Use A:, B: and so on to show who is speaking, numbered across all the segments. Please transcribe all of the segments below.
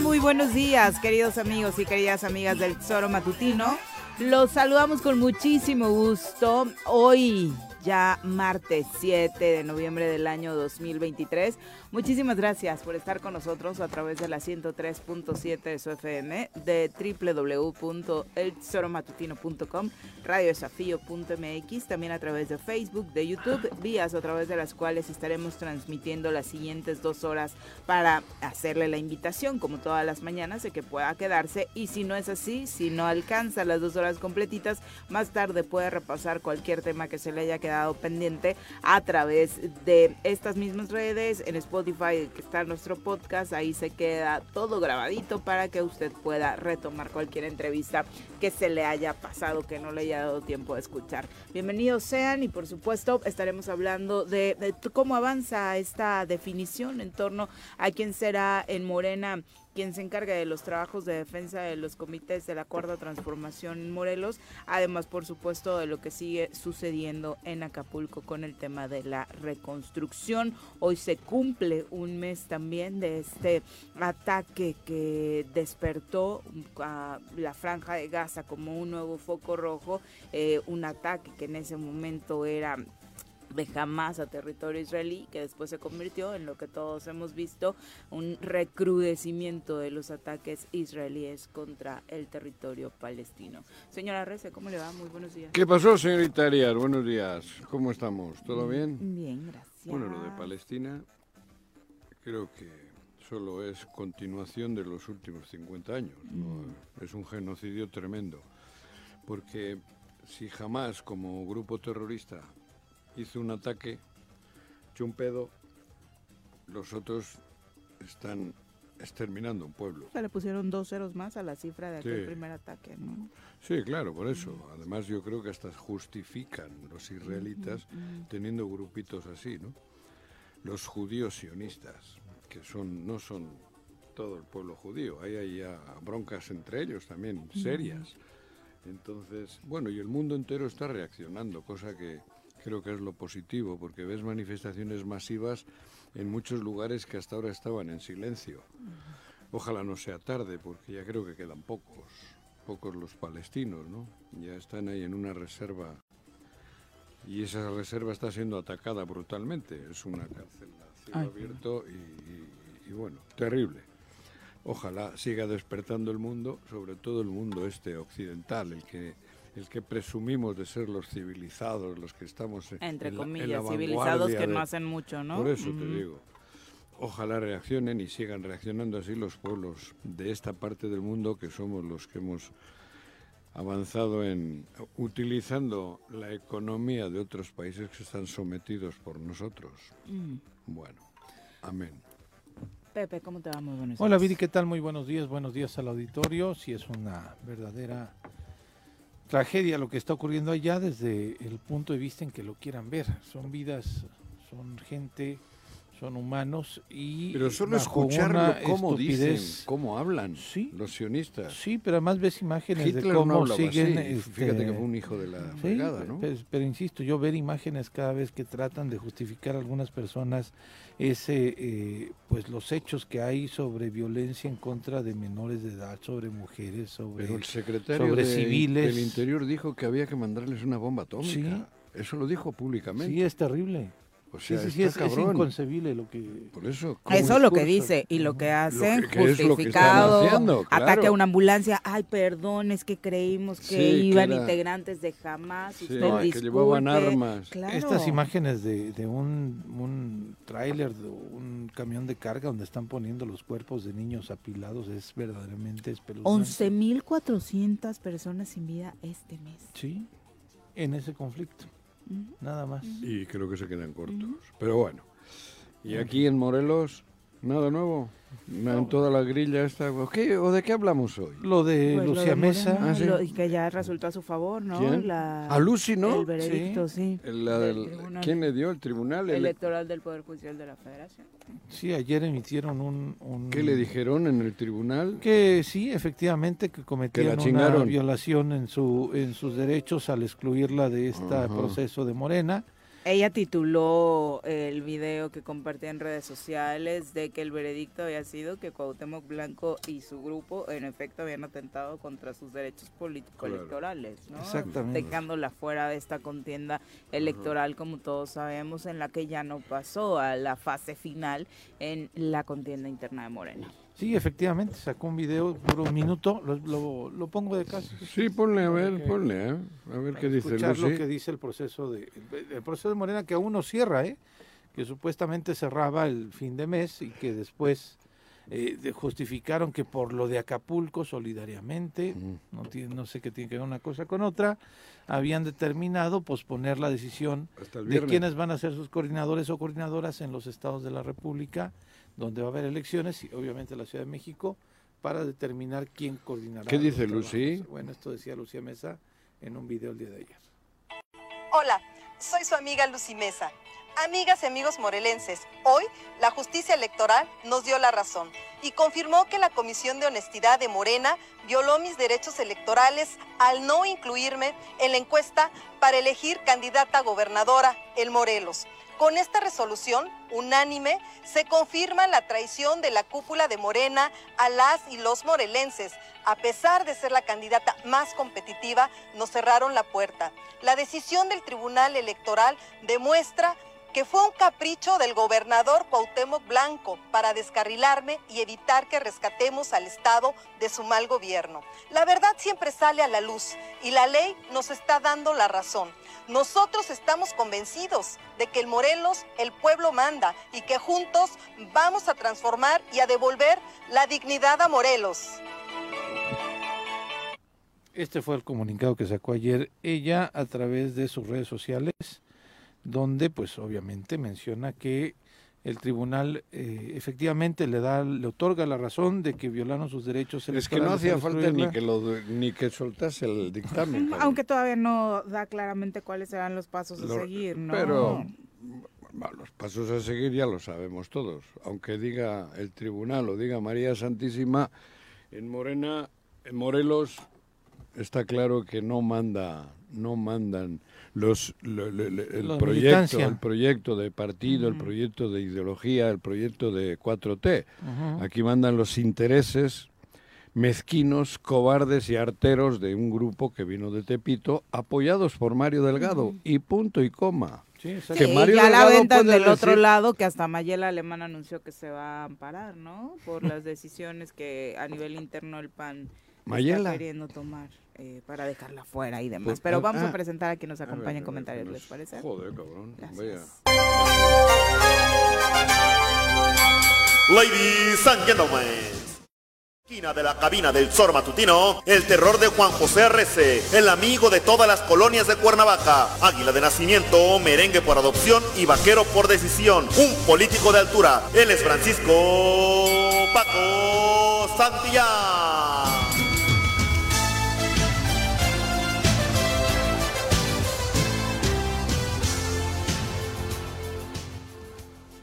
A: Muy buenos días, queridos amigos y queridas amigas del Tesoro Matutino. Los saludamos con muchísimo gusto. Hoy, ya martes 7 de noviembre del año 2023. Muchísimas gracias por estar con nosotros a través de la 103.7 de su FM, de www.eltesoromatutino.com, radiodesafío.mx, también a través de Facebook, de YouTube, vías a través de las cuales estaremos transmitiendo las siguientes dos horas para hacerle la invitación, como todas las mañanas, de que pueda quedarse. Y si no es así, si no alcanza las dos horas completitas, más tarde puede repasar cualquier tema que se le haya quedado pendiente a través de estas mismas redes, en Spotify, que está nuestro podcast, ahí se queda todo grabadito para que usted pueda retomar cualquier entrevista que se le haya pasado, que no le haya dado tiempo de escuchar. Bienvenidos sean y por supuesto estaremos hablando de, de cómo avanza esta definición en torno a quién será en Morena quien se encarga de los trabajos de defensa de los comités de la Cuarta Transformación en Morelos, además por supuesto de lo que sigue sucediendo en Acapulco con el tema de la reconstrucción. Hoy se cumple un mes también de este ataque que despertó a la franja de Gaza como un nuevo foco rojo, eh, un ataque que en ese momento era de Hamas a territorio israelí, que después se convirtió en lo que todos hemos visto, un recrudecimiento de los ataques israelíes contra el territorio palestino. Señora Rece, ¿cómo le va? Muy buenos días.
B: ¿Qué pasó, señorita Arias? Buenos días. ¿Cómo estamos? ¿Todo bien?
A: Bien, gracias.
B: Bueno, lo de Palestina creo que solo es continuación de los últimos 50 años. ¿no? Es un genocidio tremendo. Porque si jamás como grupo terrorista hizo un ataque, echó un pedo, los otros están exterminando un pueblo.
A: O sea, le pusieron dos ceros más a la cifra de aquel
B: Sí.
A: primer ataque, ¿no?
B: Sí, claro, por eso. Además yo creo que hasta justifican los israelitas teniendo grupitos así, ¿no? Los judíos sionistas, que son no son todo el pueblo judío, hay ahí ya broncas entre ellos también, serias. Entonces, bueno, y el mundo entero está reaccionando, cosa que creo que es lo positivo, porque ves manifestaciones masivas en muchos lugares que hasta ahora estaban en silencio. Ojalá no sea tarde, porque ya creo que quedan pocos, pocos los palestinos, ¿no? Ya están ahí en una reserva y esa reserva está siendo atacada brutalmente. Es una cárcel a cielo
A: Ay.
B: abierto y, y- y bueno, terrible. Ojalá siga despertando el mundo, sobre todo el mundo este occidental, el que el que presumimos de ser los civilizados, los que estamos en,
A: Entre
B: en la- en
A: comillas,
B: la
A: civilizados que no hacen mucho, ¿no?
B: Por eso te digo. Ojalá reaccionen y sigan reaccionando así los pueblos de esta parte del mundo que somos los que hemos avanzado en utilizando la economía de otros países que están sometidos por nosotros.
A: Mm.
B: Bueno, amén.
A: Pepe, ¿cómo te va? Muy buenos
C: Hola. Viri, ¿qué tal? Muy buenos días, buenos días al auditorio. Sí es una verdadera tragedia lo que está ocurriendo allá desde el punto de vista en que lo quieran ver. Son vidas, son gente, son humanos y
B: Pero solo escucharlo, cómo dicen,
C: estupidez-
B: cómo hablan
C: Sí.
B: los sionistas.
C: Sí, pero además ves imágenes
B: Hitler
C: de
B: no
C: cómo
B: hablaba
C: siguen.
B: así.
C: este,
B: Fíjate que fue un hijo de la
C: Sí,
B: fregada, ¿no?
C: pero, pero insisto, yo ver imágenes cada vez que tratan de justificar a algunas personas ese, eh, pues los hechos que hay sobre violencia en contra de menores de edad, sobre mujeres, sobre
B: Pero el secretario
C: sobre
B: de-
C: civiles.
B: del Interior dijo que había que mandarles una bomba atómica.
C: Sí.
B: Eso lo dijo públicamente.
C: sí es terrible.
B: O
C: Sí,
B: sea,
C: sí, sí,
B: está
C: es, inconcebible lo que
B: Por eso,
A: Eso es lo que dice y lo que hacen,
B: que- que es lo que están
A: justificado,
B: haciendo, claro.
A: ataque a una ambulancia, ay, perdón, es que creímos que
B: Sí, que
A: iban
B: era-
A: integrantes de Hamas,
B: Sí,
A: usted
B: que
A: disculpe.
B: llevaban armas.
A: Claro.
C: Estas imágenes de, de un, un tráiler, de un camión de carga donde están poniendo los cuerpos de niños apilados es verdaderamente espeluznante.
A: 11.400 personas sin vida este mes.
C: Sí, en ese conflicto. Nada más.
B: Y creo que se quedan cortos. Pero bueno. Y aquí en Morelos, nada nuevo. En toda la grilla esta. ¿O, qué? ¿O de qué hablamos hoy?
C: Lo de
A: Pues lo
C: Lucía
A: de
C: Mesa,
A: Morena,
B: Ah, sí.
A: lo- y que ya resultó a su favor, ¿no?
B: ¿Quién?
A: La-
B: A Lucy, ¿no?
A: El veredicto, sí.
B: El- la
A: del
B: ¿Quién le dio? ¿El tribunal? El-
A: electoral del Poder Judicial de la Federación.
C: sí, ayer emitieron un... un-
B: ¿Qué le dijeron en el tribunal?
C: Que sí, efectivamente, que cometieron una
B: chingaron.
C: violación en, su, en sus derechos al excluirla de este
B: Ajá.
C: proceso de Morena.
A: Ella tituló el video que compartía en redes sociales de que el veredicto había sido que Cuauhtémoc Blanco y su grupo en efecto habían atentado contra sus derechos políticos electorales, ¿no?
C: Exactamente.
A: Dejándola fuera de esta contienda electoral, como todos sabemos, en la que ya no pasó a la fase final en la contienda interna de Morena.
C: Sí, efectivamente, sacó un video por un minuto, lo, lo- lo pongo de caso.
B: Sí, ponle, a ver,
C: que-
B: ponle, ¿eh? A ver qué dice
C: escuchar lo que dice el proceso de el proceso de Morena que aún no cierra, ¿eh? que supuestamente cerraba el fin de mes y que después eh, justificaron que por lo de Acapulco solidariamente, no, tiene, no sé qué tiene que ver una cosa con otra, habían determinado posponer la decisión de quiénes van a ser sus coordinadores o coordinadoras en los estados de la República, donde va a haber elecciones, y obviamente la Ciudad de México, para determinar quién coordinará.
B: ¿Qué dice. Lucy?
C: Bueno, esto decía Lucía Mesa en un video el día de ayer.
D: Hola, soy su amiga Lucy Mesa. Amigas y amigos morelenses, hoy la justicia electoral nos dio la razón y confirmó que la Comisión de Honestidad de Morena violó mis derechos electorales al no incluirme en la encuesta para elegir candidata a gobernadora el Morelos. Con esta resolución unánime se confirma la traición de la cúpula de Morena a las y los morelenses. A pesar de ser la candidata más competitiva, nos cerraron la puerta. La decisión del Tribunal Electoral demuestra que fue un capricho del gobernador Cuauhtémoc Blanco para descarrilarme y evitar que rescatemos al Estado de su mal gobierno. La verdad siempre sale a la luz y la ley nos está dando la razón. Nosotros estamos convencidos de que el Morelos, el pueblo manda y que juntos vamos a transformar y a devolver la dignidad a Morelos.
C: Este fue el comunicado que sacó ayer ella a través de sus redes sociales, donde pues obviamente menciona que el tribunal eh, efectivamente le da, le otorga la razón de que violaron sus derechos
B: Es que no
C: electorales
B: hacía
C: al
B: falta ni que, lo, ni que soltase el dictamen.
A: Aunque todavía no da claramente cuáles serán los pasos a
B: Lo-
A: seguir, ¿no?
B: Pero los pasos a seguir ya los sabemos todos. Aunque diga el tribunal o diga María Santísima, en Morena, en Morelos está claro que no manda, no mandan los lo- lo- lo- el
C: La
B: proyecto, el proyecto de partido, el proyecto de ideología, el proyecto de 4T.
C: Ujú.
B: Aquí mandan los intereses mezquinos, cobardes y arteros de un grupo que vino de Tepito, apoyados por Mario Delgado. Y punto y coma.
C: Sí,
A: Sí,
C: exacto.
B: que Mario
A: ya la
B: Delgado puede
A: del otro lado, que hasta Mayela Alemán anunció que se va a amparar, ¿no? Por las decisiones que a nivel interno el PAN está
B: Mayela.
A: queriendo tomar.
E: Eh, para dejarla fuera y demás.
B: Pues,
E: Pero
B: ah,
E: vamos a
B: ah,
E: presentar a quien nos
B: A ver,
E: acompaña en comentarios, ¿les parece?
B: Joder, cabrón.
E: Gracias.
F: Ladies and gentlemen. Esquina de la cabina del Zor Matutino, el terror de Juan José Arrece, el amigo de todas las colonias de Cuernavaca, águila de nacimiento, merengue por adopción y vaquero por decisión, un político de altura. Él es Francisco Paco Santillán.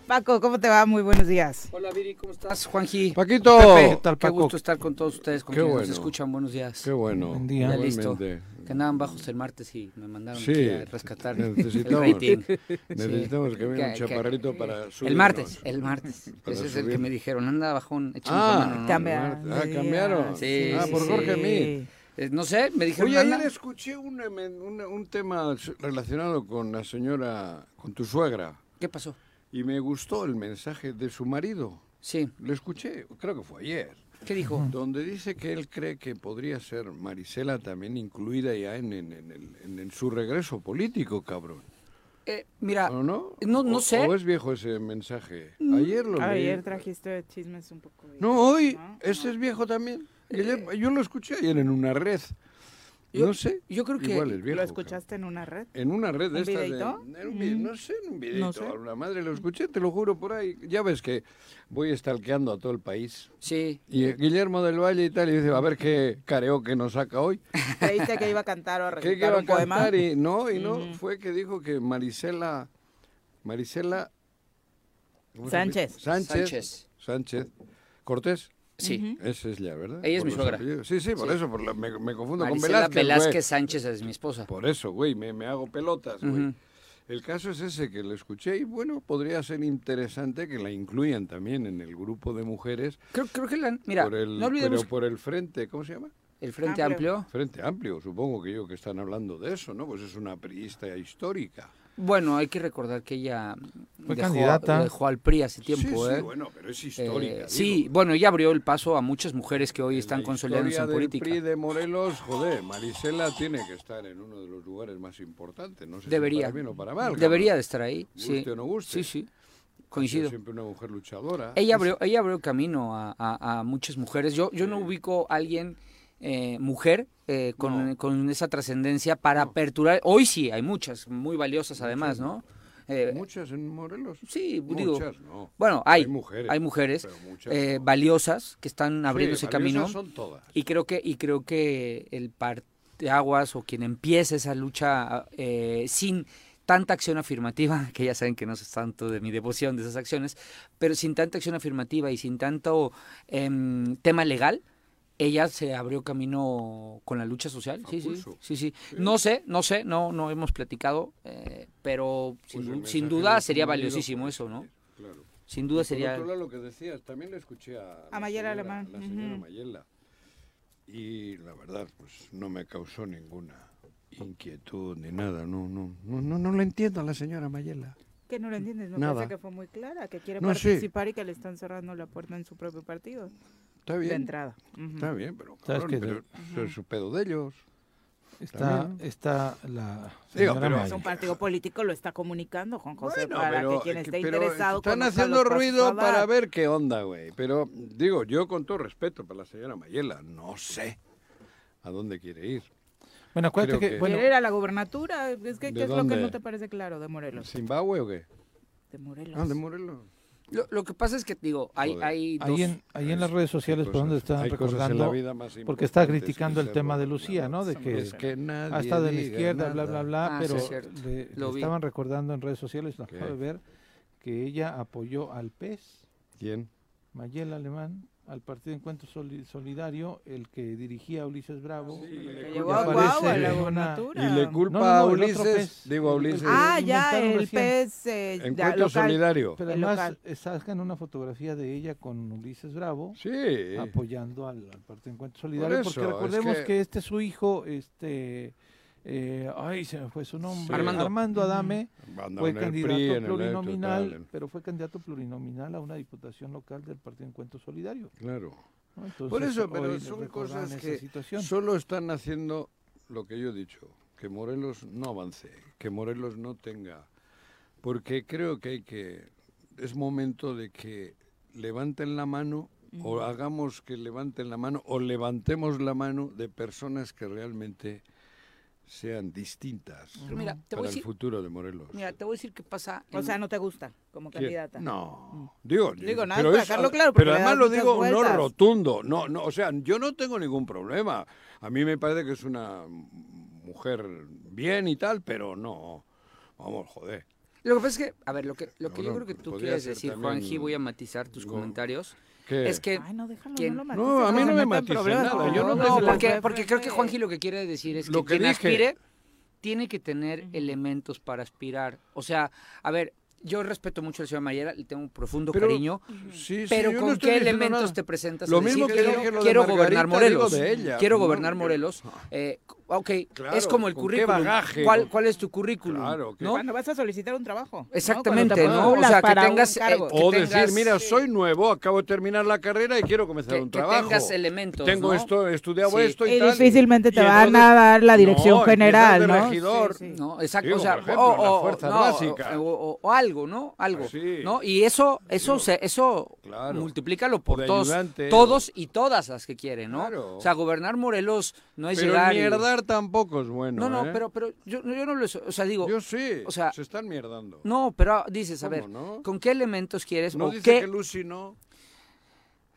E: Paco, ¿cómo te va? Muy buenos días.
G: Hola Viri, ¿cómo estás? Juanji.
B: Paquito.
G: Pepe,
C: ¿Qué tal,
G: qué
C: Paco?
G: gusto estar con todos ustedes, con
B: Qué
G: quienes
B: bueno.
G: nos escuchan. Buenos días.
B: Qué bueno.
C: Buen día.
G: Ya listo. Que andaban bajos el martes y me mandaron
B: Sí,
G: a rescatar el
B: necesitamos,
G: rating.
B: necesitamos que venga un chaparrito
G: que-
B: para subirnos.
G: El martes, el martes. Ese es el
B: subir.
G: que me dijeron. Anda bajón,
B: Ah,
G: la mano, ¿no?
E: Cambia.
B: Ah, cambiaron.
G: Sí,
B: ah,
G: sí,
B: por
G: sí.
B: Jorge Mir.
G: Eh, no sé, me dijeron.
B: Oye, ayer escuché un, un, un tema relacionado con la señora, con tu suegra,
G: ¿Qué pasó?
B: Y me gustó el mensaje de su marido.
G: Sí,
B: Lo escuché, creo que fue ayer,
G: ¿qué dijo?
B: donde dice que él cree que podría ser Marisela también incluida ya en, en- en el- en- en su regreso político, cabrón.
G: Eh, mira,
B: ¿O no?
G: no- no
B: O-
G: sé.
B: ¿O es viejo ese mensaje? Ayer lo leí.
E: Ayer trajiste chismes un poco.
B: No, hoy.
E: ¿no?
B: Ese es viejo también. Ayer- yo lo escuché ayer en una red.
G: Yo-
B: no sé.
G: yo creo que
B: Igual viejo.
E: ¿Lo escuchaste en una red?
B: En una red de
E: ¿Un
B: estas de- en un vi- no sé, en un videito.
E: No sé.
B: La madre lo escuché, te lo juro, por ahí. Ya ves que voy estalqueando a todo el país.
G: Sí.
B: Y Guillermo del Valle y tal, y dice, a ver qué karaoke nos saca hoy.
E: ¿Creíste que iba a cantar o a
B: ¿Qué que
E: recitar
B: iba a
E: un poema?
B: cantar? Y no, y no,
E: Ujú.
B: fue que dijo que Marisela, Marisela...
E: Sánchez.
B: Sánchez.
G: Sánchez.
B: Cortés.
G: Sí.
B: Esa es ya, ¿verdad?
G: Ella es
B: Por
G: mi
B: los
G: suegra.
B: apellidos. Sí, sí, por
G: Sí.
B: eso, por la- me, me confundo
G: Marisela
B: con Velázquez.
G: Velázquez,
B: güey.
G: Sánchez es mi esposa.
B: Por eso, güey, me, me hago pelotas, güey.
G: Ujú.
B: El caso es ese que lo escuché y bueno, podría ser interesante que la incluyan también en el grupo de mujeres
G: Creo, creo que la. Mira,
B: por el,
G: no olvidemos
B: pero por el frente, ¿cómo se llama?
G: el Frente
E: Amplio.
G: Amplio.
B: Frente Amplio, supongo que yo que están hablando de eso, ¿no? Pues es una priista histórica.
G: Bueno, hay que recordar que ella
C: Fue
G: dejó,
C: candidata.
G: dejó al PRI hace tiempo,
B: sí,
G: ¿eh?
B: sí, bueno, pero es
G: Eh,
B: histórica.
G: sí,
B: digo.
G: bueno, ella abrió el paso a muchas mujeres que hoy
B: En
G: están consolidándose en
B: del
G: política.
B: PRI de Morelos, joder, Marisela tiene que estar en uno de los lugares más importantes, no sé
G: Debería.
B: si para bien o para mal.
G: Debería de estar ahí.
B: Guste
G: sí.
B: o no guste.
G: Sí, sí. Coincido.
B: Siempre una mujer luchadora.
G: Ella abrió, ella abrió camino a, a- a muchas mujeres. Yo, yo no ubico a alguien, eh, mujer, eh, con,
B: No.
G: con esa trascendencia para aperturar. Hoy sí, hay muchas, muy valiosas además, ¿no? Eh,
B: Muchas en Morelos.
G: sí, digo.
B: Muchas, no.
G: Bueno, hay,
B: Hay mujeres,
G: hay mujeres
B: pero muchas
G: eh,
B: no.
G: valiosas que están abriendo
B: Sí,
G: ese camino.
B: son todas.
G: Y creo que, y creo que el parteaguas o quien empiece esa lucha eh, sin tanta acción afirmativa, que ya saben que no es tanto de mi devoción de esas acciones, pero sin tanta acción afirmativa y sin tanto em, tema legal, ella se abrió camino con la lucha social. Sí, sí, sí, sí. No sé, no sé, no, no hemos platicado, eh, pero sin,
B: Pues
G: sin duda sería valiosísimo eso, ¿no?
B: Claro.
G: Sin duda
B: Y por
G: sería...
B: otro lado, lo que decías, también le escuché a,
E: A
B: la
E: Mayela
B: señora-
E: Alemán,
B: La señora. Mayela. Y la verdad, pues no me causó ninguna inquietud ni nada. No, no, no, no, no la entiendo a la señora Mayela.
E: Que no lo entiendes, me
B: Nada.
E: parece que fue muy clara, que quiere
B: No, sí.
E: participar y que le están cerrando la puerta en su propio partido.
B: Está
E: De
B: bien.
E: entrada. Ujú.
B: Está bien, pero,
C: ¿Sabes
B: cabrón,
C: qué?
B: pero eso es su pedo de ellos.
C: Está, está la
B: Digo, pero-
E: Es un partido político lo está comunicando, Juan José,
B: Bueno,
E: para
B: pero,
E: que quien esté
B: pero
E: interesado
B: están haciendo ruido para ver qué onda, güey. Pero digo, yo con todo respeto para la señora Mayela, no sé a dónde quiere ir.
C: Bueno, acuérdate que,
B: que-
C: bueno,
E: ¿Quiere ir a la gubernatura? Es que,
B: ¿De
E: ¿Qué es lo que no te parece claro de Morelos?
B: ¿Zimbabue o qué?
E: De Morelos.
B: Ah, de Morelos.
G: Lo, lo que pasa es que, digo, hay, hay dos...
C: ahí en, ahí en las redes sociales, por donde están recordando, porque está criticando el tema de. Lucía, ¿no? De que
B: Es que nadie
C: ha estado en la izquierda, bla,
B: nada.
C: bla, bla,
G: Ah, sí,
C: pero
G: es
C: le,
G: Lo
C: le
G: vi.
C: estaban recordando en redes sociales, lo acabo de ver, que ella apoyó al PES,
B: ¿Quién?
C: Mayela Alemán, al Partido Encuentro Soli- Solidario, el que dirigía a Ulises Bravo.
B: Sí,
E: Que
B: le culpa-
E: a
C: aparece
E: Guau a la.
B: Y le culpa
C: No, no, no,
B: a Ulises,
C: pez.
B: digo a Ulises.
E: Ah, ya, el
C: recién.
E: pez eh, ya,
B: Encuentro
E: local.
B: solidario.
C: Pero además eh, sacan una fotografía de ella con Ulises Bravo.
B: Sí.
C: apoyando al, al Partido Encuentro Solidario,
B: eso,
C: porque
B: es
C: recordemos
B: que-
C: que... este es su hijo, este, eh, ay, se me fue su nombre,
G: Sí.
C: Armando, Adame, fue candidato
B: PRI, en el
C: plurinominal,
B: total,
C: pero fue candidato plurinominal a una diputación local del Partido Encuentro Solidario.
B: Claro.
C: ¿no? Entonces,
B: Por eso, pero son cosas que
C: situación.
B: solo están haciendo lo que yo he dicho, que Morelos no avance, que Morelos no tenga, porque creo que hay que, es momento de que levanten la mano o hagamos que levanten la mano o levantemos la mano de personas que realmente sean distintas
G: mira,
B: para el
G: decir-
B: futuro de Morelos.
G: Mira, te voy a decir qué pasa.
E: O sea, no te gusta como
B: ¿Quién?
E: candidata.
B: No, digo,
E: Digo, nada,
B: pero,
E: para
B: es-
E: dejarlo claro,
B: pero además lo digo no rotundo, no, no, o sea, yo no tengo ningún problema. A mí me parece que es una mujer bien y tal, pero no, vamos, joder.
G: Lo que pasa es que, a ver, lo que, lo que
B: No,
G: yo creo que tú quieres decir,
B: también
G: Juanji, voy a matizar tus comentarios.
B: ¿Qué?
G: Es que.
E: Ay, no, déjalo,
G: ¿quién?
E: no lo
B: No, a mí no me matices
E: problemas
B: nada, yo no
G: porque, porque creo que Juanji lo que quiere decir es que
B: Lo que
G: quien
B: dije.
G: aspire tiene que tener elementos para aspirar. O sea, a ver, yo respeto mucho al señor Mayera, le tengo un profundo
B: Pero-
G: cariño,
B: Sí, sí,
G: pero
B: no
G: ¿con qué elementos
B: nada.
G: te presentas?
B: Lo
G: decir,
B: mismo que
G: quiero, quiero gobernar Morelos.
B: de ella,
G: quiero gobernar
B: que-
G: Morelos. Eh, ok,
B: Claro,
G: es como el
B: ¿con qué
G: currículum.
B: bagaje?
G: ¿Cuál, ¿Cuál es tu currículum?
B: Claro, que-
G: ¿no?
E: Cuando vas a solicitar un trabajo.
G: Exactamente, ¿no? O sea, que tengas, eh, que
B: O
G: tengas-
B: decir, mira, soy nuevo, acabo de terminar la carrera y quiero comenzar
G: que,
B: un
G: que
B: trabajo.
G: tengas elementos.
B: Tengo
G: ¿no?
B: esto, estudiado
G: Sí.
B: esto y,
E: Y
B: tal.
E: difícilmente te
B: y
E: van
B: entonces-
E: a dar la dirección
B: No,
E: general,
B: de
E: ¿no?
B: regidor.
E: Sí, sí.
G: No, exacto,
B: Digo,
G: o sea,
B: ejemplo,
G: o,
B: en las
G: o-
B: fuerzas
G: no,
B: básicas.
G: o- o- o algo, ¿no? Algo,
B: Así.
G: ¿no? Y eso, eso, se, eso
B: Claro.
G: multiplícalo por todos, todos y todas las que quieren, ¿no?
B: Claro.
G: O sea, gobernar Morelos no es llegar
B: mierdar tampoco es bueno.
G: No, no,
B: ¿eh?
G: pero, pero yo, yo no lo, o sea, digo,
B: Yo sí,
G: o sea,
B: se están mierdando.
G: no, pero ah, dices, a
B: ¿Cómo
G: ver,
B: no?
G: ¿con qué elementos quieres
B: No
G: o
B: dice
G: qué?
B: que Lucy no.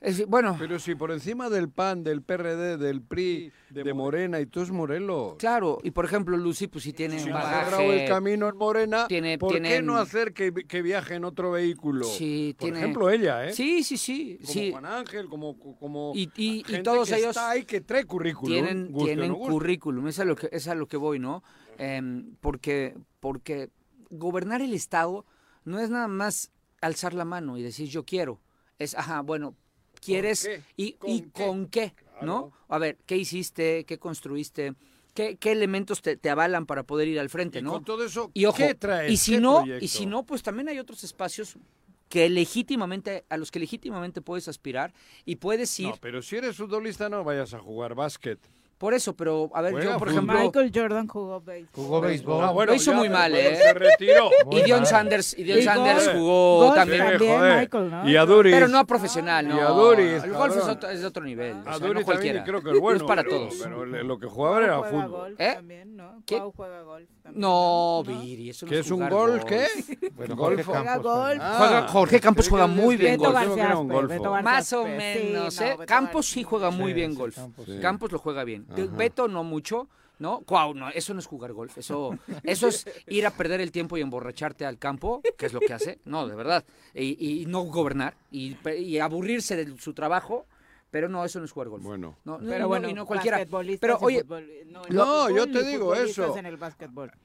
G: Es bueno,
B: Pero si por encima del PAN, del PRD, del PRI, de, Morena y tú es Morelos.
G: claro, y por ejemplo, Lucy, pues sí tiene
B: Si
G: bagaje.
B: el camino en Morena,
G: tiene-
B: ¿por qué no hacer que, que viaje en otro vehículo?
G: Sí,
B: por
G: tiene-
B: ejemplo, ella, ¿eh?
G: Sí, sí, sí,
B: Como
G: sí.
B: Juan Ángel, como, como
G: Y- y- y
B: gente
G: todos
B: que
G: ellos
B: está ahí que trae currículum.
G: tienen,
B: guste
G: tienen
B: no
G: currículum, es a lo que, es a lo que voy, ¿no? Em, porque, porque gobernar el Estado no es nada más alzar la mano y decir yo quiero. Es, ajá, bueno, ¿quieres? ¿Y,
B: ¿Con
G: y
B: qué?
G: con qué? ¿No? A ver, ¿qué hiciste? ¿Qué construiste? ¿Qué, qué elementos te, te avalan para poder ir al frente,
B: Y
G: no?
B: con todo eso,
G: Y ojo,
B: ¿qué traes?
G: y si
B: ¿Qué
G: no,
B: proyecto?
G: y si no, pues también hay otros espacios que legítimamente, a los que legítimamente puedes aspirar y puedes ir.
B: No, pero si eres futbolista no vayas a jugar básquet.
G: Por eso, pero a ver,
B: Juega
G: yo por
B: fútbol.
G: ejemplo,
E: Michael Jordan jugó béisbol.
C: Jugó béisbol.
B: Ah,
G: Lo hizo
B: ya,
G: muy mal, ¿eh?
B: Se retiró.
G: y Dion
C: mal.
G: Sanders, y Dion
E: Y
G: Sanders
B: golf.
G: jugó
E: Golf
G: también.
E: también,
B: joder.
E: Michael, ¿no?
B: Y a Duris.
G: Pero no profesional, no.
B: Y a Duris,
G: el golf es, otro- es de otro nivel. o sea,
B: A
G: no cualquiera.
B: creo que es bueno.
G: No es para
B: pero-
G: todos.
B: Pero lo que jugaba era
E: juega
B: fútbol.
E: golf
G: ¿Eh?
E: también, ¿no?
G: ¿Qué?
E: Cuau juega golf también.
G: No, Viri, eso no
B: ¿Qué
G: es
B: un
G: golf.
B: ¿Qué?
C: Bueno,
B: Golfo.
C: Jorge
E: Juega
C: Campos.
G: Juega- Jorge Campos juega muy bien
E: Beto
B: golf.
G: Más o menos,
E: no,
G: ¿eh? Campos sí juega muy
C: Sí,
G: bien
C: sí,
G: golf.
C: Campos,
B: sí.
G: Campos lo juega bien.
B: Ajá.
G: Beto no mucho, ¿no? Cuau, no, eso no es jugar golf. Eso, eso es ir a perder el tiempo y emborracharte al campo, que es lo que hace. No, de verdad. Y, y no gobernar y, y aburrirse de su trabajo. Pero no, eso no es jugar golf.
B: Bueno.
G: No,
E: Pero
G: no,
E: bueno,
G: y no cualquiera. Pero oye,
E: futbol- no, fútbol
B: yo te digo eso.
E: en el.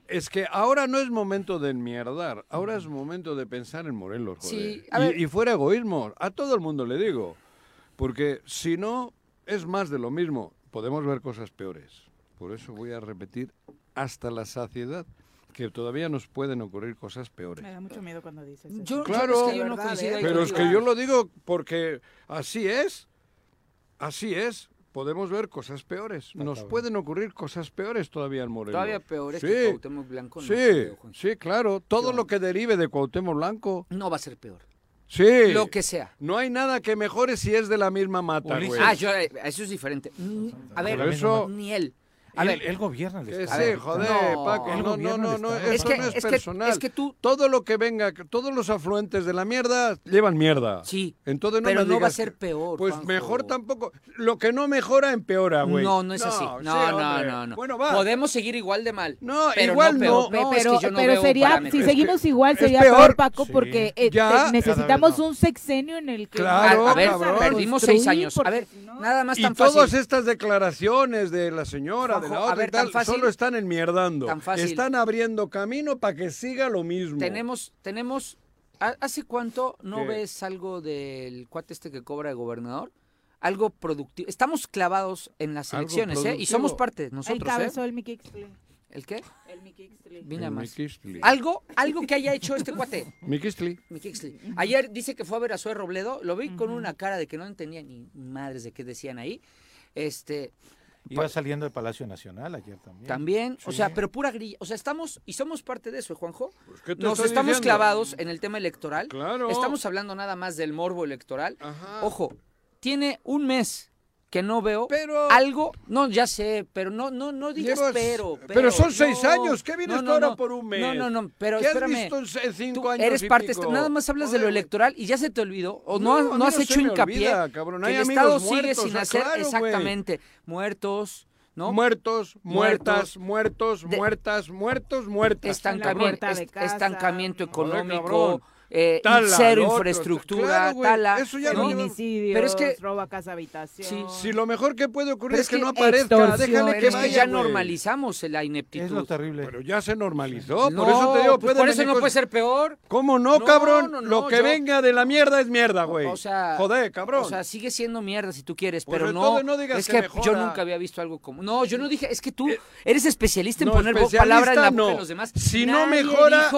B: Es que ahora no es momento de enmierdar, ahora es momento de pensar en Morelos, joder.
G: Sí, a
B: y,
G: ver.
B: y fuera egoísmo, a todo el mundo le digo, porque si no es más de lo mismo, podemos ver cosas peores. Por eso voy a repetir hasta la saciedad que todavía nos pueden ocurrir cosas peores.
E: Me da mucho miedo cuando dices eso.
G: yo, yo-
B: Claro.
G: es que yo no
E: verdad, ¿eh?
B: Pero es que yo lo digo porque así es, así es. Podemos ver cosas peores. Nos pueden ocurrir cosas peores todavía en Morelos.
G: Todavía peores
B: sí,
G: que Cuauhtémoc Blanco. no
B: Sí,
G: creo,
B: sí, claro. Todo
G: Yo-
B: lo que derive de Cuauhtémoc Blanco.
G: No va a ser peor.
B: Sí.
G: Lo que sea.
B: No hay nada que mejore si es de la misma mata,
C: Ulises.
B: güey.
G: Ah, yo, eh, eso es diferente. Mm, A ver,
B: eso-
G: ni él. A
C: él,
G: ver,
C: él gobierna el Estado.
B: sí, joder,
G: no.
B: Paco. No, no, no, esto
G: Es que-
B: no es,
G: es que-
B: personal.
G: es que tú-
B: Todo lo que venga, todos los afluentes de la mierda llevan mierda.
G: Sí,
B: Entonces no
G: pero
B: me
G: no va a ser peor.
B: Pues
G: Juanjo.
B: mejor tampoco. Lo que no mejora empeora, güey.
G: No, no es así. No,
B: sí,
G: no, no, no.
B: Bueno, va.
G: Podemos seguir igual de mal.
B: No,
G: pero
B: igual
G: peor.
B: no.
G: Es
E: pero
G: que yo no
E: pero sería, si seguimos igual, sería
B: peor.
E: Paco,
C: Sí.
E: porque eh,
B: Ya.
E: necesitamos un sexenio en el que
B: Claro,
G: a, a ver, perdimos seis años. A ver,
E: no-
G: nada más
B: Y
G: tan
B: todas
G: fácil.
B: estas declaraciones de la señora, de la otra
G: ver,
B: y tal,
G: tan fácil-
B: solo están enmierdando.
G: tan fácil.
B: Están abriendo camino para que siga lo mismo.
G: Tenemos, tenemos. ¿ha- ¿Hace cuánto no
B: ¿Qué?
G: ves algo del cuate este que cobra de gobernador? Algo productivo. Estamos clavados en las elecciones, ¿eh? Y somos parte
E: Ahí
G: nosotros, ¿eh?
E: cabezó el Mickey.
G: ¿El qué?
E: El.
G: Mira
B: El
G: más. Algo, algo que haya hecho este cuate.
B: Miquixtli.
G: Miquixtli. Ayer dice que fue a ver a Zoe Robledo, lo vi con una cara de que no entendía ni madres de qué decían ahí. Este,
C: Iba saliendo del Palacio Nacional ayer también.
G: también, o sea, pero pura grilla. O sea, estamos, y somos parte de eso, Juanjo.
B: Pues, ¿qué te
G: Nos
B: estoy
G: estamos
B: diciendo?
G: clavados en el tema electoral.
B: Claro.
G: Estamos hablando nada más del morbo electoral.
B: Ajá.
G: Ojo, tiene un mes que no veo
B: Pero-
G: algo, no, ya sé, pero no, no, no digas
B: Llevas-
G: pero,
B: pero son seis
G: no,
B: años, ¿qué vienes
G: no,
B: ahora
G: no.
B: por un mes?
G: No, no, no, pero
B: ¿Qué has
G: espérame.
B: visto en cinco
G: Tú
B: años
G: eres
B: y
G: parte,
B: pico?
G: nada más hablas de lo electoral y ya se te olvidó, o no,
B: No,
G: has
B: no
G: hecho hincapié
B: olvida, cabrón,
G: que
B: hay
G: el
B: amigos
G: Estado sigue
B: muertos,
G: sin
B: ah,
G: hacer
B: claro,
G: exactamente muertos, ¿no?
B: Muertos, muertas,
G: Muertos.
B: muertos,
G: De-
B: muertas, muertos, muertas.
G: estancamiento, est- estancamiento económico. Eh,
B: Tala,
G: cero
B: otro,
G: infraestructura,
B: claro,
G: tala,
B: eso ya
G: ¿no? Pero es que-
E: roba casa habitación.
G: Sí,
B: Si lo mejor que puede ocurrir es
G: es
B: que,
G: que
B: no aparezca,
E: extorsión.
B: déjale que
G: es que
B: vaya,
G: ya
B: güey.
G: normalizamos la ineptitud.
C: Es lo terrible.
B: Pero ya se normalizó,
G: no,
B: por eso te digo,
G: pues por eso
B: venir
G: no puede ser peor.
B: ¿Cómo no,
G: No,
B: cabrón?
G: no, no,
B: lo que
G: yo-
B: venga de la mierda es mierda, güey.
G: O sea,
B: Joder, cabrón.
G: O sea, sigue siendo mierda si tú quieres,
B: Pues
G: pero no.
B: digas
G: es
B: que
G: que, yo nunca había visto algo como. No, yo no dije, es que tú
B: Eh,
G: eres especialista en poner bo-
B: especialista
G: palabra en la boca de los demás.
B: Si no mejora,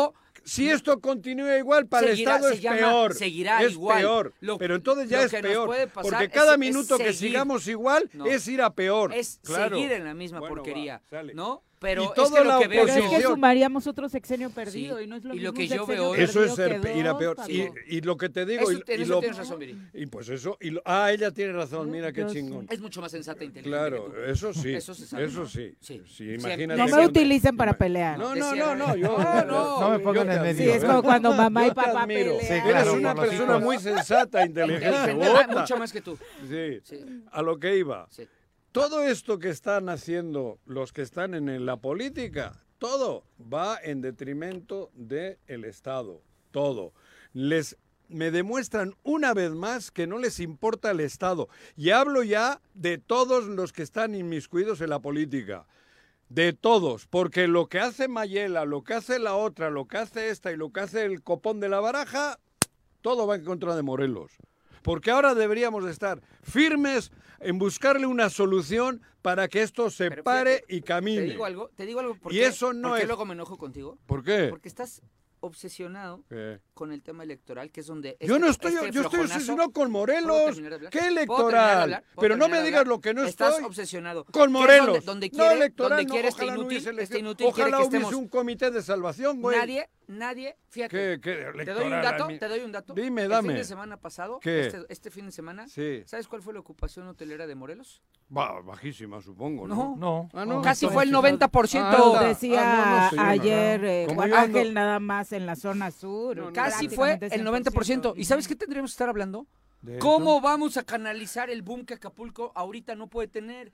B: si esto continúa igual, para
G: Seguirá-
B: el Estado es
G: llama-
B: peor.
G: seguirá
B: es
G: igual.
B: peor.
G: Lo-
B: pero entonces ya es peor.
G: puede pasar
B: Porque cada
G: es
B: minuto que sigamos igual
G: No.
B: es ir a peor.
G: es
B: Claro.
G: seguir en la misma
B: Bueno,
G: porquería,
B: va.
G: ¿no? Pero
B: Y
G: es que lo que veo
E: es que sumaríamos otro sexenio perdido
G: Sí.
E: y no es lo
G: Y lo que yo veo hoy-
B: Eso es ser ir a peor. Y, y lo que te digo.
G: Eso-
B: y,
G: eso
B: lo-
G: tienes razón, Viri.
B: y pues eso. Y lo- ah, ella tiene razón. Mira qué
E: Yo
B: chingón.
G: es mucho más sensata e inteligente.
B: Claro,
G: que tú.
B: eso sí.
G: Eso se sabe.
B: Eso sí.
G: Sí.
B: Sí,
G: Sí.
B: imagínate.
E: No me
B: cuando-
E: utilicen para pelear.
B: No, no, no, no, yo
G: No, no,
C: no me pongan en medio,
E: Sí, es
C: ¿eh?
E: como cuando mamá y papá pelean.
B: Eres una persona muy sensata, inteligente.
G: Inteligente, mucho más que tú.
B: Sí. a lo que iba.
G: Sí.
B: Todo esto que están haciendo los que están en la política, todo va en detrimento del Estado. Todo. Les me demuestran una vez más que no les importa el Estado. Y hablo ya de todos los que están inmiscuidos en la política. De todos, porque lo que hace Mayela, lo que hace la otra, lo que hace esta y lo que hace el copón de la baraja, todo va en contra de Morelos. Porque ahora deberíamos de estar firmes en buscarle una solución para que esto se
G: Pero
B: pare
G: fíjate,
B: y camine.
G: Te digo algo, te digo algo. ¿por
B: Y
G: qué-
B: eso no es-
G: luego me enojo contigo?
B: ¿Por qué?
G: Porque estás obsesionado
B: ¿Qué?
G: con el tema electoral, que es donde...
B: Yo
G: este-
B: no estoy,
G: este
B: yo estoy obsesionado con
G: ¿Puedo
B: Morelos. ¿Qué
G: ¿Puedo terminar de
B: electoral? Pero no me digas lo que no
G: Estás
B: estoy.
G: obsesionado.
B: Con
G: ¿Qué es
B: Morelos.
G: Donde, donde
B: no
G: quiere,
B: electoral,
G: donde
B: no,
G: quiere este
B: no
G: inútil,
B: hubiese
G: este inútil quiere
B: Ojalá
G: que estemos...
B: un comité de salvación, güey.
G: Nadie, nadie, fíjate.
B: ¿Qué, qué
G: Te doy un dato,
B: A mí-
G: te doy un dato.
B: Dime,
G: El
B: dame.
G: fin de semana pasado,
B: ¿Qué?
G: Este, este fin de semana,
B: Sí.
G: ¿sabes cuál fue la ocupación hotelera de Morelos?
B: Bajísima, supongo, ¿no?
G: No.
C: No.
B: Ah, no.
G: Casi fue el 90%.
B: Ah, anda.
E: Decía
B: Ah, no, no sé,
E: ayer eh, Juan Ángel nada más en la zona sur.
B: No, no,
G: Casi fue el 90%. ¿Y sabes qué tendríamos que estar hablando? ¿Cómo vamos a canalizar el boom que Acapulco ahorita no puede tener?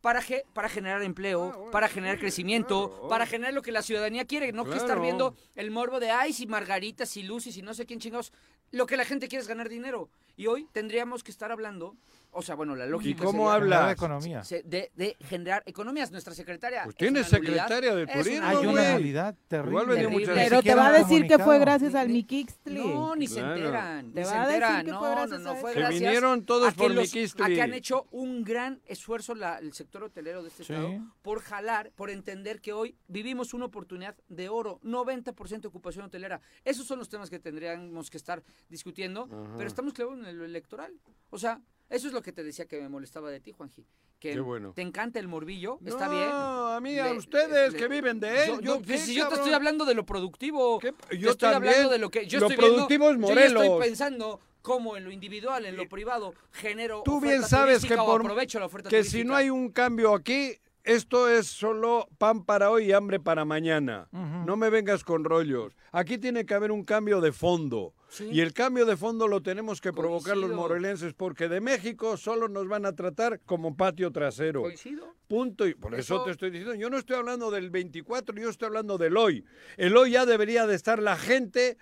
G: Para, ge- para generar empleo,
B: Ah, bueno,
G: para generar
B: sí,
G: crecimiento,
B: claro.
G: para generar lo que la ciudadanía quiere, no que estar viendo el morbo de ay, si Margaritas, si Lucy, si no sé quién chingados. Lo que la gente quiere es ganar dinero. Y hoy tendríamos que estar hablando, o sea, bueno, la lógica.
B: cómo
G: sería-
B: habla?
C: Economía.
G: de, de generar economías. Nuestra secretaria.
B: Pues
G: es
B: tiene secretaria de turismo,
C: Hay una realidad terrible.
E: Pero te va a decir que fue gracias al Miquixtli.
G: No, ni se enteran.
E: Te
G: Ni
E: va
G: se
E: a decir que
G: No,
E: fue
G: no,
E: gracias
G: no,
E: a
G: fue
E: él.
B: Se
G: gracias
B: vinieron todos por Miquistli.
G: A que han hecho un gran esfuerzo la- el sector hotelero de este
C: Sí.
G: estado por jalar, por entender que hoy vivimos una oportunidad de oro, 90% de ocupación hotelera. Esos son los temas que tendríamos que estar discutiendo,
B: Ajá.
G: pero estamos clavados en lo electoral. O sea, eso es lo que te decía que me molestaba de ti, Juanji. Que
B: Qué bueno.
G: te encanta el morbillo, está
B: no,
G: bien.
B: a mí, a
G: Le-
B: ustedes
G: le-
B: que viven de él.
G: Yo,
B: Yo,
G: no, pues
B: qué,
G: si yo te estoy hablando de lo productivo.
B: ¿Qué?
G: Te
B: Yo
G: estoy
B: también.
G: hablando de lo que yo
B: Lo
G: estoy viendo-
B: productivo es
G: Yo ya estoy
B: Morelos.
G: pensando cómo en lo individual, en lo privado, genero
B: Tú bien sabes que, por,
G: aprovecho la oferta
B: que
G: turística.
B: si no hay un cambio aquí, esto es solo pan para hoy y hambre para mañana. No me vengas con rollos. Aquí tiene que haber un cambio de fondo.
G: Sí.
B: Y el cambio de fondo lo tenemos que provocar los morelenses, porque de México solo nos van a tratar como patio trasero.
G: Coincido.
B: Punto. Y por eso,
G: Eso-
B: te estoy diciendo, yo no estoy hablando del 24, yo estoy hablando del hoy. El hoy ya debería de estar la gente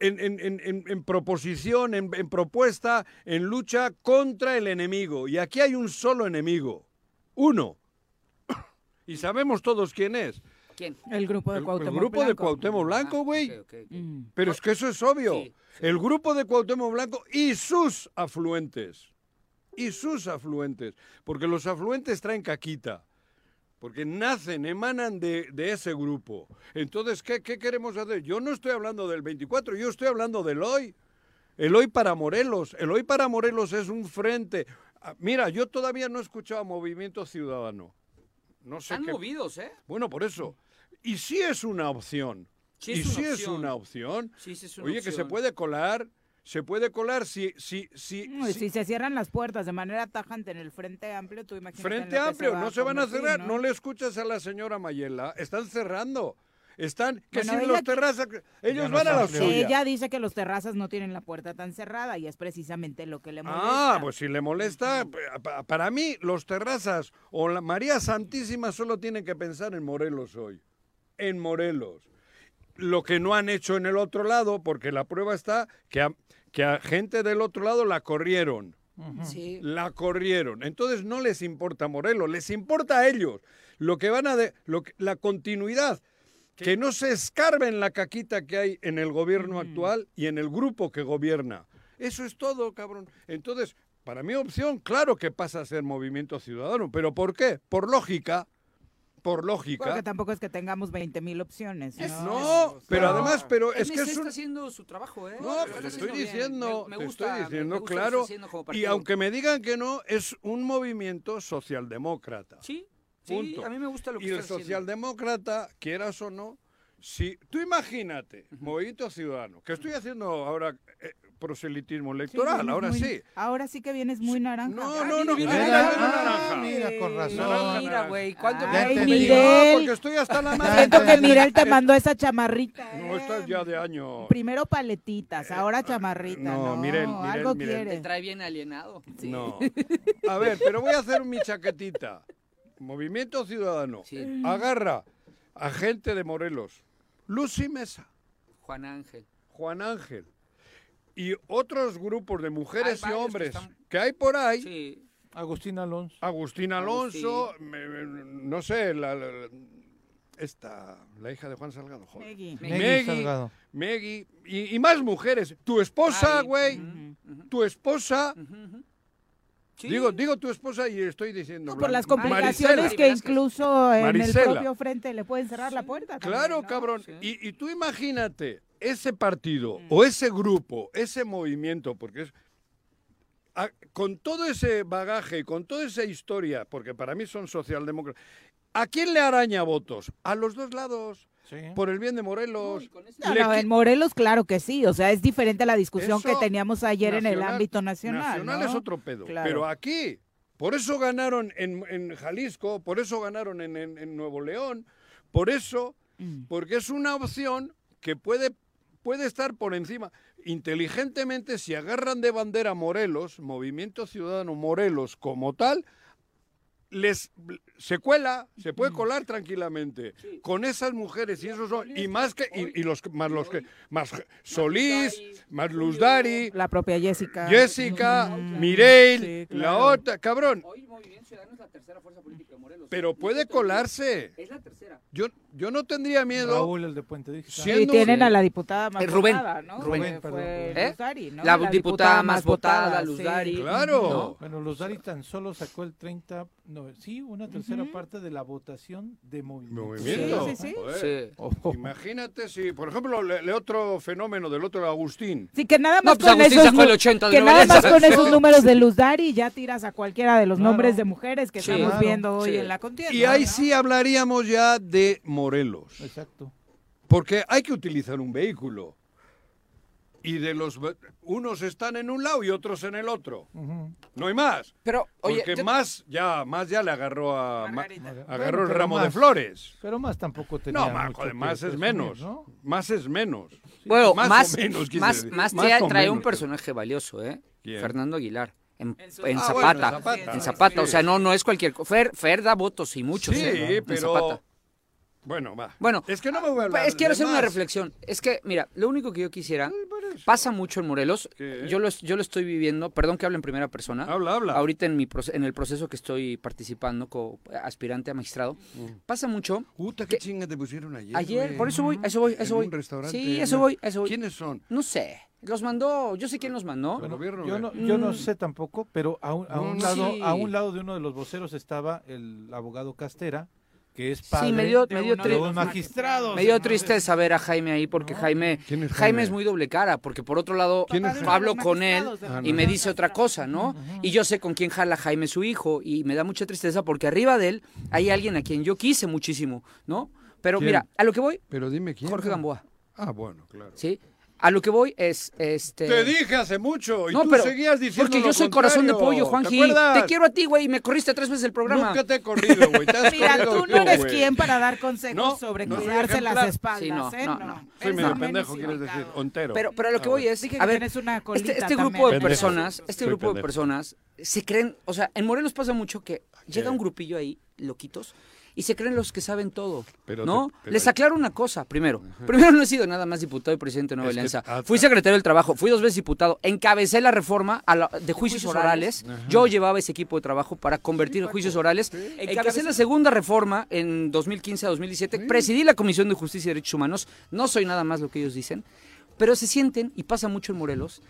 B: en, en- en- en- proposición, en propuesta, en lucha contra el enemigo. Y aquí hay un solo enemigo. Uno. Y sabemos todos quién es.
G: ¿Quién?
E: El grupo de
B: El, el
E: Cuauhtémoc
B: grupo de
E: Blanco.
B: Cuauhtémoc Blanco,
G: Ah,
B: güey.
E: Mm.
B: Pero es que eso es obvio.
G: Sí, sí.
B: El grupo de Cuauhtémoc Blanco y sus afluentes. Y sus afluentes. Porque los afluentes traen caquita. porque nacen, emanan de, de ese grupo. Entonces, ¿qué, ¿qué queremos hacer? Yo no estoy hablando del 24, yo estoy hablando del hoy. El hoy para Morelos. El hoy para Morelos es un frente. Ah, Mira, yo todavía no he escuchado Movimiento Ciudadano. No sé
G: Están
B: qué-
G: movidos, ¿eh?
B: Bueno, por eso. Y sí es una opción.
G: Sí
B: y
G: es
B: sí es
G: opción.
B: una opción.
G: Sí, sí es una
B: Oye, que se puede colar, se puede colar si, si, si,
E: No, y
B: si-
E: Si se cierran las puertas de manera tajante en el Frente Amplio, tú imagínate. en
B: Frente Amplio,
E: va
B: no se van a cerrar. ¿no? le escuchas a la señora Mayela. Están cerrando. Están, que
E: Bueno,
B: si los terrazas, ellos
C: no
B: van a la suya.
E: Ella dice que los terrazas no tienen la puerta tan cerrada y es precisamente lo que le molesta.
B: Ah, pues si le molesta, pa- pa- para mí los terrazas o la María Santísima solo tienen que pensar en Morelos hoy, en Morelos. Lo que no han hecho en el otro lado, porque la prueba está que a, que a gente del otro lado la corrieron.
G: Sí.
B: La corrieron. Entonces no les importa Morelos, les importa a ellos. Lo que van a de, lo que- la continuidad. Que no se escarben la caquita que hay en el gobierno actual y en el grupo que gobierna. Eso es todo, cabrón. Entonces, para mi opción, claro que pasa a ser movimiento ciudadano. ¿Pero por qué? Por lógica. Por lógica.
E: Porque tampoco es que tengamos 20 mil opciones. ¿no?
B: No, pero además, pero es
G: MC
B: que es
G: está
B: un...
G: haciendo su trabajo, ¿eh?
B: No,
G: Lo
B: pues
G: está
B: te estoy diciendo,
G: Me- me
B: te
G: gusta,
B: estoy diciendo,
G: me gusta
B: claro.
G: está
B: Y aunque me digan que no, es un movimiento socialdemócrata.
G: Sí, sí,
B: Punto.
G: a mí me gusta lo que
B: Y el
G: está haciendo.
B: socialdemócrata, quieras o no, si tú imagínate, Movimiento Ciudadano, que estoy haciendo ahora eh, proselitismo electoral,
E: vienes
B: ahora
E: muy-
B: sí.
E: Ahora sí que vienes muy naranja.
B: No, no, no,
G: mira,
B: mira,
C: mira,
B: mira,
C: ah,
B: naranja.
C: mira, con razón.
B: Naranja,
G: Mira, güey, ¿cuánto
E: Ay,
C: Ya
G: me-
C: entendí.
B: No,
E: Miguel.
B: porque estoy hasta la madre.
E: Siento que Mirel te mandó esa chamarrita.
B: No,
E: ¿eh?
B: estás ya de año.
E: Primero paletitas, ahora chamarrita.
B: no,
E: No,
B: Mirel, Mirel,
E: algo
B: Mirel.
G: Te trae bien alienado.
B: No. A ver, pero voy a hacer mi chaquetita. Movimiento Ciudadano.
G: Sí.
B: Agarra a gente de Morelos. Lucy Mesa.
G: Juan Ángel.
B: Juan Ángel y otros grupos de mujeres y
G: que
B: hombres
G: están-
B: que hay por ahí,
G: Sí.
C: Agustín Alonso.
B: Agustín Alonso, me- me- no sé, la, la- esta, la hija de Juan Salgado, joder.
E: Megui,
C: Salgado.
B: Y, y más mujeres. Tu esposa, güey, tu esposa.
G: Sí.
B: digo, digo tu esposa y estoy diciendo.
E: No, por las complicaciones
B: Marisela.
E: que incluso en
B: Marisela.
E: el propio frente le pueden cerrar la puerta. también,
B: Claro,
E: ¿no?
B: cabrón.
G: Sí.
B: Y, y tú imagínate ese partido
E: Mm.
B: o ese grupo, ese movimiento, porque es a- con todo ese bagaje, con toda esa historia, porque para mí son socialdemócratas, ¿a quién le araña votos? A los dos lados,
C: Sí.
B: por el bien de Morelos.
G: Uy,
E: No, no, en Morelos, claro que sí. O sea, es diferente a la discusión que teníamos ayer en el ámbito nacional.
B: Nacional
E: ¿no?
B: es otro pedo.
E: Claro.
B: Pero aquí, por eso ganaron en, en Jalisco, por eso ganaron en, en- en Nuevo León, por eso,
E: Mm.
B: porque es una opción que puede, puede estar por encima. Inteligentemente, si agarran de bandera Morelos, Movimiento Ciudadano Morelos como tal, les se cuela, se puede colar tranquilamente con esas mujeres y esos son- y más que y, y los que- más los que más Solís, más Luz Dari,
E: La propia Jessica.
B: Jessica,
E: Mm,
B: Mireille,
E: sí,
B: la
E: claro.
B: otra, cabrón,
G: Hoy Movimiento Ciudadano es la tercera fuerza política de Morelos.
B: pero puede colarse.
G: Es la tercera.
B: Yo yo no tendría miedo.
C: Raúl, el de Puente Digital.
B: Sí.
E: Y tienen a la diputada más
G: Eh, Rubén.
E: votada, ¿no?
C: Rubén, perdón.
G: ¿Eh?
E: Luz Dari, ¿no?
G: La diputada más votada, Luz
E: sí.
B: Claro.
C: Bueno, los Dari tan solo sacó el 30, no, sí, una tercera parte de la votación de movimiento.
B: Movimiento.
E: Sí, sí, sí.
G: Sí.
C: Ojo.
B: Imagínate si, por ejemplo, le, le otro fenómeno del otro Agustín.
E: Sí, que nada
G: No,
E: más
G: pues
E: con
G: Agustín
E: esos
G: sacó el
E: nu-
G: 80 de
E: que nada más con esos números de Luz Dari ya tiras a cualquiera de los
C: Claro.
E: nombres de mujeres que
G: Sí.
E: estamos
C: Claro.
E: viendo hoy
G: Sí.
E: en la contienda.
B: Y ahí
E: ¿no?
B: sí hablaríamos ya de Morelos.
C: Exacto.
B: Porque hay que utilizar un vehículo. Y de los unos están en un lado y otros en el otro. No hay más.
G: Pero, oye,
B: Porque
G: yo-
B: más ya más ya le agarró a Ma- agarró
C: Bueno,
B: el ramo de flores.
C: Pero más tampoco tenía
B: No, más,
C: mucho
B: es menos.
C: ¿no?
B: Más es menos.
G: bueno,
B: más
G: más,
B: o menos,
G: más, Más trae, un personaje valioso, ¿eh?
B: ¿Quién?
G: Fernando Aguilar. En,
E: En su-
G: en
B: Ah,
G: Zapata.
B: bueno, en Zapata.
G: En Zapata. O sea, no, no es cualquier. Fer, Fer da votos y muchos.
B: Sí,
G: ¿eh? En
B: pero
G: Zapata.
B: Bueno, va.
G: Bueno,
B: es que no me voy a hablar.
G: Es quiero hacer una reflexión. Es que, mira, lo único que yo quisiera, pasa mucho en Morelos.
B: ¿Qué?
G: Yo lo, yo lo estoy viviendo, perdón que hable en primera persona.
B: Habla, habla.
G: Ahorita en, mi en el proceso que estoy participando como aspirante a magistrado, pasa mucho.
B: Puta, qué chinga te pusieron ayer.
G: Ayer,
B: güey.
G: por eso voy, a eso voy, eso
B: En
G: voy.
B: un restaurante,
G: Sí, eso
B: ¿no?
G: voy, eso voy.
B: ¿Quiénes son?
G: No sé, los mandó, yo sé quién los mandó.
B: Bueno, gobierno,
C: Yo no, yo no
G: Mm.
C: sé tampoco, pero a un, a
B: No,
C: un
B: no.
C: lado,
G: Sí.
C: a un lado de uno de los voceros estaba el abogado Castera, que es padre
G: me dio-
C: de,
G: me dio
C: uno de los magistrados.
G: Me dio tristeza ver a Jaime ahí porque Jaime,
B: ¿Quién es
G: Jaime?
B: Jaime?
G: es muy doble cara, porque por otro lado hablo con él
B: Ah,
G: y me dice otra cosa, ¿no? Y yo sé con quién jala Jaime su hijo y me da mucha tristeza porque arriba de él hay alguien a quien yo quise muchísimo, ¿no? Pero
B: ¿Quién?
G: mira, a lo que voy,
B: Pero dime quién.
G: Jorge Gamboa,
B: Ah, bueno, claro.
G: ¿sí? A lo que voy es este
B: Te dije hace mucho y
G: No,
B: tú
G: pero
B: seguías diciendo
G: porque yo
B: lo
G: soy corazón de pollo, Juanji.
B: ¿Te?
G: Te quiero a ti, güey, y me corriste tres veces el programa.
B: Nunca te he corrido, güey.
E: Mira, tú no eres
B: güey.
E: quien para dar consejos
B: No,
E: sobre
B: no
E: cuidarse las espaldas,
G: Sí, no,
E: ¿eh?
G: no, no.
B: Soy medio pendejo, quieres decir. Ontero.
G: Pero, pero a lo que
B: Ah,
G: voy es,
E: Dije que
G: a ver,
E: una
G: este, este
E: también.
G: grupo de
B: Pendejo.
G: personas, este
B: Soy
G: grupo de personas se creen, o sea, en Morelos pasa mucho que llega un grupillo ahí, loquitos, y se creen los que saben todo,
B: Pero
G: ¿no?
B: te- pero-
G: Les aclaro una cosa, primero. Primero no he sido nada más diputado y presidente de Nueva
B: que-
G: Alianza.
B: ah,
G: Fui secretario del Trabajo, fui dos veces diputado, encabecé la reforma a la- de juicios orales. Yo llevaba ese equipo de trabajo para convertir en juicios orales. Encabecé la segunda reforma en 2015 a 2017. Presidí la Comisión de Justicia y Derechos Humanos. No soy nada más lo que ellos dicen. Pero se sienten, y pasa mucho en Morelos,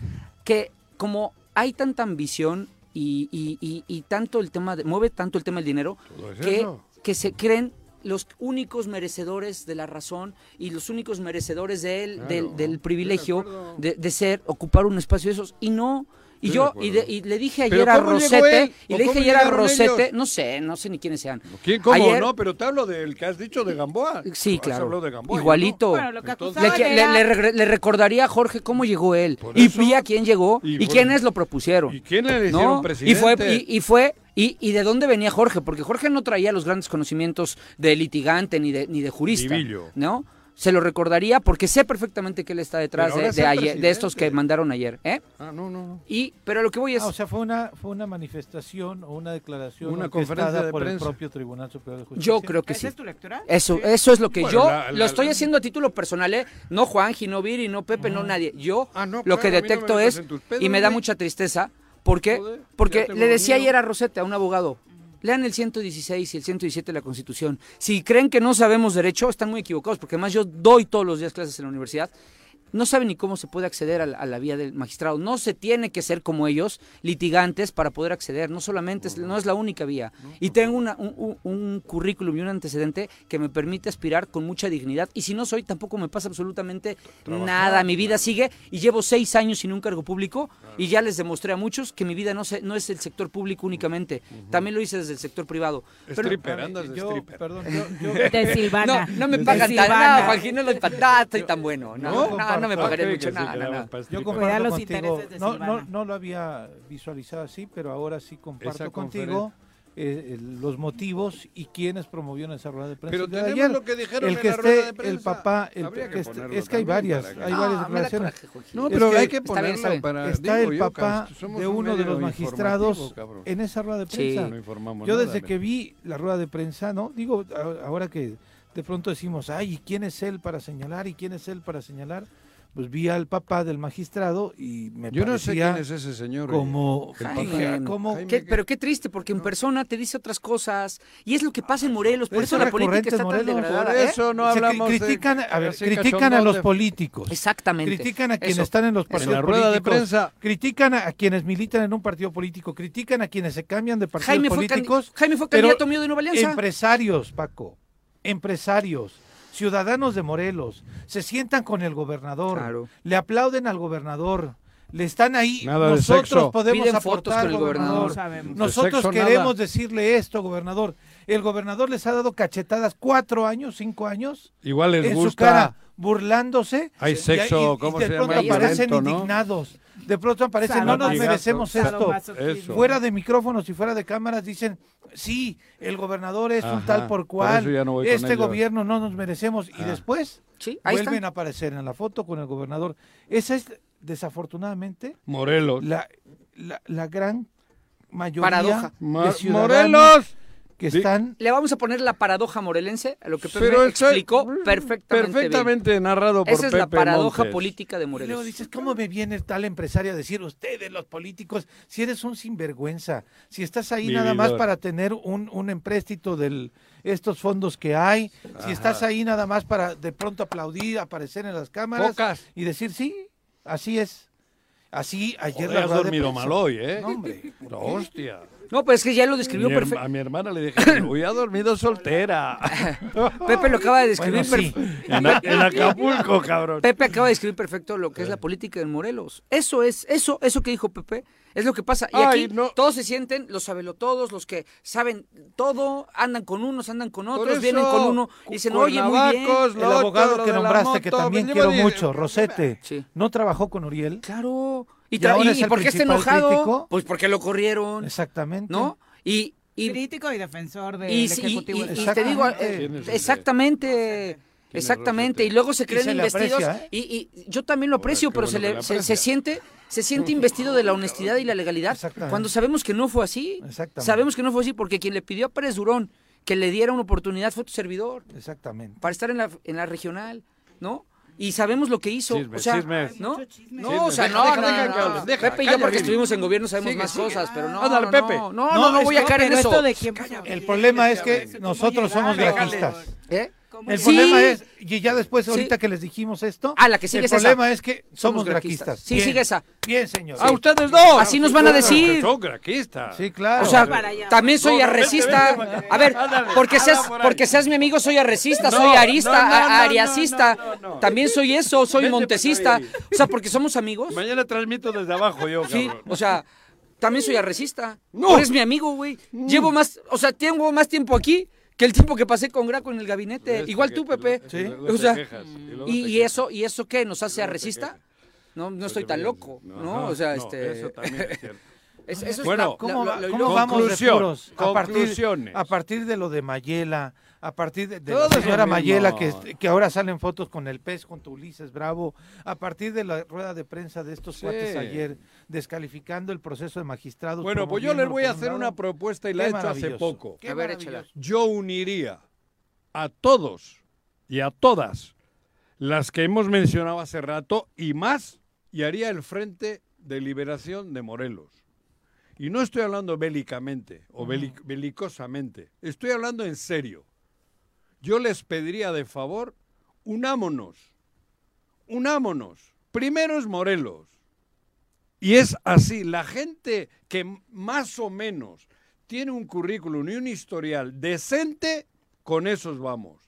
G: que como hay tanta ambición y, y- y- y tanto el tema, de, mueve tanto el tema del dinero, que,
B: eso.
G: Que se creen los únicos merecedores de la razón y los únicos merecedores de él,
B: Claro,
G: del, del
B: de
G: privilegio de, de ser, ocupar un espacio de esos. Y no, y yo, y, de- y le dije
B: ¿Pero
G: ayer a Rosete, y
B: ¿O
G: le dije ayer a Rosete,
B: ellos?
G: no sé, no sé ni quiénes sean.
B: ¿Quién, cómo?
G: Ayer-
B: No, pero te hablo del que has dicho de Gamboa.
G: Sí, claro.
B: de Gamboa,
G: Igualito.
E: Bueno, lo que
B: Entonces-
G: Le, recordaría a Jorge cómo llegó él
B: Por
G: y
B: eso.
G: vi a quién llegó
B: Y
G: y,
B: bueno.
G: quiénes lo propusieron.
B: ¿Y quién le
G: ¿no?
B: hicieron
G: Y
B: presidente?
G: fue, y, y fue, y, y de dónde venía Jorge, porque Jorge no traía los grandes conocimientos de litigante ni de, ni de jurista,
B: Vivillo.
G: ¿no? Se lo recordaría porque sé perfectamente que él está detrás de, ayer, de estos que mandaron ayer, ¿eh?
B: Ah, no, no, no.
G: Y, pero lo que voy es,
C: Ah, o sea, fue una, fue una manifestación o una declaración
B: Una conferencia de
C: por
B: prensa.
C: el propio Tribunal Superior de Justicia.
G: yo creo que
E: ¿Esa
G: sí.
E: es tu lectura?
G: Eso,
E: Sí.
G: eso es lo que
B: Bueno,
G: yo
B: la- la-
G: lo estoy
B: la-
G: haciendo a título personal, ¿eh? No Juanji, no Viri, no Pepe, no nadie. Yo
B: Ah, no,
G: lo
B: claro,
G: que
B: no
G: detecto es,
B: pedos,
G: y me da mucha tristeza, porque,
B: Joder,
G: porque le decía ayer a Rosete, a un abogado, lean el 116 y el 117 de la Constitución. Si creen que no sabemos derecho, están muy equivocados, porque además yo doy todos los días clases en la universidad. No saben ni cómo se puede acceder a la, a la vía del magistrado. No se tiene que ser como ellos, litigantes, para poder acceder. No solamente, es, no es la única vía. Y tengo una- un, un- un currículum y un antecedente que me permite aspirar con mucha dignidad. Y si no soy, tampoco me pasa absolutamente nada. Mi vida sigue y llevo seis años sin un cargo público y ya les demostré a muchos que mi vida no, se, no es el sector público únicamente. También lo hice desde el sector privado. Pero-
B: Stripper, andas de
C: Yo,
B: stripper.
C: perdón, yo, yo-
E: De Silvana.
G: no, no me pagan tan
E: Silvana.
G: nada, Joaquín, no, lo- no estoy tan bueno. No, no, no, me
B: Ah,
G: pagaría
B: creí
G: mucho
B: sí,
G: nada,
C: Yo comparto
E: los
C: contigo.
E: intereses de
C: No, no, no lo había visualizado así, pero ahora sí comparto
B: Esa
C: contigo eh, los motivos y quiénes promovieron esa rueda de prensa.
B: Pero
C: de
B: tenemos
C: ayer.
B: lo que dijeron
C: el
B: en
C: que
B: la
C: esté
B: rueda de
C: el
B: prensa.
C: papá, el,
B: Habría que
C: que esté-
B: ponerlo
C: es que hay varias,
B: que-
C: hay varias
G: coraje, Joaquín.
B: No,
C: Es
B: pero
C: que
B: hay que
G: está bien, está
B: ponerlo
G: bien.
B: para...
C: Está
B: digo
C: el papá de
B: un
C: uno de los magistrados en esa rueda de
G: Sí.
C: prensa.
B: No informamos
C: Yo desde que vi la rueda de prensa, ¿no? Digo, ahora que de pronto decimos, ay, ¿y quién es él para señalar? ¿Y quién es él para señalar? Pues vi al papá del magistrado y me
B: Yo no sé
C: parecía
B: quién es ese señor.
C: como,
B: El
G: Jaime. pero qué triste, porque en persona te dice otras cosas. Y es lo que pasa en Morelos. Por
C: Es
G: eso la política está tan
C: Morelos.
G: degradada.
B: Por
G: ¿eh?
B: eso no hablamos
C: critican, a ver, critican a los
B: de-
C: políticos.
G: Exactamente.
C: Critican a quienes
G: Eso.
C: están en los
B: En
C: partidos
B: la rueda de
C: políticos.
B: prensa.
C: Critican a, a quienes militan en un partido político. Critican a quienes se cambian de partidos
G: Jaime fue,
C: políticos.
G: Jaime fue candidato mío de Nueva Alianza.
C: Empresarios, Paco. Empresarios. Ciudadanos de Morelos. Se sientan con el gobernador.
G: Claro.
C: Le aplauden al gobernador. Le están ahí.
B: Nada
C: Nosotros podemos
G: Piden fotos
C: aportar,
G: con el gobernador.
C: gobernador.
E: No sabemos.
C: Nosotros
B: sexo,
C: queremos
B: nada.
C: decirle esto, gobernador. El gobernador les ha dado cachetadas cuatro años, cinco años
B: Igual les
C: en
B: gusta.
C: su cara, burlándose.
B: Hay
C: y-
B: sexo,
C: y- y
B: ¿cómo
C: de
B: se
C: pronto
B: llama?
C: aparecen indignados. De pronto aparecen, no nos merecemos esto.
B: Eso.
C: Fuera de micrófonos y fuera de cámaras dicen, sí, el gobernador es un tal por cual,
B: no
C: este gobierno no nos merecemos. Y
B: Ah.
C: después
G: Sí, ahí
C: vuelven a aparecer en la foto con el gobernador. Esa es, desafortunadamente,
B: Morelos.
C: la, la, la gran mayoría
G: Paradoja.
C: De ciudadanos
B: Morelos.
C: Que
B: Di-
C: están
G: Le vamos a poner la paradoja morelense, a lo que Pepe explicó perfectamente.
B: Perfectamente narrado por
G: bien. Esa es la paradoja
B: Montes.
G: política de
C: Y luego
G: Morelos.
C: dices, ¿cómo me viene tal empresario a decir ustedes, los políticos, si eres un sinvergüenza, si estás ahí nada más para tener un, un empréstito de estos fondos que hay, si estás ahí nada más para de pronto aplaudir, aparecer en las cámaras
B: Pocas.
C: y decir, sí, así es. Así ayer
B: Joder,
C: la
B: has dormido mal hoy, ¿eh?
C: No, hombre,
B: La hostia.
G: No, pero es que ya lo describió perfecto.
B: a mi hermana le dije, hoy ha dormido soltera.
G: Pepe lo acaba de describir
C: Bueno, sí.
G: perfecto.
B: en, a- en Acapulco, cabrón.
G: Pepe acaba de describir perfecto lo que es la política en Morelos. Eso es, eso, eso que dijo Pepe, es lo que pasa. Y
B: Ay,
G: aquí
B: no.
G: todos se sienten los sabelotodos, los que saben todo, andan con unos, andan con otros,
B: eso,
G: vienen con uno y dicen, oye, muy bien.
C: El abogado que nombraste, que también
B: pues,
C: quiero mucho, Rosete,
G: Sí.
C: ¿no trabajó con Uriel?
G: Claro. ¿Y,
C: ¿Y
G: tra-
C: ahora
G: y-
C: es
G: y
C: el
G: por qué está enojado?
C: crítico?
G: Pues porque lo corrieron,
C: Exactamente.
G: ¿no? Y, y,
E: Crítico y defensor del
G: y, sí, y-
E: Ejecutivo.
G: y- y
E: de
G: te digo,
C: Exactamente.
G: eh, exactamente, exactamente, y luego se creen
C: se
G: investidos,
C: aprecia, ¿eh?
G: y, y yo también lo aprecio, pero
B: bueno
G: se, le, se, siente, se siente investido de la honestidad y la legalidad,
C: Exactamente.
G: cuando sabemos que no fue así, sabemos que no fue así, porque quien le pidió a Pérez Durón que le diera una oportunidad fue tu servidor,
C: Exactamente.
G: para estar en la, en la regional, ¿no? Y sabemos lo que hizo,
B: Chisme,
G: o sea,
B: chisme.
G: ¿no?
E: Chisme.
G: No,
B: Chisme.
G: o sea, no,
B: deja,
G: no,
B: deja
G: no,
B: que hables,
G: no.
B: deja,
G: Pepe y yo porque estuvimos en gobierno sabemos
B: Sigue,
G: más
B: sigue.
G: cosas, pero no,
B: Ándale,
G: no,
B: Pepe.
G: no, no,
C: No,
G: no, no voy a caer en eso.
E: esto de quién
C: El problema es que nosotros somos graquistas.
G: ¿Eh?
E: ¿Cómo
C: El problema es, y ya después,
G: Sí.
C: ahorita que les dijimos esto,
G: Ah, la que sigue
C: el
G: es esa.
C: problema es que somos,
G: Somos
C: graquistas.
G: graquistas. Sí,
C: Bien.
G: sigue esa.
C: Bien, señor.
B: ¡A ustedes dos!
G: Así nos van a decir.
B: Son graquistas.
C: Sí, claro.
G: O sea,
E: para allá.
G: también soy arrecista.
B: vente, vente.
G: A ver,
B: Ándale,
G: porque
B: anda
G: seas,
B: por ahí.
G: porque seas mi amigo, soy arrecista, soy arista,
B: no, no,
G: a-
B: no,
G: ariacista.
B: no, no, no.
G: También soy eso, soy
B: Vente acá,
G: O sea, porque somos amigos.
B: Mañana transmito desde abajo yo,
G: Sí,
B: cabrón.
G: o sea, también soy arrecista.
B: No.
G: No. Eres mi amigo, güey. Llevo más, o sea, tengo más tiempo aquí que el tiempo que pasé con Graco en el gabinete.
B: Este
G: Igual
B: que-
G: tú, Pepe.
B: y luego
G: O sea,
B: quejas, y
G: eso, ¿y eso qué? ¿Nos hace
B: quejas.
G: No, no estoy tan loco,
B: no,
G: ¿no? O sea,
B: no,
G: este...
B: Eso también es cierto.
G: es- eso
B: Bueno,
G: está-
C: ¿Cómo, vamos de
B: Conclusión,
C: puros? A partir, a partir de lo de Mayela, a partir de, la señora. Mayela, que, que ahora salen fotos con el pez, con tu Ulises Bravo, a partir de la rueda de prensa de estos
B: Sí.
C: cuates ayer, descalificando el proceso de magistrados.
B: Bueno, pues yo les voy a hacer una propuesta y la he hecho hace poco.
G: A ver.
B: Yo uniría a todos y a todas las que hemos mencionado hace rato y más y haría el Frente de Liberación de Morelos. Y no estoy hablando bélicamente o beli- belicosamente, estoy hablando en serio. Yo les pediría de favor, unámonos, unámonos. Primero es Morelos. Y es así, la gente que más o menos tiene un currículum y un historial decente, con esos vamos.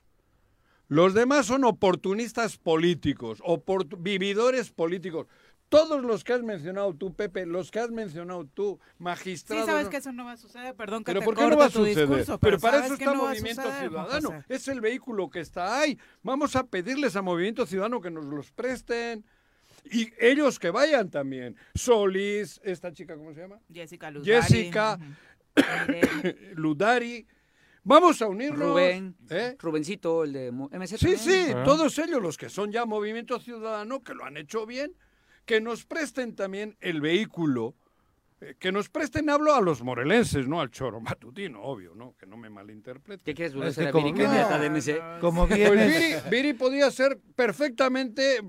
B: Los demás son oportunistas políticos, oportu- vividores políticos. Todos los que has mencionado tú, Pepe, los que has mencionado tú,
E: Sí,
B: magistrados.
E: sabes
B: ¿no?
E: que eso no va a suceder, perdón que
B: Pero
E: te
B: ¿por qué no va a suceder?
E: discurso,
B: pero para eso está
E: no
B: Movimiento
E: suceder,
B: Ciudadano.
E: José.
B: Es el vehículo que está ahí. Vamos a pedirles a Movimiento Ciudadano que nos los presten. Y ellos que vayan también. Solís, esta chica, ¿cómo se llama?
E: Jessica Luzari.
B: Jessica. Ludari. Vamos a unirnos.
G: Rubén,
B: ¿eh?
G: Rubencito, el de Mo- MC.
B: Sí, sí,
C: Ah.
B: todos ellos, los que son ya Movimiento Ciudadano, que lo han hecho bien, que nos presten también el vehículo, eh, que nos presten, hablo a los morelenses, no al choro matutino, obvio, ¿no? Que no me malinterpreten.
G: ¿Qué quieres?
C: Es
G: ¿Volverse
C: que como
G: de MC?
C: Como
B: Pues
C: bien
B: Viri, Viri podía ser perfectamente,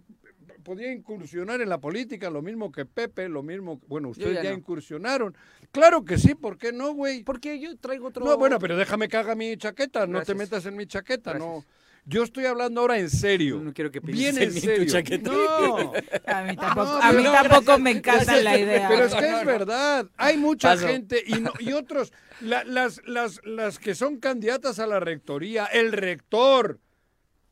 B: podía incursionar en la política, lo mismo que Pepe, lo mismo, que- bueno, ustedes
G: ya
B: ya,
G: no.
B: incursionaron. Claro que sí, ¿por qué no, güey?
G: Porque yo traigo otro...
B: No, bueno, pero déjame que haga mi chaqueta, no te metas en mi chaqueta, no. Yo estoy hablando ahora en serio.
G: No quiero que
B: Bien
G: pienses
B: en
G: en
B: serio.
G: chaqueta.
B: No,
E: A mí tampoco,
B: No,
E: a mí
B: pero-
E: tampoco me encanta la idea.
B: pero es que es verdad. Hay mucha
G: Paso.
B: gente y, no- y otros, la- las, las, las que son candidatas a la rectoría, el rector,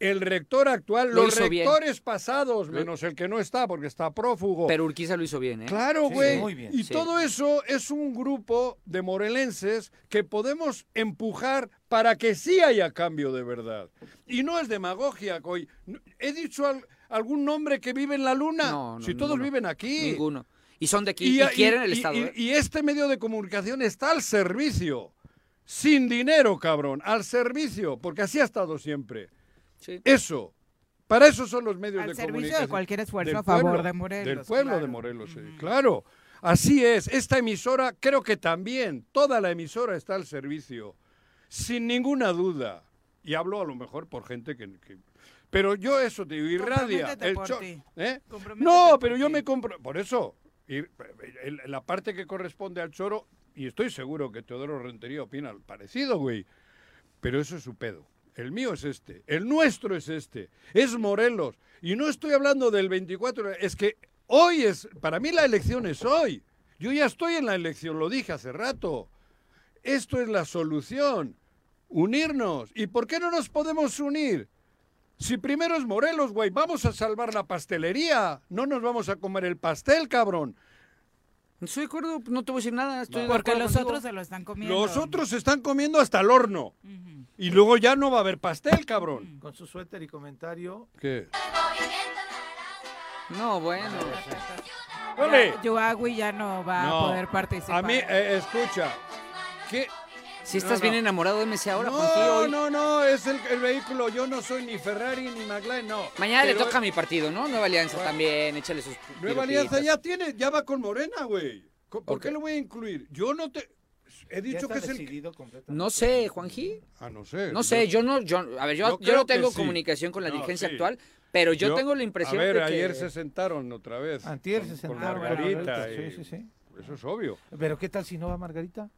B: el rector actual,
G: Lo
B: los
G: bien.
B: rectores pasados, menos el que no está porque está prófugo.
G: Pero Urquiza lo hizo bien, ¿eh?
B: Claro, güey. y
G: Sí.
B: todo eso es un grupo de morelenses que podemos empujar para que sí haya cambio de verdad. Y no es demagogia, coy. ¿He dicho al- algún nombre que vive en la luna?
G: No, no,
B: si todos
G: ninguno.
B: viven aquí.
G: Ninguno. Y son de aquí y, quieren el
B: y-
G: Estado,
B: y-
G: ¿eh?
B: y este medio de comunicación está al servicio. Sin dinero, cabrón. Al servicio. Porque así ha estado siempre.
G: Sí.
B: Eso. Para eso son los medios
E: Al
B: de
E: servicio
B: comunicación.
E: de cualquier esfuerzo
B: Del
E: a favor
B: pueblo,
E: de Morelos.
B: Del pueblo
E: claro.
B: de Morelos, sí, claro. Así es. Esta emisora, creo que también, toda la emisora está al servicio. Sin ninguna duda. Y hablo a lo mejor por gente que... que- pero yo eso te digo, irradia. El
E: por
B: cho-
E: ti.
B: ¿eh? No, pero yo me compro... Por eso, el- la parte que corresponde al choro, y estoy seguro que Teodoro Rentería opina parecido, güey. Pero eso es su pedo. El mío es este. El nuestro es este. Es Morelos. Y no estoy hablando del 24. Es que hoy es. Para mí la elección es hoy. Yo ya estoy en la elección, lo dije hace rato. Esto es la solución. Unirnos. ¿Y por qué no nos podemos unir? Si primero es Morelos, güey, vamos a salvar la pastelería. No nos vamos a comer el pastel, cabrón.
G: Estoy de acuerdo, no te voy a decir nada. Estoy de
E: Porque los
G: contigo.
E: otros se lo están comiendo.
B: Los otros se están comiendo hasta el horno. Y luego ya no va a haber pastel, cabrón.
C: Con su suéter y comentario.
B: ¿Qué?
G: No, bueno.
B: ¡Ole!
E: Yoagui ya no va
B: No,
E: a poder participar.
B: A mí, eh, escucha. ¿Qué?
G: Si estás
B: No,
G: bien
B: no.
G: enamorado de MC ahora,
B: No,
G: Juanji, hoy.
B: no, no, es el, el vehículo. Yo no soy ni Ferrari ni McLaren, no.
G: Mañana le toca a mi partido, ¿no? Nueva Alianza
B: Bueno.
G: también, échale sus
B: Nueva. Alianza ya tiene, ya va con Morena, güey. ¿Por qué lo voy a incluir? Yo no te. He dicho que es el.
G: No sé, Juanji.
B: Ah, no sé.
G: No sé, yo no, yo, a ver, yo,
B: Yo
G: no tengo
B: sí.
G: comunicación con la
B: No,
G: dirigencia
B: sí.
G: actual, pero yo, tengo la impresión
B: A ver,
G: de que...
B: ayer se sentaron otra vez.
C: Antier
B: con-
C: se
B: con
C: sentaron.
B: Margarita.
C: Margarita,
B: y-
C: sí, sí, sí.
B: Eso es obvio.
C: Pero ¿qué tal si no va Margarita?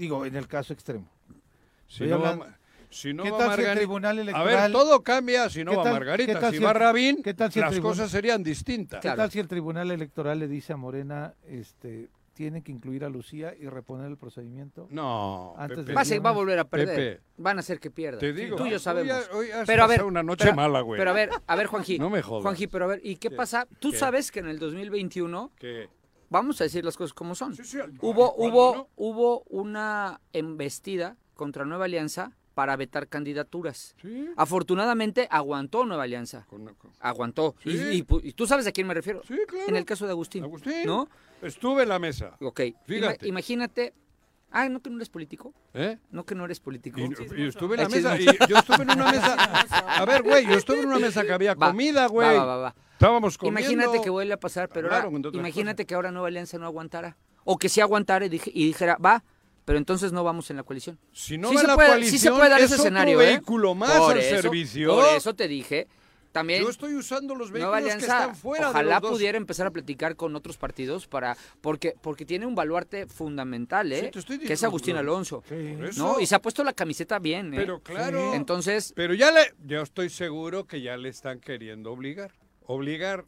C: Digo, en el caso extremo.
B: Si no, va,
C: hablando-
B: si no
C: ¿Qué
B: va
C: tal si el
B: Margarita-
C: Tribunal
B: A
C: Electoral...
B: ver, todo cambia si no
C: ¿Qué
B: va
C: tal-
B: Margarita.
C: qué tal
B: si
C: si
B: va Rabín,
C: qué tal si el
B: las
C: tribunal-
B: cosas serían distintas.
C: ¿Qué tal si el Tribunal Electoral le dice a Morena, este, tiene que incluir a Lucía y reponer el procedimiento?
B: No,
C: Antes
B: Pepe.
C: de
G: Va a, va a volver a perder.
B: Pepe.
G: Van a hacer que pierda.
B: Te digo,
G: Tú y yo sabemos.
B: hoy has
G: pero a ver,
B: una noche
G: pero-
B: mala, güey.
G: Pero a ver, a ver, Juanji.
B: No me jodas.
G: Juanji, pero a ver, ¿y qué,
B: ¿Qué?
G: pasa? Tú
B: ¿Qué?
G: sabes que en el 2021,
B: Que-
G: vamos a decir las cosas como son.
B: Sí, sí,
G: Hubo,
B: ¿cuándo
G: hubo,
B: no?
G: hubo una embestida contra Nueva Alianza para vetar candidaturas.
B: Sí.
G: Afortunadamente aguantó Nueva Alianza.
B: Con- con-
G: Aguantó. Y-
B: Sí.
G: Y, tú sabes a quién me refiero.
B: Sí, claro.
G: En el caso de Agustín.
B: Agustín.
G: ¿No?
B: Estuve en la mesa.
G: Ok. Ima-
B: Fíjate.
G: imagínate. Ah, ¿no que no eres político?
B: ¿Eh?
G: No que no eres político.
B: Y, y estuve en la mesa. Y yo estuve en una mesa. A ver, güey, yo estuve en una mesa que había
G: Va,
B: comida, güey.
G: va, va, va.
B: Estábamos comiendo.
G: Imagínate que vuelve a pasar, pero ahora, imagínate que ahora Nueva Alianza no aguantara. O que sí aguantara y, dije- y dijera, va, pero entonces no vamos en la coalición.
B: Si no
G: sí
B: va
G: se
B: la
G: puede,
B: coalición,
G: sí se puede dar
B: es
G: ese
B: otro
G: escenario, ¿eh?
B: vehículo más
G: Por
B: al
G: eso-
B: servicio.
G: Por eso te dije. También
B: Yo estoy usando los vehículos que
G: Alianza,
B: están fuera de
G: ojalá
B: los dos.
G: pudiera empezar a platicar con otros partidos para porque porque tiene un baluarte fundamental, ¿eh?
B: Sí, te estoy
G: que es Agustín. Alonso. ¿no? Y se ha puesto la camiseta bien, ¿eh?
B: Pero claro.
G: Entonces,
B: Pero ya le, yo estoy seguro que ya le están queriendo obligar. Obligar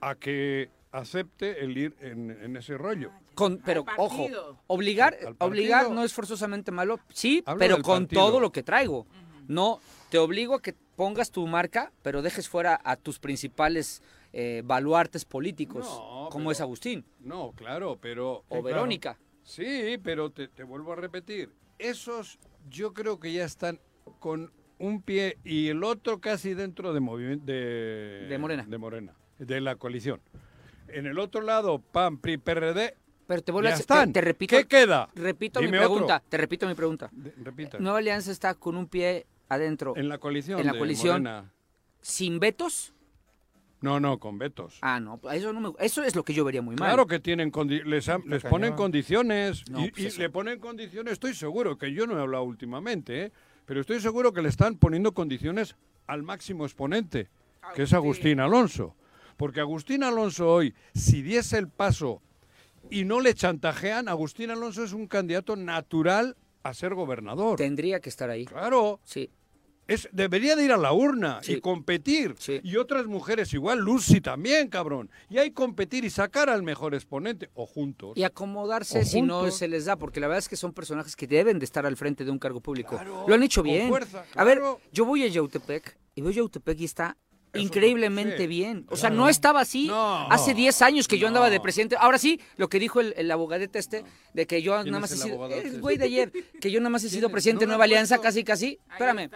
B: a que acepte el ir en, en ese rollo.
G: con, pero ojo, obligar, obligar no es forzosamente malo, sí,
B: Hablo
G: pero con
B: partido.
G: todo lo que traigo. No, te obligo a que pongas tu marca, pero dejes fuera a tus principales eh, baluartes políticos,
B: No,
G: como
B: pero-
G: es Agustín
B: No, claro, pero...
G: o Verónica.
B: Sí, pero te, te vuelvo a repetir. Esos yo creo que ya están con un pie y el otro casi dentro de movimiento de,
G: De Morena.
B: De Morena, de la coalición. En el otro lado, PAN, PRI, PRD,
G: Pero te vuelvo
B: ya
G: a
B: están.
G: te repito,
B: ¿Qué queda?
G: repito mi pregunta,
B: otro.
G: te repito mi pregunta.
B: De- repita.
G: Nueva Alianza está con un pie adentro,
B: En la coalición.
G: en la
B: de
G: coalición.
B: Morena.
G: sin vetos.
B: No, no, con vetos.
G: Ah, no, eso no me- eso es lo que yo vería muy mal.
B: Claro que tienen condi- les, han- les ponen condiciones
G: No,
B: y,
G: pues
B: y le ponen condiciones, estoy seguro que yo no he hablado últimamente, ¿eh? pero estoy seguro que le están poniendo condiciones al máximo exponente, que es Agustín Alonso. Porque Agustín Alonso hoy, si diese el paso y no le chantajean, Agustín Alonso es un candidato natural a ser gobernador.
G: Tendría que estar ahí.
B: Claro,
G: Sí.
B: Es, debería de ir a la urna
G: Sí.
B: y competir.
G: Sí.
B: Y otras mujeres igual, Lucy también, cabrón. Y hay competir y sacar al mejor exponente, o juntos.
G: Y acomodarse
B: O
G: si no se les da, porque la verdad es que son personajes que deben de estar al frente de un cargo público.
B: Claro,
G: Lo han hecho bien.
B: fuerza,
G: A ver, yo voy a Yautepec y veo Yautepec y está increíblemente
B: sí,
G: bien. O sea,
B: claro.
G: no estaba así
B: No.
G: hace 10 años que yo andaba de presidente. Ahora sí, lo que dijo el, el abogadete este, de que yo
B: ¿Quién
G: nada más
B: es
G: he sido... El güey de ayer, que yo nada más he sido
B: es?
G: presidente de
B: ¿No lo
G: Nueva Alianza, casi, casi. Espérame.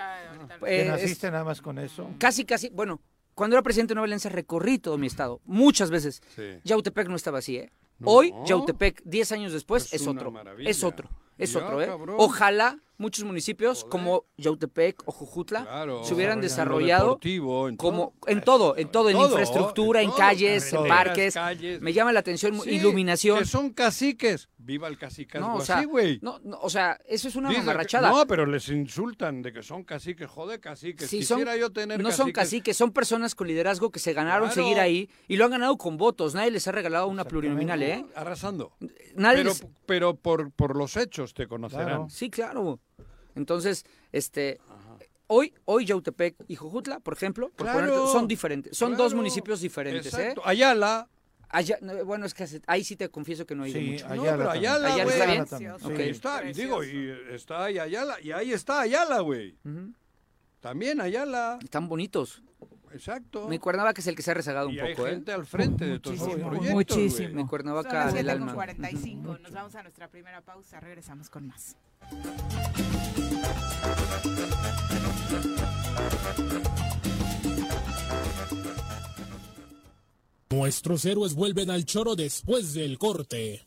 C: ¿Te
G: Eh,
C: naciste nada más con eso?
G: casi, casi, bueno, cuando era presidente de Nueva Alianza recorrí todo mi estado, muchas veces.
B: Sí.
G: Yautepec no estaba así, ¿eh?
B: No.
G: Hoy, Yautepec, 10 años después,
B: Es
G: otro.
B: maravilla.
G: Es otro. Es
B: Ya,
G: otro, ¿eh?
B: cabrón.
G: Ojalá muchos municipios
B: Joder.
G: como Yautepec o Jujutla
B: Claro.
G: se hubieran desarrollado
B: en
G: como
B: todo.
G: en todo, en todo, en,
B: todo,
G: infraestructura, en,
B: todo,
G: calles, en parques.
B: calles.
G: Me llama la atención,
B: Sí,
G: iluminación.
B: Que son caciques. Viva el cacicazgo
G: No, o sea,
B: así, güey.
G: no, no, o sea, eso es una mamarrachada.
B: No, pero les insultan de que son caciques. Joder, caciques.
G: Sí, son-
B: Quisiera yo tener
G: no son caciques, son personas con liderazgo que se ganaron
B: Claro.
G: seguir ahí y lo han ganado con votos. Nadie les ha regalado una plurinominal, ¿eh?
B: Arrasando.
G: Nadie
B: Pero,
G: les-
B: pero por, por los hechos te conocerán.
C: Claro.
G: Sí, claro. Entonces, este, hoy, hoy Yautepec y Jojutla, por ejemplo, por
B: Claro.
G: ponerte- son diferentes. Son dos
B: Claro.
G: municipios diferentes, ¿eh?
B: Exacto. Ayala.
G: Allá- no, bueno, es que hace- ahí sí te confieso que no he ido
C: Sí,
G: mucho.
C: Ayala
B: No, pero. Ayala,
G: Ayala está bien.
A: Precioso.
C: sí.
G: Ok.
B: Ahí está, y digo, y está ahí Ayala, y ahí está Ayala, güey.
G: Ujú.
B: También Ayala,
G: Están bonitos.
B: exacto.
G: Mi Cuernavaca es el que se ha rezagado un
B: y hay
G: poco, ¿eh?
B: gente al frente de todos los
C: Muchísimo.
B: proyectos,
A: Muchísimo.
G: Mi
A: Son
G: Cuernavaca del
A: 7
G: alma.
A: con 45. Nos vamos a nuestra primera pausa. Regresamos con más.
H: Nuestros héroes vuelven al choro después del corte.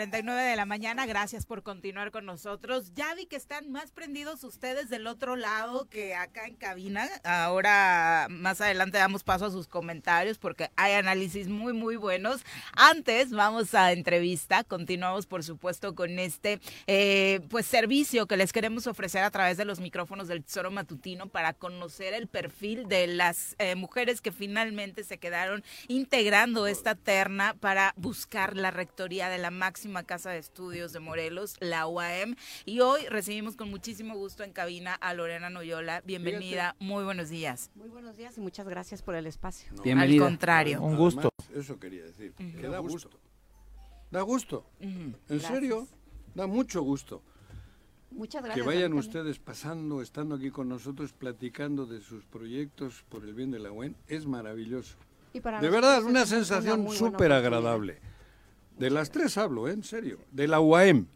A: 49 de la mañana, gracias por continuar con nosotros. Ya vi que están más prendidos ustedes del otro lado que acá en cabina. Ahora, más adelante damos paso a sus comentarios porque hay análisis muy, muy buenos. Antes, vamos a entrevista. Continuamos, por supuesto, con este eh, pues servicio que les queremos ofrecer a través de los micrófonos del Tesoro Matutino para conocer el perfil de las eh, mujeres que finalmente se quedaron integrando esta terna para buscar la rectoría de la máxima casa de estudios de Morelos, la UAM. Y hoy recibimos con muchísimo gusto en cabina a Lorena Noyola. Bienvenida, muy buenos días.
I: Muy buenos días y muchas gracias por el espacio.
G: Bienvenida.
A: Al contrario.
C: Un gusto.
B: Además, eso quería decir, que da gusto. Da gusto. En
I: gracias.
B: serio, da mucho gusto.
I: Muchas
B: Que
I: gracias.
B: vayan
I: mí también.
B: ustedes pasando, estando aquí con nosotros, platicando de sus proyectos por el bien de la UEN, es maravilloso.
I: Y para
B: De verdad, una sensación súper agradable. De las tres hablo, ¿eh? en serio. De la UAM.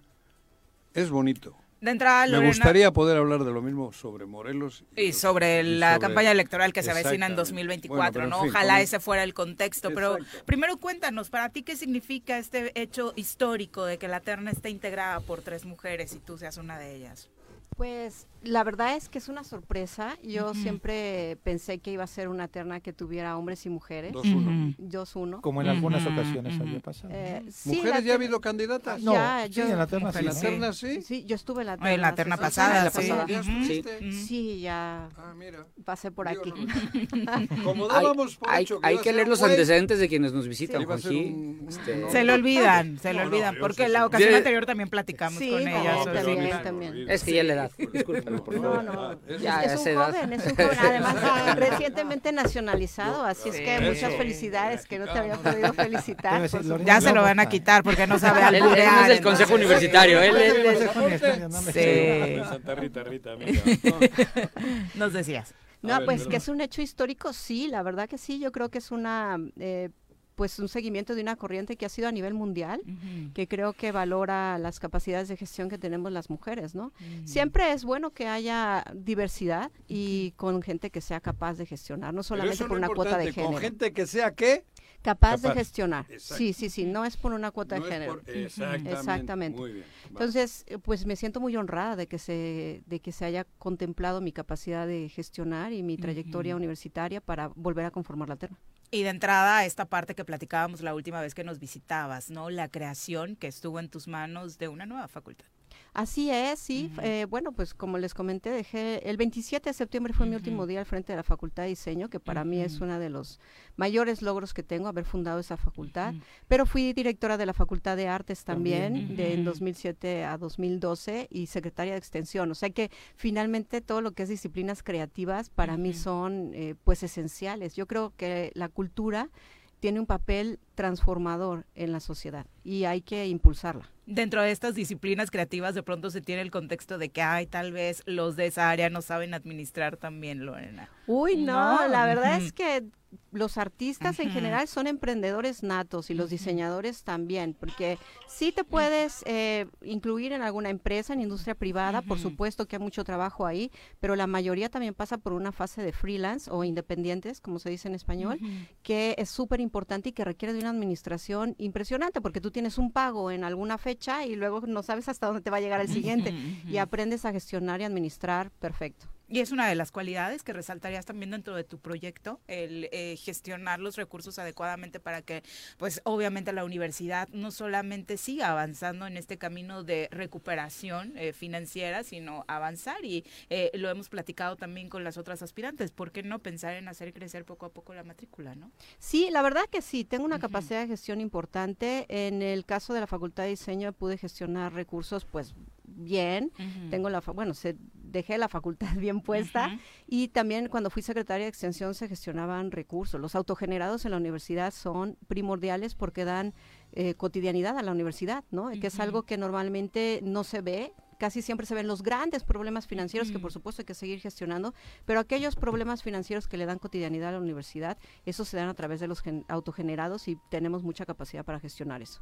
B: Es bonito.
A: De entrada,
B: Me
A: Lorena.
B: gustaría poder hablar de lo mismo sobre Morelos.
A: Y sobre
B: y
A: la
B: sobre-
A: campaña electoral que se avecina en
B: Exactamente.
A: 2024,
B: Bueno, en
A: ¿no?
B: fin,
A: Ojalá ese fuera el contexto. Pero primero cuéntanos, ¿para ti qué significa este hecho histórico de que la terna esté integrada por tres mujeres y tú seas una de ellas?
I: Pues la verdad es que es una sorpresa. Yo siempre pensé que iba a ser una terna que tuviera hombres y mujeres.
B: Dos, uno.
I: Dos uno.
C: Como en algunas ocasiones había pasado.
I: Eh, sí,
B: ¿Mujeres ya ha habido candidatas?
C: no,
I: ya,
C: sí,
I: yo-
C: en la terna sí,
B: ¿En terna sí?
I: Sí, yo estuve en la
A: En
I: terna.
A: la terna pasada,
I: años.
G: la
A: sí.
G: pasada.
A: Ujú.
I: Sí, ya
B: Ah, mira.
I: pasé por
B: Digo,
I: aquí.
B: Como
G: Hay,
B: dábamos por
G: hay-
B: hecho que
G: hay que leer los
B: juez,
G: antecedentes de quienes nos visitan,
B: un-
G: Este,
B: un-
A: Se lo olvidan, se lo olvidan, porque
B: sí,
A: la
B: sí.
A: ocasión anterior también platicamos
I: Sí,
A: con
I: bien,
B: eso.
I: también.
G: Es que ya la edad. Por
I: No,
G: favor.
I: no.
G: Ya,
I: es, un joven, es un joven. Además, recientemente nacionalizado, así es que muchas felicidades que no te había podido felicitar.
A: Ya se lo van a quitar porque no sabe
G: Él- él no
A: alburear.
G: es del consejo universitario, él es-.
B: Santa Rita, Rita, amiga.
A: Nos decías.
I: No, pues que es un hecho histórico, sí, la verdad que sí, yo creo que es una, eh, pues un seguimiento de una corriente que ha sido a nivel mundial, que creo que valora las capacidades de gestión que tenemos las mujeres, ¿no? Siempre es bueno que haya diversidad y con gente que sea capaz de gestionar, no solamente por una cuota de género.
B: Con gente que sea qué?
I: capaz, de gestionar.
B: Exacto.
I: Sí, sí, sí, no es por una cuota
B: No
I: de
B: es
I: género.
B: por- exactamente.
I: Exactamente.
B: Muy bien.
I: Entonces, eh, pues me siento muy honrada de que se de que se haya contemplado mi capacidad de gestionar y mi trayectoria universitaria para volver a conformar la terna.
A: Y de entrada, esta parte que platicábamos la última vez que nos visitabas, ¿no? La creación que estuvo en tus manos de una nueva facultad.
I: Así es, sí. eh, bueno, pues como les comenté, dejé el 27 de septiembre fue mi último día al frente de la Facultad de Diseño, que para mí es uno de los mayores logros que tengo, haber fundado esa facultad. Pero fui directora de la Facultad de Artes también, de en
A: Ujú.
I: 2007 a 2012 y secretaria de Extensión. O sea que finalmente todo lo que es disciplinas creativas para mí son eh, pues esenciales. Yo creo que la cultura tiene un papel transformador en la sociedad y hay que impulsarla.
A: Dentro de estas disciplinas creativas de pronto se tiene el contexto de que, ay, tal vez los de esa área no saben administrar también, Lorena.
I: Uy, no,
A: No,
I: la verdad es que los artistas en general son emprendedores natos y los diseñadores también, porque sí te puedes eh, incluir en alguna empresa, en industria privada, por supuesto que hay mucho trabajo ahí, pero la mayoría también pasa por una fase de freelance o independientes, como se dice en español, que es súper importante y que requiere de una administración impresionante, porque tú tienes un pago en alguna fecha y luego no sabes hasta dónde te va a llegar el siguiente y aprendes a gestionar y administrar perfecto.
A: Y es una de las cualidades que resaltarías también dentro de tu proyecto, el eh, gestionar los recursos adecuadamente para que, pues obviamente la universidad no solamente siga avanzando en este camino de recuperación eh, financiera, sino avanzar y eh, lo hemos platicado también con las otras aspirantes, ¿por qué no pensar en hacer crecer poco a poco la matrícula, no?
I: Sí, la verdad que sí, tengo una capacidad de gestión importante. En el caso de la Facultad de Diseño pude gestionar recursos pues bien. Tengo la, bueno, se, dejé la facultad bien puesta y también cuando fui secretaria de extensión se gestionaban recursos. Los autogenerados en la universidad son primordiales porque dan eh, cotidianidad a la universidad, ¿no? Que es algo que normalmente no se ve. Casi siempre se ven los grandes problemas financieros que por supuesto hay que seguir gestionando, pero aquellos problemas financieros que le dan cotidianidad a la universidad, esos se dan a través de los gen- autogenerados y tenemos mucha capacidad para gestionar eso.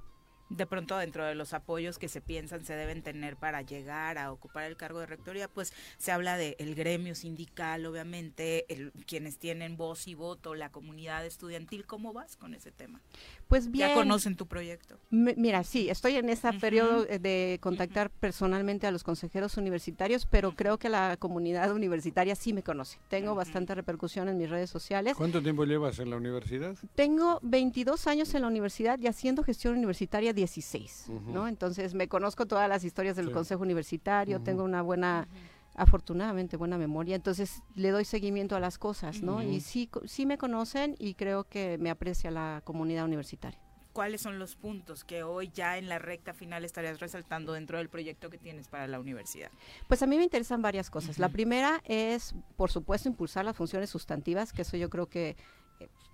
A: De pronto dentro de los apoyos que se piensan se deben tener para llegar a ocupar el cargo de rectoría, pues se habla de el gremio sindical, obviamente, el, quienes tienen voz y voto, la comunidad estudiantil. ¿Cómo vas con ese tema?
I: Pues bien.
A: Ya conocen tu proyecto.
I: M- Mira, sí, estoy en ese periodo eh, de contactar personalmente a los consejeros universitarios, pero creo que la comunidad universitaria sí me conoce. Tengo bastante repercusión en mis redes sociales.
B: ¿Cuánto tiempo llevas en la universidad?
I: Tengo 22 años en la universidad y haciendo gestión universitaria 16,
B: Ujú.
I: ¿no? Entonces me conozco todas las historias del
B: Sí.
I: consejo universitario, tengo una buena, afortunadamente buena memoria, entonces le doy seguimiento a las cosas, ¿no? Y sí, sí me conocen y creo que me aprecia la comunidad universitaria.
A: ¿Cuáles son los puntos que hoy ya en la recta final estarías resaltando dentro del proyecto que tienes para la universidad?
I: Pues a mí me interesan varias cosas. La primera es, por supuesto, impulsar las funciones sustantivas, que eso yo creo que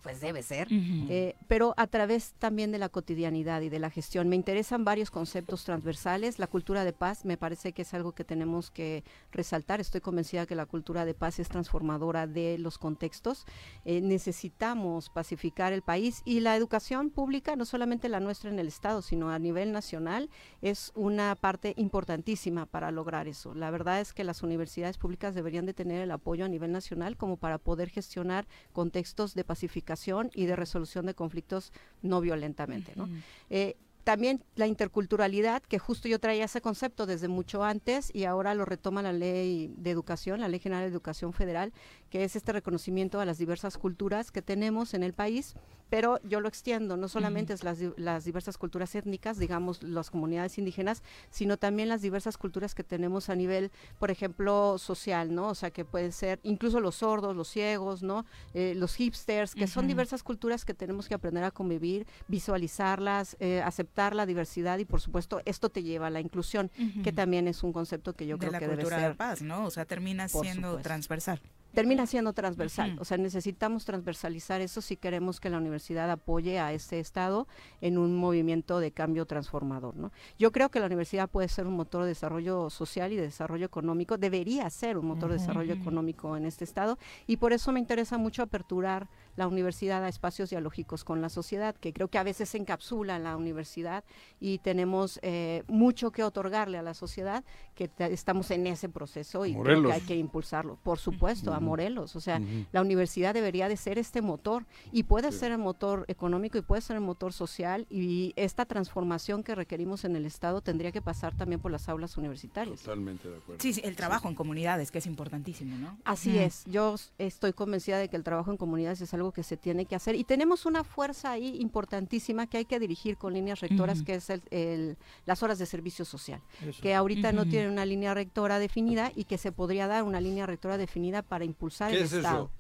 I: pues debe ser, eh, pero a través también de la cotidianidad y de la gestión. Me interesan varios conceptos transversales. La cultura de paz me parece que es algo que tenemos que resaltar. Estoy convencida que la cultura de paz es transformadora de los contextos. Eh, necesitamos pacificar el país y la educación pública, no solamente la nuestra en el Estado, sino a nivel nacional, es una parte importantísima para lograr eso. La verdad es que las universidades públicas deberían de tener el apoyo a nivel nacional como para poder gestionar contextos de pacificación y de resolución de conflictos no violentamente. ¿no? Eh, también la interculturalidad, que justo yo traía ese concepto desde mucho antes y ahora lo retoma la ley de educación, la Ley General de Educación Federal, que es este reconocimiento a las diversas culturas que tenemos en el país, pero yo lo extiendo, no solamente es las, las diversas culturas étnicas, digamos las comunidades indígenas, sino también las diversas culturas que tenemos a nivel, por ejemplo, social, ¿no? O sea, que pueden ser incluso los sordos, los ciegos, ¿no? Eh, los hipsters, que son diversas culturas que tenemos que aprender a convivir, visualizarlas, eh, aceptar la diversidad y, por supuesto, esto te lleva a la inclusión, que también es un concepto que yo
A: de
I: creo
A: la
I: que debe
A: cultura
I: ser
A: de paz, ¿no? O sea, termina siendo
I: supuesto.
A: transversal.
I: Termina siendo transversal. O sea, necesitamos transversalizar eso si queremos que la universidad apoye a este Estado en un movimiento de cambio transformador. ¿no? Yo creo que la universidad puede ser un motor de desarrollo social y de desarrollo económico, debería ser un motor de desarrollo económico en este Estado y por eso me interesa mucho aperturar la universidad a espacios dialógicos con la sociedad, que creo que a veces se encapsula en la universidad y tenemos eh, mucho que otorgarle a la sociedad, que estamos en ese proceso y creo que hay que impulsarlo. Por supuesto, a. Morelos. O sea, la universidad debería de ser este motor y puede ser el motor económico y puede ser el motor social y esta transformación que requerimos en el Estado tendría que pasar también por las aulas universitarias.
B: Totalmente de acuerdo.
A: Sí, sí, el trabajo en comunidades, que es importantísimo, ¿no?
I: Así es, yo estoy convencida de que el trabajo en comunidades es algo que se tiene que hacer y tenemos una fuerza ahí importantísima que hay que dirigir con líneas rectoras, que es el, el- las horas de servicio social,
C: Eso.
I: que ahorita no
A: Ujú.
I: tienen una línea rectora definida y que se podría dar una línea rectora definida para impulsar
B: ¿Qué
I: el
B: es
I: Estado.
B: eso?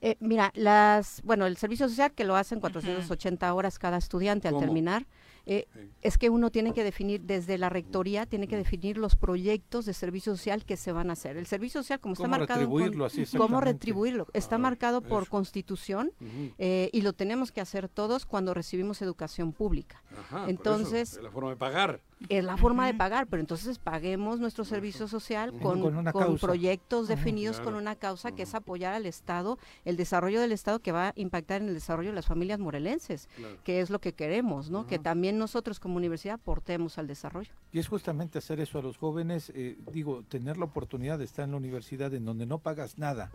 I: Eh, mira, las, bueno, el servicio social que lo hacen 480 horas cada estudiante al
B: ¿Cómo?
I: terminar, eh, es que uno tiene que definir, desde la rectoría, tiene que definir los proyectos de servicio social que se van a hacer. El servicio social, como está
C: ¿Cómo
I: marcado, con-
C: retribuirlo? Así
I: cómo retribuirlo, está marcado por constitución eh, y lo tenemos que hacer todos cuando recibimos educación pública.
B: Ajá, por
I: entonces,
B: eso, la forma de pagar.
I: Es la forma de pagar, pero entonces paguemos nuestro servicio social con,
C: Con una
I: con
C: causa.
I: proyectos definidos con
B: Claro.
I: una causa que es apoyar al Estado, el desarrollo del Estado que va a impactar en el desarrollo de las familias morelenses,
B: Claro.
I: que es lo que queremos, ¿no? Que también nosotros como universidad aportemos al desarrollo.
C: Y es justamente hacer eso a los jóvenes, eh, digo, tener la oportunidad de estar en la universidad en donde no pagas nada,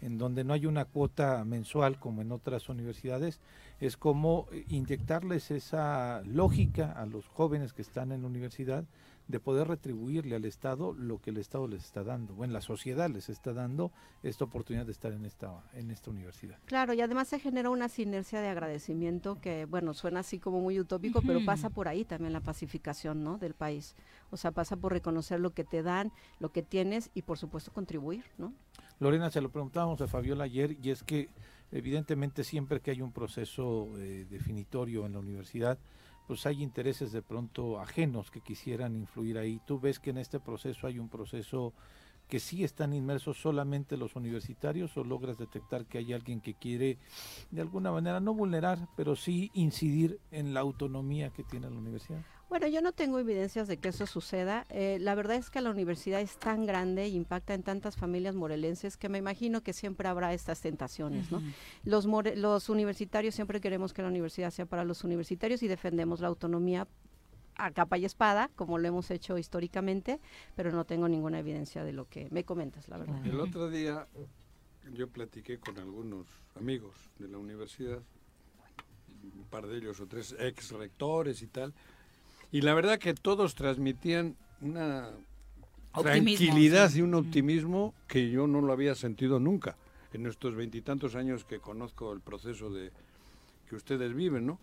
C: en donde no hay una cuota mensual como en otras universidades, es como inyectarles esa lógica a los jóvenes que están en la universidad de poder retribuirle al Estado lo que el Estado les está dando, o en la sociedad les está dando esta oportunidad de estar en esta, en esta universidad.
I: Claro, y además se genera una sinergia de agradecimiento que, bueno, suena así como muy utópico, pero pasa por ahí también la pacificación, ¿no? Del país. O sea, pasa por reconocer lo que te dan, lo que tienes y, por supuesto, contribuir, ¿no?
C: Lorena, se lo preguntábamos a Fabiola ayer y es que evidentemente siempre que hay un proceso eh, definitorio en la universidad, pues hay intereses de pronto ajenos que quisieran influir ahí. Tú ves que en este proceso hay un proceso que sí están inmersos solamente los universitarios o logras detectar que hay alguien que quiere de alguna manera no vulnerar, pero sí incidir en la autonomía que tiene la universidad.
I: Bueno, yo no tengo evidencias de que eso suceda. Eh, la verdad es que la universidad es tan grande e impacta en tantas familias morelenses que me imagino que siempre habrá estas tentaciones, ¿no? Los, more- los universitarios siempre queremos que la universidad sea para los universitarios y defendemos la autonomía a capa y espada, como lo hemos hecho históricamente, pero no tengo ninguna evidencia de lo que me comentas, la verdad.
B: El otro día yo platiqué con algunos amigos de la universidad, un par de ellos o tres ex rectores y tal, y la verdad que todos transmitían una
J: Optimismo,
B: tranquilidad
J: sí.
B: y un optimismo que yo no lo había sentido nunca en estos veintitantos años que conozco el proceso de que ustedes viven, ¿no?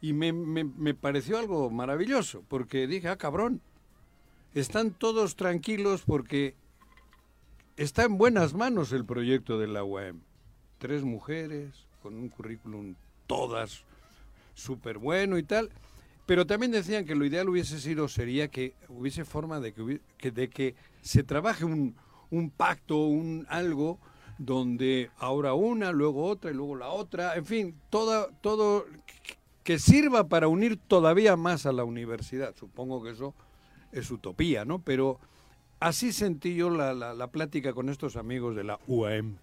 B: Y me, me, me pareció algo maravilloso, porque dije, ah, cabrón, están todos tranquilos porque está en buenas manos el proyecto de la UAM. Tres mujeres, con un currículum todas súper bueno y tal. Pero también decían que lo ideal hubiese sido, sería que hubiese forma de que, hubi- que- de que se trabaje un, un pacto, un algo donde ahora una, luego otra y luego la otra, en fin, toda, todo que sirva para unir todavía más a la universidad. Supongo que eso es utopía, ¿no? Pero así sentí yo la, la, la plática con estos amigos de la UAM.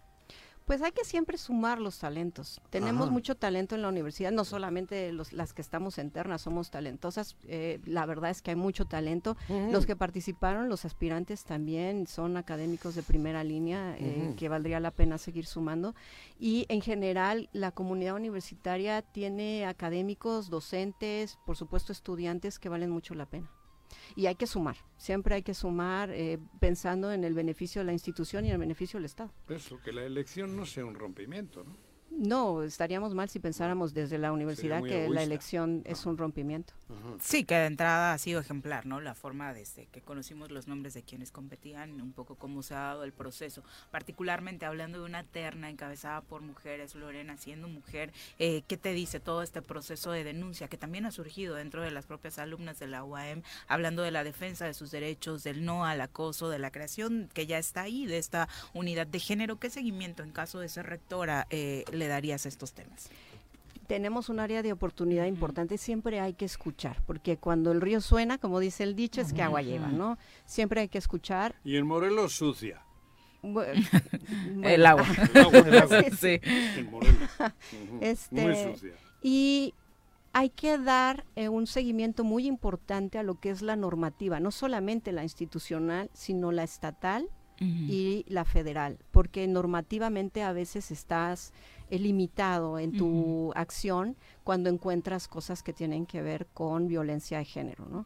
I: Pues hay que siempre sumar los talentos. Tenemos
B: Ajá.
I: mucho talento en la universidad, no solamente los, las que estamos internas somos talentosas, eh, la verdad es que hay mucho talento. Los que participaron, los aspirantes también son académicos de primera línea eh, que valdría la pena seguir sumando. Y en general la comunidad universitaria tiene académicos, docentes, por supuesto estudiantes que valen mucho la pena. Y hay que sumar, siempre hay que sumar eh, pensando en el beneficio de la institución y en el beneficio del Estado.
B: Eso, que la elección no sea un rompimiento, ¿no?
I: No, estaríamos mal si pensáramos desde la universidad que la elección es un rompimiento.
A: Sí, que de entrada ha sido ejemplar, ¿no? La forma desde que conocimos los nombres de quienes competían, un poco cómo se ha dado el proceso, particularmente hablando de una terna encabezada por mujeres, Lorena siendo mujer, eh, ¿qué te dice todo este proceso de denuncia que también ha surgido dentro de las propias alumnas de la UAM, hablando de la defensa de sus derechos, del no al acoso, de la creación que ya está ahí, de esta unidad de género? ¿Qué seguimiento en caso de ser rectora eh, le darías a estos temas?
I: Tenemos un área de oportunidad importante, siempre hay que escuchar, porque cuando el río suena, como dice el dicho, es que agua lleva, ¿no? Siempre hay que escuchar.
B: Y en Morelos sucia.
A: El agua.
B: El agua, el agua.
I: Sí.
B: En Morelos.
I: Este,
B: Muy sucia.
I: Y hay que dar eh, un seguimiento muy importante a lo que es la normativa, no solamente la institucional, sino la estatal y la federal, porque normativamente a veces estás limitado en tu acción cuando encuentras cosas que tienen que ver con violencia de género. ¿no?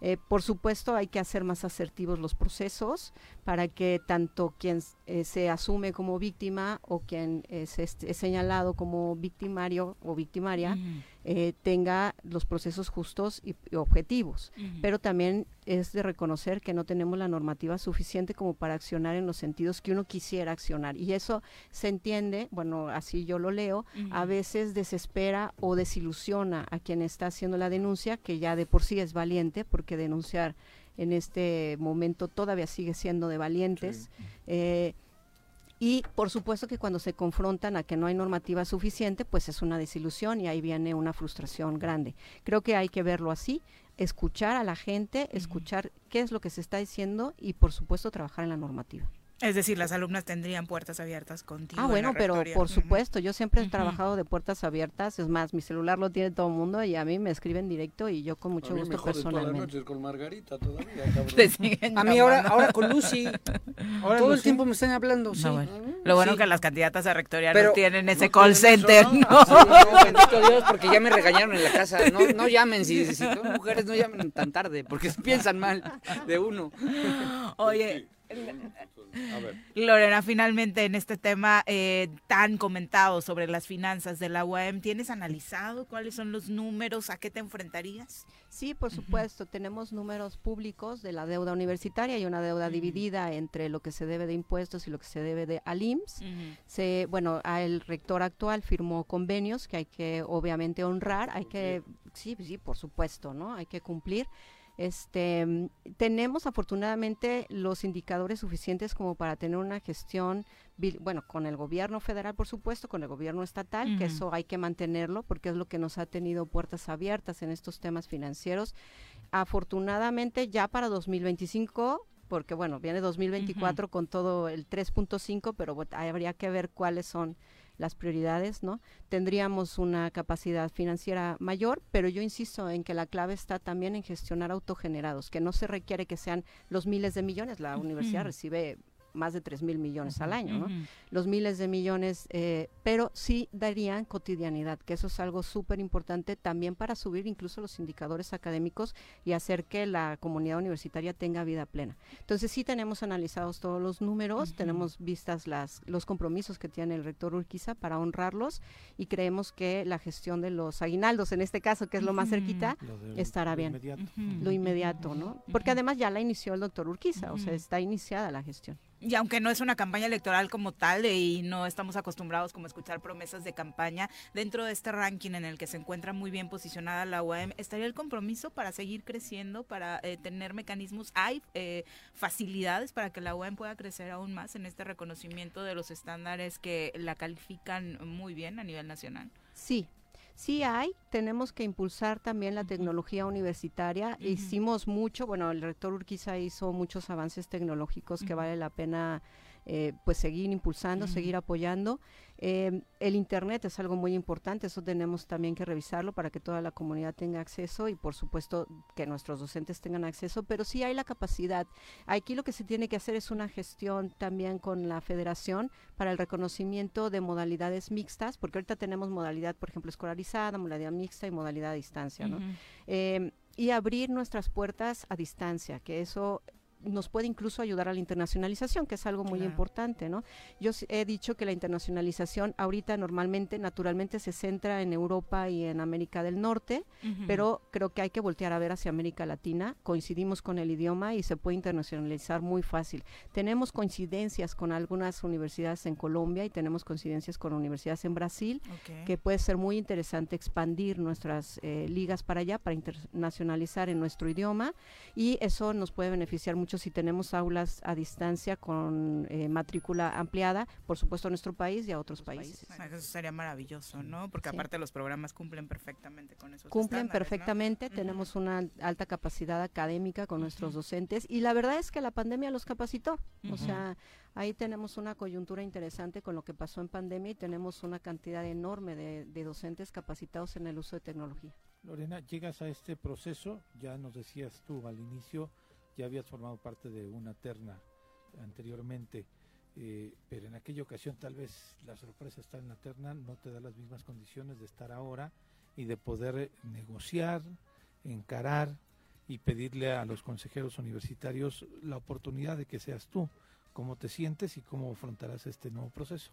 I: Eh, por supuesto, hay que hacer más asertivos los procesos para que tanto quien eh, se asume como víctima o quien es, este, es señalado como victimario o victimaria eh, tenga los procesos justos y, y objetivos. Pero también es de reconocer que no tenemos la normativa suficiente como para accionar en los sentidos que uno quisiera accionar. Y eso se entiende, bueno, así yo lo leo, a veces desespera o desilusiona a quien está haciendo la denuncia, que ya de por sí es valiente, porque denunciar en este momento todavía sigue siendo de valientes. Eh, y por supuesto que cuando se confrontan a que no hay normativa suficiente, pues es una desilusión y ahí viene una frustración grande. Creo que hay que verlo así, escuchar a la gente, escuchar qué es lo que se está diciendo y por supuesto trabajar en la normativa.
A: Es decir, las alumnas tendrían puertas abiertas contigo.
I: Ah,
A: en
I: bueno,
A: la
I: pero por supuesto, yo siempre he trabajado de puertas abiertas, es más, mi celular lo tiene todo el mundo y a mí me escriben directo y yo con mucho
B: a mí
I: gusto
B: me joden todas las
I: personalmente.
B: noches con Margarita todavía, cabrón.
G: A mí ahora, ahora con Lucy.
A: Ahora
G: todo el tiempo me están hablando, sí.
A: Bueno. Lo bueno
G: Sí.
A: que las candidatas a rectoría
G: Pero
A: no tienen ese
G: no
A: call
G: eso,
A: center,
G: ¿no?
A: ¿no?
G: Sí, no, bendito Dios, porque ya me regañaron en la casa. No, no llamen, si, si son mujeres, no llamen tan tarde, porque piensan mal de uno.
A: Oye,
B: A ver.
A: Lorena, finalmente en este tema eh, tan comentado sobre las finanzas de la UAM, ¿tienes analizado cuáles son los números? ¿A qué te enfrentarías?
I: Sí, por supuesto, tenemos números públicos de la deuda universitaria y una deuda dividida entre lo que se debe de impuestos y lo que se debe de al IMSS. Se, bueno, el rector actual firmó convenios que hay que obviamente honrar, hay que, sí, sí, por supuesto, ¿no? Hay que cumplir. Este, mm, tenemos afortunadamente los indicadores suficientes como para tener una gestión, bueno, con el gobierno federal, por supuesto, con el gobierno estatal, que eso hay que mantenerlo porque es lo que nos ha tenido puertas abiertas en estos temas financieros. Afortunadamente ya para 2025 porque bueno, viene 2024 con todo el 3.5, pero habría que ver cuáles son las prioridades, ¿no? Tendríamos una capacidad financiera mayor, pero yo insisto en que la clave está también en gestionar autogenerados, que no se requiere que sean los miles de millones, la universidad recibe más de 3 mil millones al año, ¿no? Los miles de millones, eh, pero sí darían cotidianidad, que eso es algo súper importante también para subir incluso los indicadores académicos y hacer que la comunidad universitaria tenga vida plena. Entonces sí tenemos analizados todos los números, tenemos vistas las, los compromisos que tiene el rector Urquiza para honrarlos y creemos que la gestión de los aguinaldos, en este caso, que es lo más cerquita,
C: Lo de-
I: estará
C: lo
I: bien.
C: inmediato.
I: Lo inmediato, ¿no? Porque además ya la inició el doctor Urquiza, o sea, está iniciada la gestión.
A: Y aunque no es una campaña electoral como tal y no estamos acostumbrados como a escuchar promesas de campaña, dentro de este ranking en el que se encuentra muy bien posicionada la UAM, ¿estaría el compromiso para seguir creciendo, para eh, tener mecanismos? ¿Hay eh, facilidades para que la UAM pueda crecer aún más en este reconocimiento de los estándares que la califican muy bien a nivel nacional?
I: Sí, sí hay. Tenemos que impulsar también la tecnología universitaria. Hicimos mucho, bueno, el rector Urquiza hizo muchos avances tecnológicos que vale la pena eh, pues seguir impulsando, seguir apoyando. Eh, el Internet es algo muy importante, eso tenemos también que revisarlo para que toda la comunidad tenga acceso y por supuesto que nuestros docentes tengan acceso, pero sí hay la capacidad. Aquí lo que se tiene que hacer es una gestión también con la federación para el reconocimiento de modalidades mixtas, porque ahorita tenemos modalidad, por ejemplo, escolarizada, modalidad mixta y modalidad a distancia, ¿no? Eh, y abrir nuestras puertas a distancia, que eso nos puede incluso ayudar a la internacionalización, que es algo muy
K: Claro.
I: importante, ¿no? Yo he dicho que la internacionalización ahorita normalmente, naturalmente se centra en Europa y en América del Norte, pero creo que hay que voltear a ver hacia América Latina, coincidimos con el idioma y se puede internacionalizar muy fácil. Tenemos coincidencias con algunas universidades en Colombia y tenemos coincidencias con universidades en Brasil, que puede ser muy interesante expandir nuestras eh, ligas para allá, para internacionalizar en nuestro idioma y eso nos puede beneficiar mucho si tenemos aulas a distancia con eh, matrícula ampliada, por supuesto a nuestro país y a otros países.
A: Eso sería maravilloso, ¿no? Porque
I: Sí.
A: aparte los programas cumplen perfectamente con esos
I: Cumplen perfectamente, tenemos una al- alta capacidad académica con nuestros docentes y la verdad es que la pandemia los capacitó. O sea, ahí tenemos una coyuntura interesante con lo que pasó en pandemia y tenemos una cantidad enorme de, de docentes capacitados en el uso de tecnología.
C: Lorena, llegas a este proceso, ya nos decías tú al inicio, ya habías formado parte de una terna anteriormente, eh, pero en aquella ocasión tal vez la sorpresa está en la terna, no te da las mismas condiciones de estar ahora y de poder negociar, encarar y pedirle a los consejeros universitarios la oportunidad de que seas tú, cómo te sientes y cómo afrontarás este nuevo proceso.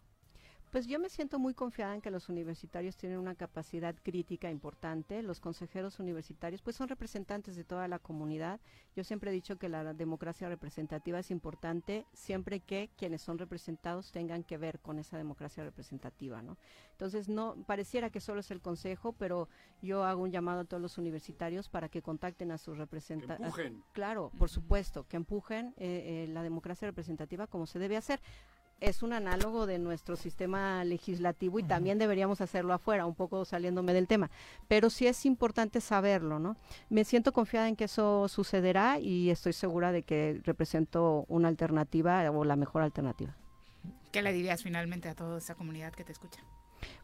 I: Pues yo me siento muy confiada en que los universitarios tienen una capacidad crítica importante. Los consejeros universitarios pues son representantes de toda la comunidad. Yo siempre he dicho que la democracia representativa es importante siempre que quienes son representados tengan que ver con esa democracia representativa, ¿no? Entonces no pareciera que solo es el consejo, pero yo hago un llamado a todos los universitarios para que contacten a sus representantes.
B: empujen.
I: Claro, por supuesto, que empujen eh, eh, la democracia representativa como se debe hacer es un análogo de nuestro sistema legislativo y también deberíamos hacerlo afuera, un poco saliéndome del tema. Pero sí es importante saberlo, ¿no? Me siento confiada en que eso sucederá y estoy segura de que represento una alternativa o la mejor alternativa.
A: ¿Qué le dirías finalmente a toda esa comunidad que te escucha?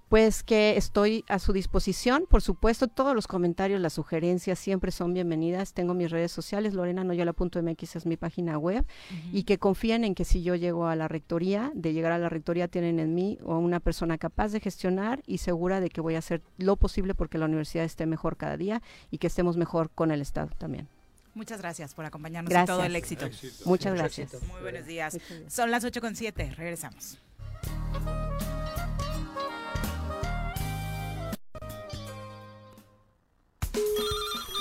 I: Pues que estoy a su disposición, por supuesto, todos los comentarios, las sugerencias siempre son bienvenidas. Tengo mis redes sociales, lorenanoyola.mx es mi página web, y que confíen en que si yo llego a la rectoría, de llegar a la rectoría tienen en mí o una persona capaz de gestionar y segura de que voy a hacer lo posible porque la universidad esté mejor cada día y que estemos mejor con el Estado también.
A: Muchas gracias por acompañarnos
I: Gracias.
A: y todo el éxito.
I: Éxito. Muchas gracias.
A: Muy buenos días. Son las 8 con 7. Regresamos.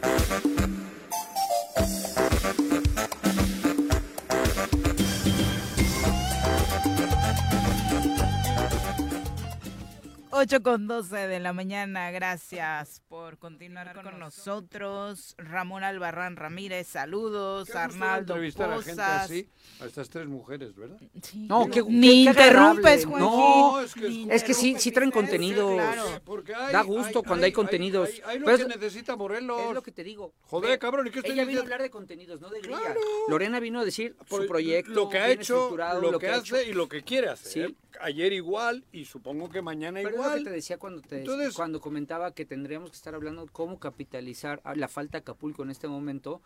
H: Thank you.
A: Ocho con 12 de la mañana, gracias por continuar con nosotros. Ramón Albarrán Ramírez, saludos. Arnaldo
B: entrevistar a gente así, a estas tres mujeres, ¿verdad?
G: No, qué,
A: Ni interrumpes. Juanji.
G: No,
B: es que-
G: es que sí, sí traen contenidos.
B: claro. Porque hay-
G: da gusto
B: hay-
G: cuando hay,
B: hay-
G: contenidos.
B: hay- hay lo
G: Pero
B: que
G: es-
B: necesita Morelos.
G: Es lo que te digo.
B: Joder, cabrón, ¿y qué estoy
G: Ella vino a hablar de contenidos, no de grilla.
B: Claro.
G: Lorena vino a decir
B: Por
G: su proyecto.
B: lo que ha hecho, lo, que,
G: ha
B: hace
G: hecho.
B: y lo que quiere hacer.
G: Sí.
B: Ayer igual y supongo que mañana
G: Pero es lo
B: igual.
G: que te decía cuando te
B: Entonces-
G: cuando comentaba que tendríamos que estar hablando cómo capitalizar a la falta de Acapulco en este momento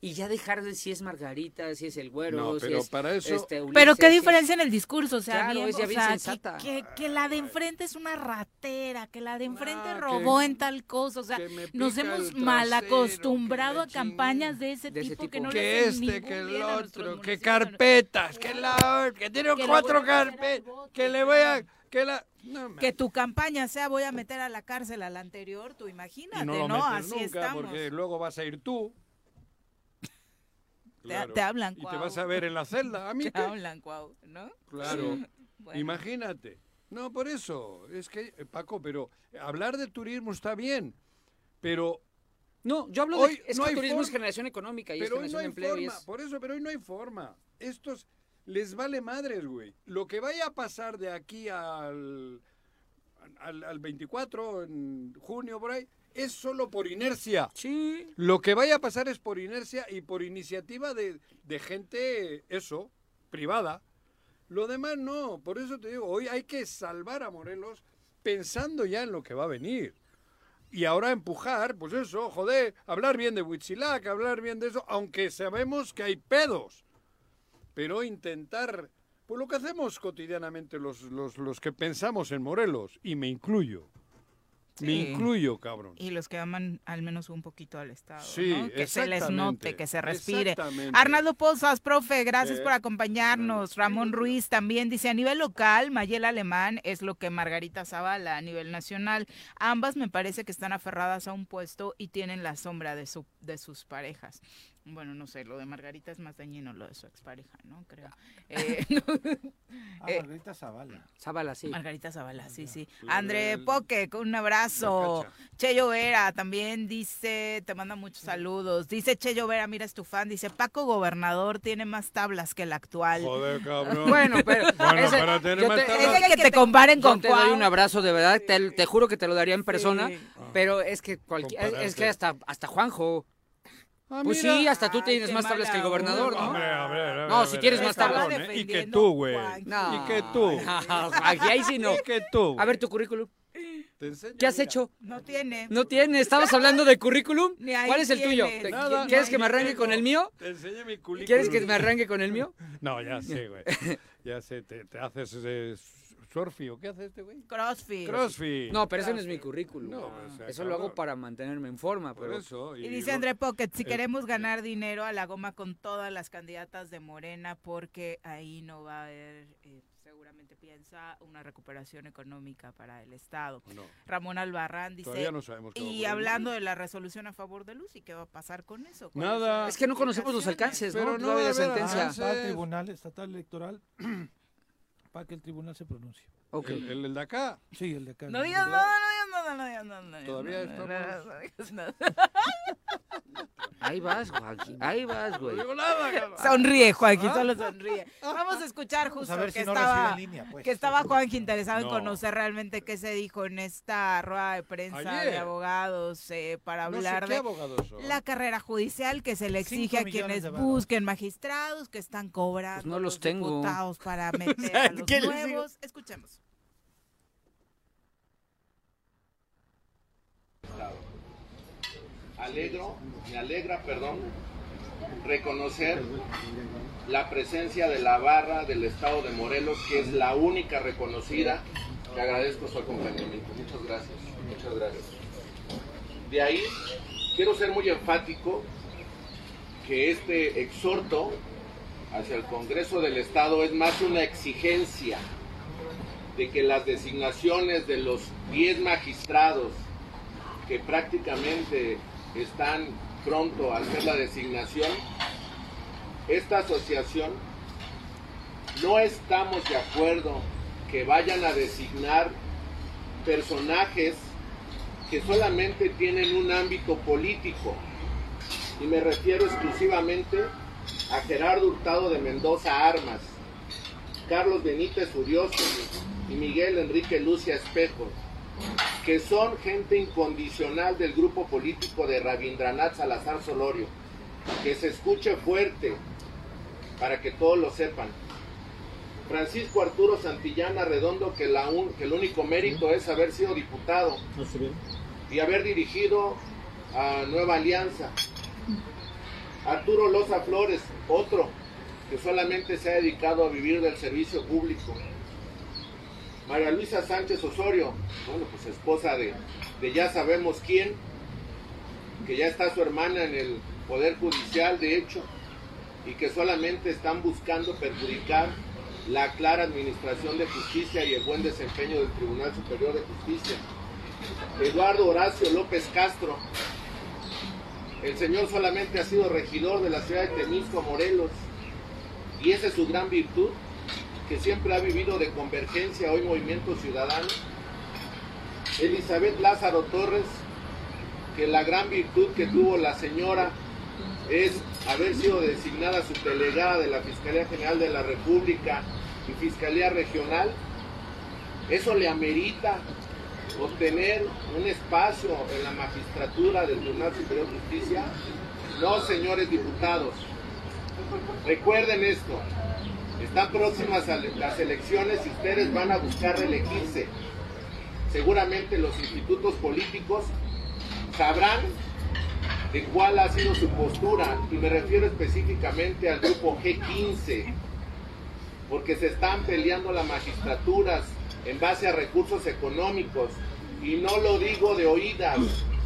G: y ya dejar de si es Margarita, si es el güero,
B: No,
G: si
B: pero
G: es,
B: para eso-
G: este, Ulises,
A: Pero qué
G: si es-
A: diferencia en el discurso, o sea,
G: Claro,
A: bien,
G: es ya
A: o
G: bien
A: sea,
G: sensata.
A: Que, que- que la de enfrente es una ratera, que la de enfrente
B: Ah,
A: robó
B: que-
A: en tal cosa, o sea, nos hemos
B: el
A: mal
B: trasero,
A: acostumbrado a campañas de ese,
G: De ese
A: tipo, que no
B: que
A: le hacen
B: este, que el
A: a
B: otro, que carpetas, que la que tiene cuatro
A: a
B: carpetas, que le voy a
A: la-
B: que la no,
A: Que tu campaña sea voy a meter a la cárcel al anterior, tú imagínate,
B: no lo
A: ¿no?
B: metes
A: Así
B: nunca
A: estamos.
B: porque luego vas a ir tú.
A: Te- te hablan,
B: y te
A: Cuau.
B: vas a ver en la celda. A mí
A: Te
B: qué?
A: hablan, Cuau, ¿no?
B: Claro.
A: Bueno.
B: Imagínate. No, por eso. Es que, eh, Paco, pero hablar de turismo está bien. Pero.
G: No, yo hablo
B: hoy
G: de es
B: no
G: que
B: hay
G: turismo es
B: forma-
G: generación económica y
B: Pero
G: es
B: hoy no
G: generación
B: hay
G: de empleo y
B: forma.
G: es
B: Por eso, pero hoy no hay forma. Estos les vale madres, güey. Lo que vaya a pasar de aquí al, al, al 24, en junio, por ahí, es solo por inercia.
G: Sí.
B: Lo que vaya a pasar es por inercia y por iniciativa de, de gente, eso, privada. Lo demás no. Por eso te digo, hoy hay que salvar a Morelos pensando ya en lo que va a venir. Y ahora empujar, pues eso, joder, hablar bien de Huitzilac, hablar bien de eso, aunque sabemos que hay pedos. Pero intentar, pues lo que hacemos cotidianamente los, los, los que pensamos en Morelos, y me incluyo. Me incluyo, cabrón.
A: Y los que aman al menos un poquito al Estado,
B: Sí,
A: ¿no? Que se les note, que se respire. Arnaldo Pozas, profe, gracias por acompañarnos. Ramón Ruiz también dice, a nivel local, Mayel Alemán es lo que Margarita Zavala a nivel nacional. Ambas me parece que están aferradas a un puesto y tienen la sombra de, su, de sus parejas. Bueno, no sé, lo de Margarita es más dañino, lo de su expareja, ¿no? Creo. Eh,
C: Ah,
A: eh,
C: Margarita Zavala.
G: Zavala, sí.
A: Margarita Zavala, sí, sí. André Poque, con un abrazo. Cheyo Vera también dice, te manda muchos saludos. Dice Cheyo Vera, mira, es tu fan. Dice, Paco Gobernador tiene más tablas que el actual.
B: Joder, cabrón.
G: Bueno, pero
B: Bueno,
G: ese-
B: para tener
G: yo
B: más
G: te-
B: tablas-
A: Es que te comparen
G: Yo
A: con
G: te doy un abrazo de verdad, te, te juro que te lo daría en persona,
A: Sí.
G: pero es que cualquier, es, es que hasta hasta Juanjo.
B: Ah,
G: pues
B: mira.
G: sí, hasta tú tienes más tablas que el gobernador. ¿no?
B: Hombre, a ver, a ver,
G: No,
B: a
G: si
B: ver, ver,
G: más tablas.
B: ¿eh? Y que tú, güey.
G: No.
B: Y que tú.
G: Aquí ahí sí no.
B: Y que tú.
G: A ver tu currículum.
B: Te enseño,
G: ¿Qué has
B: mira.
G: hecho?
A: No tiene.
G: No tiene. ¿Estabas hablando de currículum?
A: Ni ahí
G: ¿Cuál es el tuyo?
A: tienes.
G: ¿Te-
A: Nada,
G: ¿Quieres
A: no,
G: que me arranque
A: tengo.
G: con el mío?
B: Te enseño mi currículum.
G: ¿Quieres que me arranque con el mío?
B: No, ya sé, güey. Ya sé, te, te haces eh, qué hace este güey.
A: Crossfit.
B: Crossfit.
G: No, pero ese no es mi currículum.
B: No, pues,
G: eso lo hago para mantenerme en forma.
B: Por
G: Pero...
B: eso.
A: Y dice
B: lo-
A: André Pocket, si
B: el-
A: queremos ganar dinero a la goma con todas las candidatas de Morena, porque ahí no va a haber, eh, seguramente piensa, una recuperación económica para el Estado.
B: No.
A: Ramón Albarrán dice,
B: Todavía no sabemos qué va a
A: y hablando de la resolución a favor de Lucy, ¿qué va a pasar con eso? ¿Cuáles
B: Nada.
G: Es que no conocemos los alcances,
B: Pero
G: ¿no?
B: no va a haber
G: sentencia.
C: Va al
B: Entonces-
C: Tribunal Estatal Electoral para que el tribunal se pronuncie.
G: Ok.
B: El, el, el de acá.
C: Sí, el de acá.
A: No digas nada, no digas nada, no digas nada. no
B: Todavía estamos-
A: no digas nada.
G: Ahí vas, Joaquín. Ahí vas, güey.
A: Sonríe,
B: ¿Ah?
A: solo sonríe. Vamos a escuchar justo
C: a ver
A: que
C: si no
A: estaba,
C: línea, pues.
A: que estaba Juanji interesado en
B: No.
A: conocer realmente qué se dijo en esta rueda de prensa
B: Ayer.
A: de abogados eh, para
B: No sé
A: hablar de la carrera judicial que se le exige a quienes busquen magistrados que están cobrando
G: Pues no los tengo.
A: diputados para meter a los nuevos. Escuchemos.
L: Alegro, me alegra, perdón, reconocer la presencia de la barra del estado de Morelos, que es la única reconocida. Le agradezco su acompañamiento. Muchas gracias. Muchas gracias. De ahí, quiero ser muy enfático que este exhorto hacia el Congreso del Estado es más una exigencia de que las designaciones de los 10 magistrados que prácticamente están pronto a hacer la designación, esta asociación no estamos de acuerdo que vayan a designar personajes que solamente tienen un ámbito político. Y me refiero exclusivamente a Gerardo Hurtado de Mendoza Armas, Carlos Benítez Furioso y Miguel Enrique Lucia Espejo, que son gente incondicional del grupo político de Rabindranath Salazar Solorio. Que se escuche fuerte para que todos lo sepan. Francisco Arturo Santillana Redondo, que, la un- que el único mérito es haber sido diputado y haber dirigido a Nueva Alianza. Arturo Loza Flores, otro que solamente se ha dedicado a vivir del servicio público. María Luisa Sánchez Osorio, bueno, pues esposa de, de ya sabemos quién, que ya está su hermana en el Poder Judicial, de hecho, y que solamente están buscando perjudicar la clara administración de justicia y el buen desempeño del Tribunal Superior de Justicia. Eduardo Horacio López Castro, el señor solamente ha sido regidor de la ciudad de Temisco, Morelos, y esa es su gran virtud, que siempre ha vivido de convergencia, hoy Movimiento Ciudadano. Elizabeth Lázaro Torres, que la gran virtud que tuvo la señora es haber sido designada subdelegada de la Fiscalía General de la República y Fiscalía Regional. Eso le amerita obtener un espacio en la magistratura del Tribunal Superior de Justicia. No, señores diputados, recuerden esto, están próximas las elecciones y ustedes van a buscar reelegirse. Seguramente los institutos políticos sabrán de cuál ha sido su postura y me refiero específicamente al grupo G15, porque se están peleando las magistraturas en base a recursos económicos y no lo digo de oídas,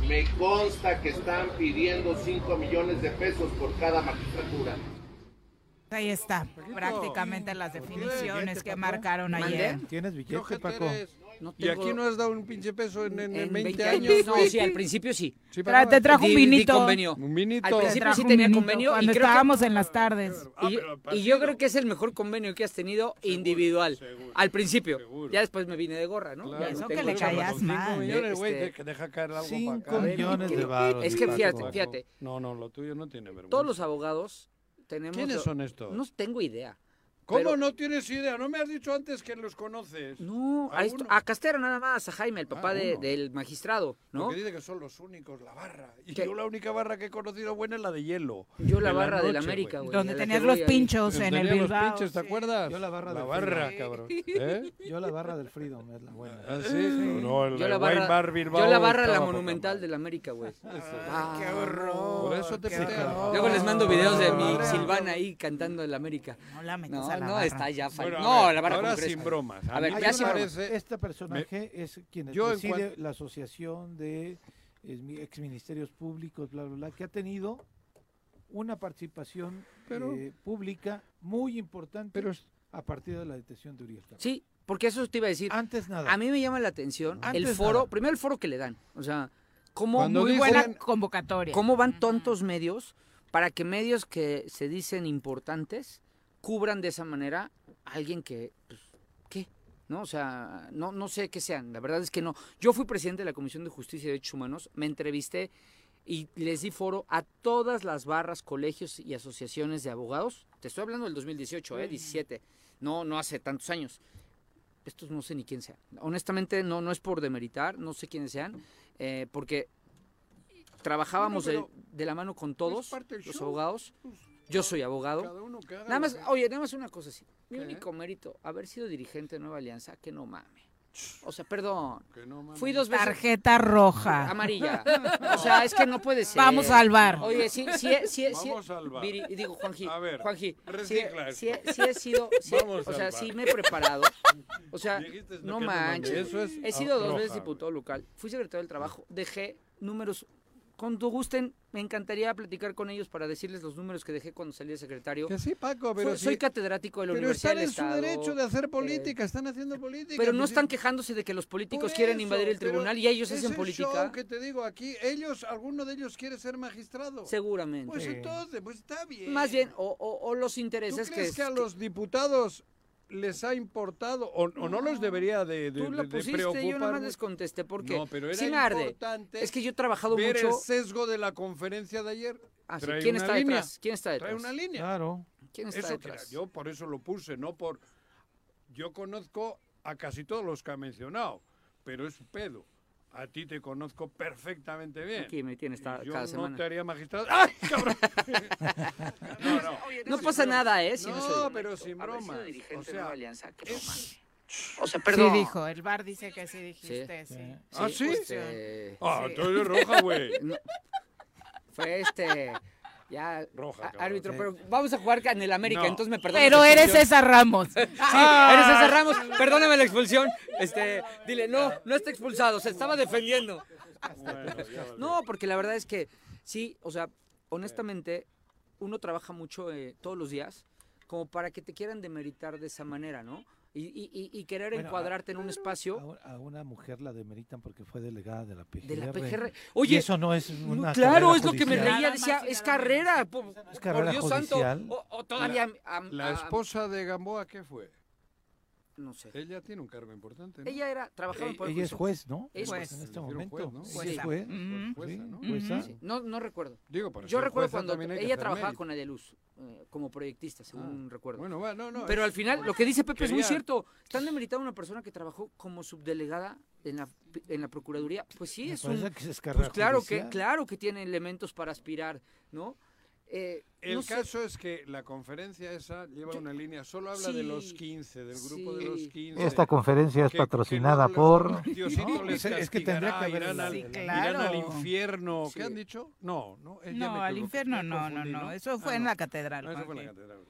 L: me consta que están pidiendo 5 millones de pesos por cada magistratura.
A: Ahí está, prácticamente las definiciones que marcaron ayer.
C: ¿Tienes billete, Paco?
B: ¿Y aquí no has dado un pinche peso en, en, en
G: en
B: 20,
G: 20
B: años?
G: No, sí, al principio sí.
B: Sí, pagabas.
A: te trajo un vinito.
G: convenio.
B: Un vinito.
G: Al principio sí tenía convenio y creo que-
A: estábamos en las tardes.
G: Y, y yo creo que es el mejor convenio que has tenido individual. Al principio. Ya después me vine de gorra, ¿no?
B: Claro.
A: Eso que le
B: cinco
A: mal.
B: millones, güey,
G: Este,
B: que deja caer algo
C: Cinco
B: para acá.
C: millones de varos.
G: es que fíjate, fíjate.
B: No, no, lo tuyo no tiene vergüenza.
G: Todos los abogados tenemos...
B: ¿Quiénes son estos?
G: No tengo idea.
B: ¿Cómo
G: pero-
B: no tienes idea? ¿No me has dicho antes que los conoces?
G: No, a, esto- Castera nada más, a Jaime, el papá
B: Ah,
G: de- del magistrado, ¿no?
B: Porque dice que son los únicos, la barra. Y
G: ¿Qué?
B: yo la única barra que he conocido buena es la de hielo.
G: Yo la barra de la
B: noche,
G: América, güey.
A: Donde tenías los pinchos en el
B: Tenía los
A: Bilbao.
B: pinches, ¿te acuerdas?
C: Yo la barra
B: La
C: del
B: barra,
C: Freedom.
B: cabrón. ¿Eh?
C: Yo la barra del Freedom es la buena.
B: ¿Ah, sí? No, el
G: Yo la barra,
B: Bar Bilbao
G: yo la, barra la monumental
B: madre.
G: de la América, güey.
A: qué horror.
B: Por eso te
A: qué
B: putean.
A: horror.
G: Luego les mando videos de mi. Silvana ahí cantando en la América.
A: No la metas la
G: no,
A: barra.
G: está ya
B: Bueno,
G: No,
B: ver,
G: la barra
B: ahora sin bromas.
G: A ver, ya
B: me
G: sin bromas.
C: Este personaje es quien preside
B: cuan-
C: la asociación de ex ministerios públicos, bla, bla, bla, que ha tenido una participación
B: Pero-
C: eh, pública muy importante
B: Pero es-
C: a partir de la detención de Uriel.
G: Sí, porque eso te iba a decir.
C: Antes nada.
G: A mí me llama la atención el foro,
C: nada.
G: primero el foro que le dan. O sea, cómo,
A: Muy buena convocatoria.
G: cómo van tontos medios para que medios que se dicen importantes cubran de esa manera a alguien que, pues, ¿qué? ¿No? O sea, no, no sé qué sean. La verdad es que no. Yo fui presidente de la Comisión de Justicia y Derechos Humanos, me entrevisté y les di foro a todas las barras, colegios y asociaciones de abogados. Te estoy hablando del 2018, ¿eh? 17. No, no hace tantos años. Estos no sé ni quién sean. Honestamente, no, no es por demeritar, no sé quiénes sean, eh, porque trabajábamos de, de la mano con todos los abogados. Yo soy abogado.
B: Cada uno que haga
G: Nada más,
B: que-
G: oye, nada más una cosa así. Mi
B: ¿Qué?
G: único mérito, haber sido dirigente de Nueva Alianza, que no mame. O sea, perdón.
B: Que no mames.
G: Fui dos veces.
A: Tarjeta roja.
G: Amarilla. O sea, es que no puede ser.
A: Vamos al bar.
G: Oye, sí, sí, sí, sí.
B: Vamos al bar.
G: Viri, digo, Juanji.
B: A ver,
G: Juanji. Sí,
B: recicla
G: sí, sí he sido. sí
B: Vamos
G: o sea, sí me he preparado. O sea,
B: Dijiste
G: no
B: que no mames.
G: manches.
B: Eso es
G: He sido dos
B: roja,
G: veces
B: güey.
G: diputado local. Fui secretario del trabajo. Dejé números. Cuando gusten, me encantaría platicar con ellos para decirles los números que dejé cuando salí de secretario.
B: Que sí, Paco, pero
G: Soy,
B: sí-
G: soy catedrático de la
B: Pero
G: Universidad
B: están
G: del
B: en su
G: Estado.
B: derecho de hacer
G: eh,
B: política, están haciendo política.
G: pero no
B: pues,
G: están quejándose de que los políticos
B: Por
G: quieren
B: eso,
G: invadir el tribunal y ellos
B: es
G: hacen
B: el
G: política.
B: show que te digo aquí, ellos, alguno de ellos quiere ser magistrado.
G: Seguramente.
B: Pues entonces, pues está bien.
G: Más bien, o, o- o los
B: ¿Tú
G: intereses
B: crees
G: que...
B: que, a los diputados les ha importado o, o no los debería de, de,
G: Tú lo
B: de- de
G: pusiste,
B: preocupar?
G: yo nada más les contesté porque
B: No, pero era
G: sí me arde.
B: importante
G: Es que yo he trabajado
B: ver
G: mucho...
B: el sesgo de la conferencia de ayer.
G: Ah, sí. ¿Quién está
B: línea.
G: detrás? ¿Quién está detrás?
B: Trae una línea.
C: Claro.
G: ¿Quién está
B: Eso
G: detrás?
B: yo por eso lo puse, no por... Yo conozco a casi todos los que ha mencionado, pero es un pedo. A ti te conozco perfectamente bien.
G: Aquí me tienes
B: Y yo
G: cada
B: no
G: semana.
B: te haría magistrado. ¡Ay, cabrón! no, no.
G: No pasa nada, ¿eh? Si no,
B: No, pero sin
G: dirigente
B: O sea,
G: Nueva Alianza, que no
B: es-
G: mames. O sea, perdón.
A: Sí dijo, el bar dice que sí dijiste, sí.
B: ¿Ah, sí?
G: Este,
B: Ah,
A: Sí.
B: tú eres roja, güey.
G: no, fue este... Ya,
B: Roja,
G: árbitro, pero vamos a jugar en el América,
B: No.
G: entonces me perdonas.
A: Pero eres. César Ramos.
G: Sí, eres César Ramos, perdóname la expulsión. Este, dile, no, no está expulsado, se estaba defendiendo. No, porque la verdad es que sí, o sea, honestamente, uno trabaja mucho eh, todos los días como para que te quieran demeritar de esa manera, ¿no? Y, y- y- querer
C: Bueno,
G: encuadrarte en un espacio
C: A, a una mujer la demeritan porque fue delegada de la PGR.
G: de la PGR.
C: Y
G: Oye,
C: eso no es una
G: claro, es lo que me reía, decía, es carrera, por,
C: Es carrera
G: por Dios santo, o, o todavía... a-
B: La esposa de Gamboa, ¿qué fue?
G: No sé.
B: Ella tiene un cargo importante, ¿no?
G: Ella era, trabajaba en
C: Ella,
G: Poder
C: ella es juez, ¿no?
G: Es
A: Juez.
C: En este momento.
B: juez, ¿no?
C: Es
A: Jueza.
C: juez.
B: Jueza, ¿no?
C: Jueza.
G: Sí, no, no recuerdo.
B: Digo, para
G: Yo recuerdo
B: jueza
G: cuando ella trabajaba
B: mérito.
G: con Nadia Luz eh, como proyectista, según recuerdo.
B: Bueno, bueno, no, no.
G: Pero
B: es-
G: al final, lo que dice Pepe es muy cierto. Están demeritando a una persona que trabajó como subdelegada en la, en la Procuraduría. Pues sí,
C: Me
G: es un...
C: parece que es
G: Pues claro que, claro que tiene elementos para aspirar, ¿no? Eh,
B: El
G: no sé.
B: caso es que la conferencia esa lleva una línea, solo habla de los
G: Sí,
B: 15, del grupo de los
G: sí.
B: 15.
C: Esta conferencia es
B: que- que
C: patrocinada
B: luego
C: por...
B: les- Diosito
C: No,
B: les
C: es, es que tendría que haber...
B: irán, al,
A: Sí,
C: la-
A: claro.
B: irán al infierno.
G: Sí.
B: ¿Qué han dicho? No, no. eh,
A: No, al infierno no, no, no. Eso fue
B: Ah,
A: en
B: no.
A: la catedral.
B: Ah, eso fue en la catedral.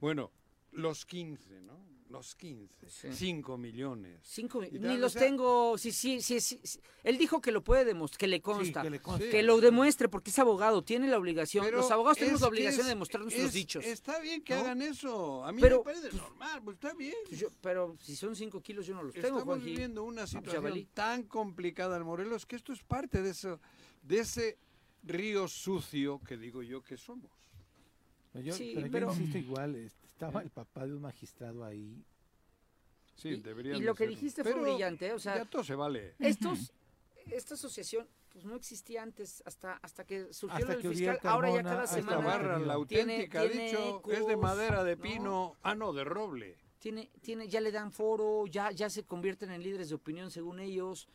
B: Bueno, los 15, ¿no? Los 15, 5 millones.
G: Cinco ni
B: tal, o
G: los
B: sea,
G: tengo. Sí, sí, sí, sí, sí. Él dijo que lo puede demostrar, que le consta.
C: que le consta.
G: que lo demuestre porque es abogado, tiene la obligación.
B: Pero
G: los abogados tenemos la obligación
B: es-
G: de demostrar nuestros
B: es-
G: dichos.
B: Está bien que
G: ¿no?
B: hagan eso. A mí
G: Pero,
B: me parece normal, pues está bien.
G: Yo- pero si son 5 kilos, yo no los tengo,
B: Estamos viviendo una
G: Ah, pues
B: situación tan complicada en Morelos que esto es parte de eso, de ese río sucio que digo yo que somos.
C: Yo,
G: Sí,
C: pero, yo
G: pero-
C: insisto igual, este, estaba el papá de un magistrado ahí.
B: Sí,
G: Y-
B: deberían
G: y
B: de
G: lo que dijiste fue
B: Pero
G: brillante, ¿eh? o sea,
B: ya todo se vale.
G: Estos, esta asociación pues no existía antes hasta hasta que surgió
C: Hasta
G: el
C: que
G: fiscal. Ahora ya cada
C: Esta
G: semana
B: barra, la
G: tiene-
B: auténtica, ha
G: tiene
B: dicho, es de madera de
G: ¿no?
B: pino, ah no, de roble.
G: tiene tiene ya le dan foro, ya ya se convierten en líderes de opinión según ellos.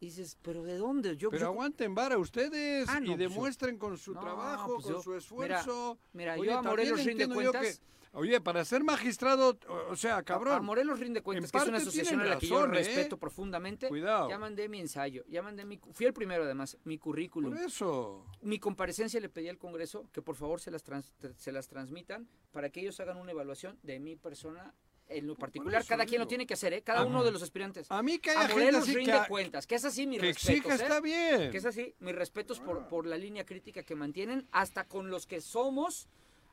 G: Y dices, pero ¿de dónde? Yo
B: Pero
G: yo-
B: aguanten vara ustedes
G: Ah, no,
B: y
G: pues yo-
B: demuestren con su
G: No,
B: trabajo,
G: pues
B: con
G: yo-
B: su
G: mira,
B: esfuerzo.
G: mira,
B: Oye,
G: yo a Morelos rinde cuentas.
B: que- oye, para ser magistrado, o- o sea, cabrón.
G: A Morelos rinde cuentas,
B: en
G: que es una asociación a la que yo
B: razón, ¿eh?
G: respeto profundamente.
B: Cuidado.
G: Ya mandé mi ensayo, ya mandé mi... Fui el primero además, mi currículum.
B: Por eso.
G: Mi comparecencia le pedí al Congreso que por favor se las, trans- se las transmitan para que ellos hagan una evaluación de mi persona en lo particular. Cada quien lo tiene que hacer, ¿eh? Cada
B: Ajá.
G: uno de los aspirantes.
B: A mí que
G: A
B: haya gente
G: Morelos
B: así
G: rinde
B: que,
G: cuentas, que es así mi
B: que
G: respeto.
B: exija está bien.
G: Que es así, mis respetos por, por la línea crítica que mantienen, hasta con los que somos,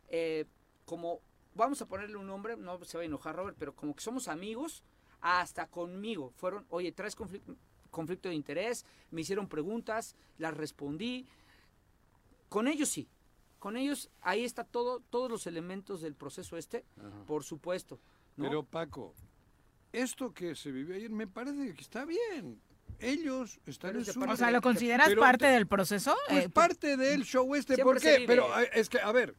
G: eh, como, vamos a ponerle un nombre, no se va a enojar Robert, pero como que somos amigos, hasta conmigo. Fueron, oye, traes conflicto, conflicto de interés, me hicieron preguntas, las respondí. Con ellos sí, con ellos ahí está todo, todos los elementos del proceso este, por supuesto. ¿no?
B: Pero Paco, esto que se vivió ayer me parece que está bien. Ellos están en su...
A: O sea, ¿lo consideras
B: Pero
A: parte
B: te-
A: del proceso?
B: Pues
A: Eh,
B: parte del show este, ¿por qué? Pero es que, a ver,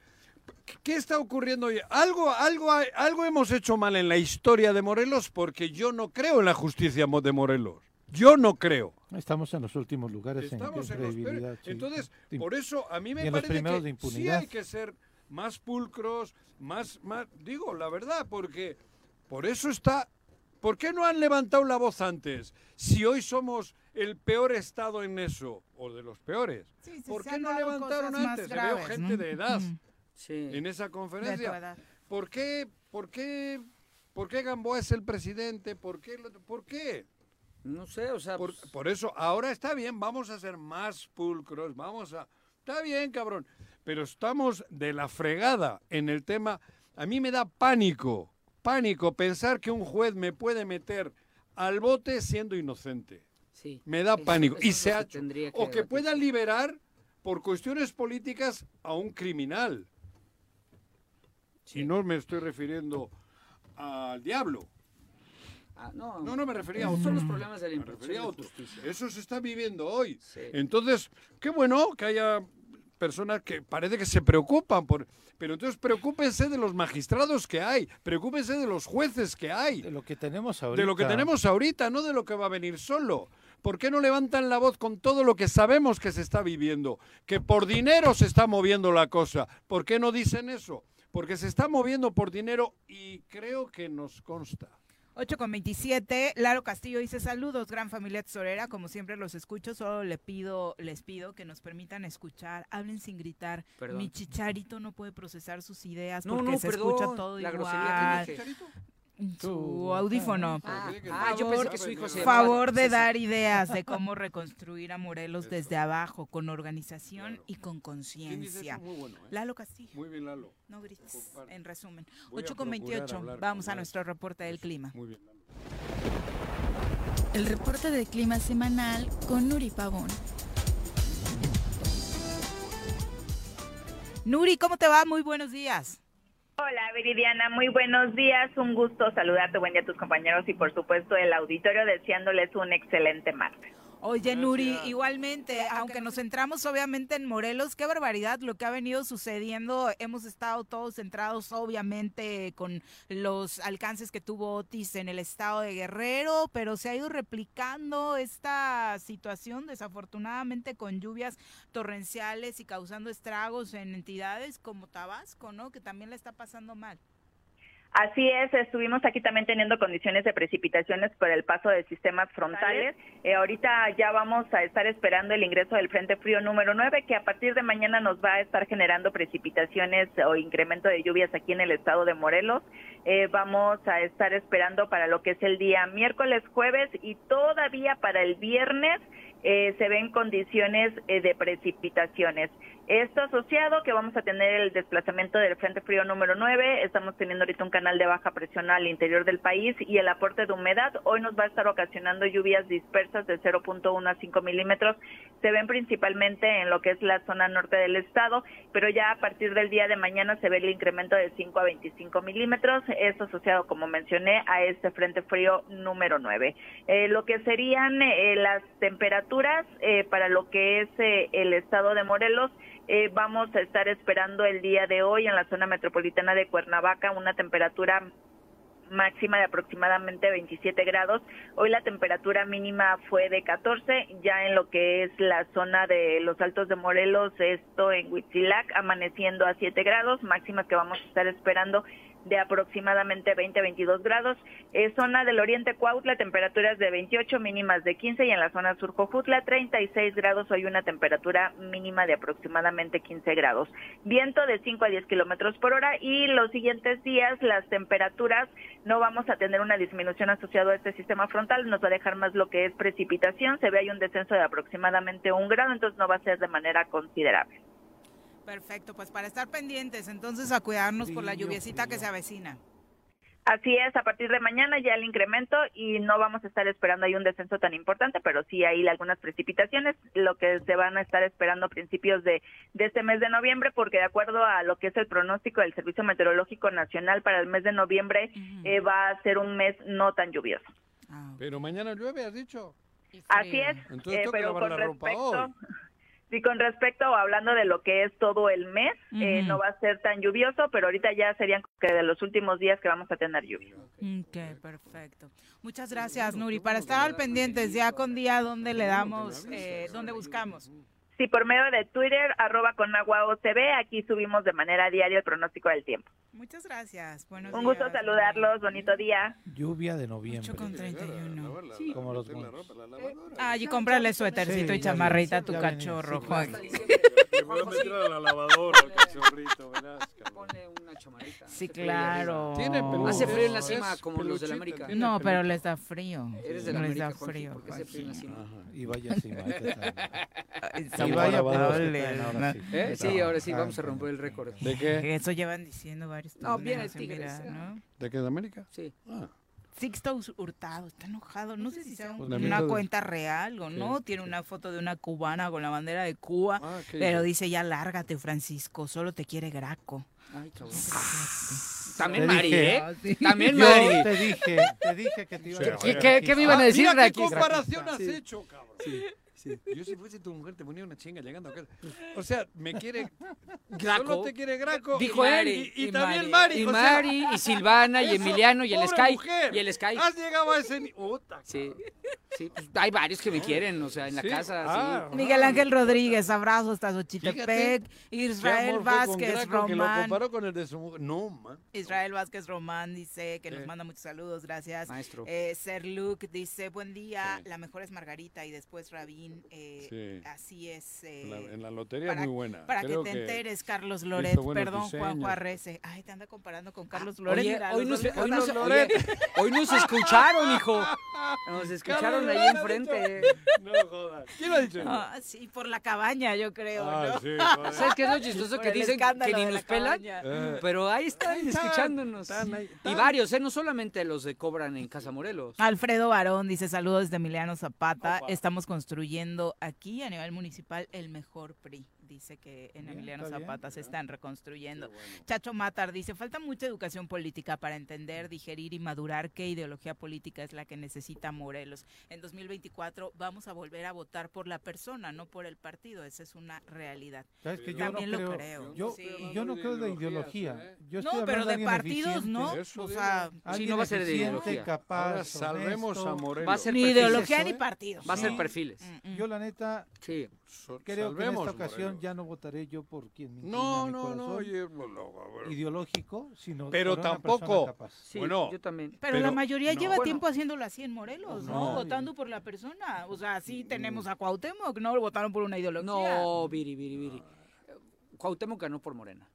B: ¿qué está ocurriendo hoy? Algo, algo, algo hemos hecho mal en la historia de Morelos porque yo no creo en la justicia de Morelos. Yo no creo.
C: Estamos en los últimos lugares en,
B: Estamos en los
C: credibilidad. sí.
B: Entonces,
C: Sí.
B: por eso a mí me
C: en los
B: parece que
C: de
B: sí hay que ser más pulcros, más, más, digo la verdad, porque por eso está. ¿Por qué no han levantado la voz antes? Si hoy somos el peor estado en eso, o de los peores,
A: Sí, sí,
B: ¿por qué no levantaron antes?
A: graves,
B: Veo gente
A: ¿no?
B: de edad
A: Ujú.
G: Sí.
B: en esa conferencia. ¿Por qué, por qué, por qué Gamboa es el presidente? ¿Por qué? ¿Por qué?
G: No sé, o sea,
B: Por,
G: pues,
B: por eso, ahora está bien, vamos a ser más pulcros, vamos a... Está bien, cabrón, pero estamos de la fregada en el tema. A mí me da pánico, pánico pensar que un juez me puede meter al bote siendo inocente.
G: sí.
B: Me da
G: Eso-
B: pánico.
G: eso
B: Y se ha
G: que
B: hecho.
G: tendría que
B: O que
G: debatirse.
B: pueda liberar por cuestiones políticas a un criminal. Y no me estoy refiriendo al diablo.
G: Ah, no,
B: No, no me refería a
G: esos
B: otro.
G: son los problemas de la impartición de justicia.
B: Eso se está viviendo hoy.
G: Sí.
B: Entonces, qué bueno que haya personas que parece que se preocupan por... Pero entonces preocúpense de los magistrados que hay, preocúpense de los jueces que hay,
C: De lo que tenemos ahorita.
B: de lo que tenemos ahorita, no de lo que va a venir solo. ¿Por qué no levantan la voz con todo lo que sabemos que se está viviendo? Que por dinero se está moviendo la cosa. ¿Por qué no dicen eso? Porque se está moviendo por dinero y creo que nos consta.
A: 8 con 27, Laro Castillo dice saludos, gran familia tesorera, como siempre los escucho, solo le pido, les pido que nos permitan escuchar, hablen sin gritar.
G: Perdón.
A: Mi chicharito no puede procesar sus ideas
G: No,
A: porque
G: no,
A: se
G: perdón,
A: escucha todo
G: la
A: igual.
G: grosería que.
A: Su audífono.
G: Ah, ah, yo pensé que su hijo se llamaba
A: Favor de dar ideas de cómo reconstruir a Morelos desde abajo, con organización y con
B: ¿Quién dice
A: conciencia.
B: bueno. ¿eh?
A: Lalo Castillo.
B: Muy bien, Lalo.
A: No grites, en resumen.
B: Voy a
A: 8 con
B: procurar
A: 28,
B: hablar
A: vamos
B: con
A: a nuestro reporte del clima.
B: Muy bien, Lalo.
M: El reporte de clima semanal con Nuri Pavón.
A: Nuri, ¿cómo te va? Muy buenos días.
N: Hola Viridiana, muy buenos días, un gusto saludarte, buen día a tus compañeros y por supuesto el auditorio deseándoles un excelente martes.
A: Oye, Nuri, igualmente, aunque nos centramos obviamente en Morelos, qué barbaridad lo que ha venido sucediendo. Hemos estado todos centrados obviamente con los alcances que tuvo Otis en el estado de Guerrero, pero se ha ido replicando esta situación desafortunadamente con lluvias torrenciales y causando estragos en entidades como Tabasco, ¿no? Que también la está pasando mal.
N: Así es, estuvimos aquí también teniendo condiciones de precipitaciones por el paso de sistemas frontales. Eh, ahorita ya vamos a estar esperando el ingreso del Frente Frío número 9, que a partir de mañana nos va a estar generando precipitaciones o incremento de lluvias aquí en el estado de Morelos. Eh, vamos a estar esperando para lo que es el día miércoles, jueves y todavía para el viernes eh, se ven condiciones eh, de precipitaciones. Esto asociado que vamos a tener el desplazamiento del Frente Frío número 9, estamos teniendo ahorita un canal de baja presión al interior del país y el aporte de humedad hoy nos va a estar ocasionando lluvias dispersas de 0.1 a 5 milímetros. Se ven principalmente en lo que es la zona norte del estado, pero ya a partir del día de mañana se ve el incremento de 5 a 25 milímetros. Esto asociado, como mencioné, a este Frente Frío número 9. Eh, lo que serían eh, las temperaturas eh, para lo que es eh, el estado de Morelos, eh, vamos a estar esperando el día de hoy en la zona metropolitana de Cuernavaca una temperatura máxima de aproximadamente 27 grados. Hoy la temperatura mínima fue de 14, ya en lo que es la zona de los Altos de Morelos, esto en Huitzilac, amaneciendo a 7 grados, máximas que vamos a estar esperando de aproximadamente 20-22 grados. Eh, zona del Oriente Cuautla, temperaturas de 28, mínimas de 15 y en la zona sur Jojutla 36 grados, hoy una temperatura mínima de aproximadamente 15 grados. Viento de 5 a 10 kilómetros por hora y los siguientes días las temperaturas no vamos a tener una disminución asociada a este sistema frontal, nos va a dejar más lo que es precipitación, se ve hay un descenso de aproximadamente un grado, entonces no va a ser de manera considerable.
A: Perfecto, pues para estar pendientes, entonces a cuidarnos por la lluviecita que se avecina.
N: Así es, a partir de mañana ya el incremento y no vamos a estar esperando ahí un descenso tan importante, pero sí hay algunas precipitaciones, lo que se van a estar esperando a principios de, de este mes de noviembre, porque de acuerdo a lo que es el pronóstico del Servicio Meteorológico Nacional para el mes de noviembre, eh, va a ser un mes no tan lluvioso.
B: Pero mañana llueve, has dicho.
N: Así es,
B: Entonces
N: eh, pero con respecto,
B: hoy.
N: Sí, con respecto o hablando de lo que es todo el mes, eh, no va a ser tan lluvioso, pero ahorita ya serían que de los últimos días que vamos a tener lluvia.
A: Ok, perfecto. Muchas gracias, Nuri. Para estar al pendientes, ya con día, ¿dónde le damos, eh, dónde buscamos?
N: Sí, por medio de Twitter, arroba con agua OCB, aquí subimos de manera diaria el pronóstico del tiempo.
A: Muchas gracias. Buenos
N: Un gusto
A: días.
N: saludarlos, bonito día.
C: Lluvia de noviembre.
A: con 31.
C: Como los monos.
A: Ah, y cómprale suétercito
C: Sí,
A: y chamarrita a tu cachorro,
C: sí,
A: Juan.
B: Le voy a meter a la lavadora cachorrito, verás.
G: Ponle una chamarrita.
A: Sí, claro.
B: Tiene peluche.
G: Hace frío en la cima como los de la América.
A: No, pero les da frío.
G: Eres de la
A: les
G: América,
A: da
G: Juanji,
A: frío.
G: porque hace frío en la cima.
C: Y vaya cima. Y vaya traen ahora sí.
G: ¿Eh? Sí, ahora sí, vamos a romper el récord.
B: ¿De qué?
A: Eso llevan diciendo varios
G: No, bien el Tigres.
A: mira, ¿no?
B: ¿De qué? ¿De América?
G: Sí.
B: Ah.
A: Sixto Hurtado está enojado. No sé si sea
B: Pues la
A: una cuenta real o
B: Sí,
A: no. Tiene una foto de una cubana con la bandera de Cuba.
B: Ah, ¿qué
A: pero
B: dice?
A: dice ya lárgate, Francisco. Solo te quiere Graco.
G: Ay, cabrón. También
C: Te
G: Mari,
C: dije.
G: ¿eh? También
C: Yo
G: Mari.
C: te dije, te dije que te iba a
G: ¿Qué-
C: decir.
G: qué- qué me iban a
B: Ah,
G: decir,
B: mira qué comparación has
G: Sí.
B: hecho, cabrón. Yo si fuese tu mujer te ponía una chinga llegando a casa. O sea, me quiere...
G: Graco.
B: Solo te quiere Graco.
G: Dijo
B: y,
G: él.
B: Y, y también Mari.
G: Y
B: sea,
G: Mari, y Silvana, y
B: eso,
G: Emiliano, y el Sky.
B: mujer.
G: Y el Sky.
B: Has llegado a ese... Puta,
G: Sí. Sí, pues, hay varios que me quieren, o sea, en la casa.
B: Ah,
G: sí.
A: Miguel Ángel Rodríguez, abrazo hasta Xochitepec. Israel Vázquez
B: Graco, que lo
A: Román.
B: comparó con el de su mujer. No, man.
A: Israel Vázquez Román dice que nos manda muchos saludos, gracias.
G: Maestro.
A: Eh, Ser Luke dice, buen día,
B: Sí.
A: la mejor es Margarita y después Rabín. Eh,
B: Sí.
A: Así es. eh,
B: En la, en la lotería
A: para,
B: es muy buena.
A: para
B: Creo
A: que te enteres, Carlos Loret. Perdón, Juanjo
B: diseños.
A: Arrece. Ay, te anda comparando con Carlos Loret.
G: Oye,
A: mira,
G: hoy
A: los
G: nos,
A: dos
G: hoy,
A: Carlos
G: nos,
A: Loret.
G: hoy nos escucharon, hijo. Nos escucharon
B: Carlos
G: ahí enfrente.
B: No jodas. ¿Quién lo ha dicho?
A: Ah, sí, por la cabaña, yo creo.
B: Ah,
A: ¿no?
B: sí, joder.
G: ¿Sabes qué es lo chistoso?
A: Por
G: Que dicen que ni nos pelan.
B: Eh.
G: pero ahí están
B: Ahí están,
G: escuchándonos.
B: están ahí,
G: Y varios, ¿eh? No solamente los de Cobran en Casa Morelos.
A: Alfredo Barón dice saludos desde Emiliano Zapata. Estamos construyendo aquí a nivel municipal el mejor PRI. Dice que en
C: Bien,
A: Emiliano
C: está bien,
A: Zapata se están reconstruyendo. Chacho Matar dice, falta mucha educación política para entender, digerir y madurar qué ideología política es la que necesita Morelos. En 2024 vamos a volver a votar por la persona, no por el partido. Esa es una realidad.
C: ¿Sabes que yo
A: También
C: no
A: lo
C: creo,
A: creo.
C: Yo,
A: Sí.
C: yo no creo de ideología.
B: ¿eh?
C: Yo
A: No, pero de partidos, ¿no?
B: Eso
A: O sea,
C: alguien
G: no va a ser de ideología.
C: capaz,
B: Ahora salvemos
C: honesto.
B: a Morelos.
G: Va a ser
A: ni
G: perfiles.
A: ideología
C: eso,
A: ni
C: ¿eh?
A: partidos.
G: Va a ser
C: Sí.
G: perfiles.
A: Mm, mm.
C: Yo la neta,
G: Sí.
B: So-
C: Creo que en esta ocasión
B: Morelos.
C: ya no votaré yo por quien me
B: No,
C: mi
B: no, no, oye, bueno,
C: ideológico, sino
B: Pero
C: por
B: tampoco-
C: capaz.
G: Sí,
B: Bueno,
G: yo también.
A: Pero,
B: Pero-
A: la mayoría
B: no.
A: lleva
B: Bueno.
A: tiempo haciéndolo así en Morelos, ¿no?
B: No.
A: Votando por la persona. O sea, sí tenemos a Cuauhtémoc, no lo votaron por una ideología.
G: No, Viri, Viri, Viri. Cuauhtémoc ganó por Morena.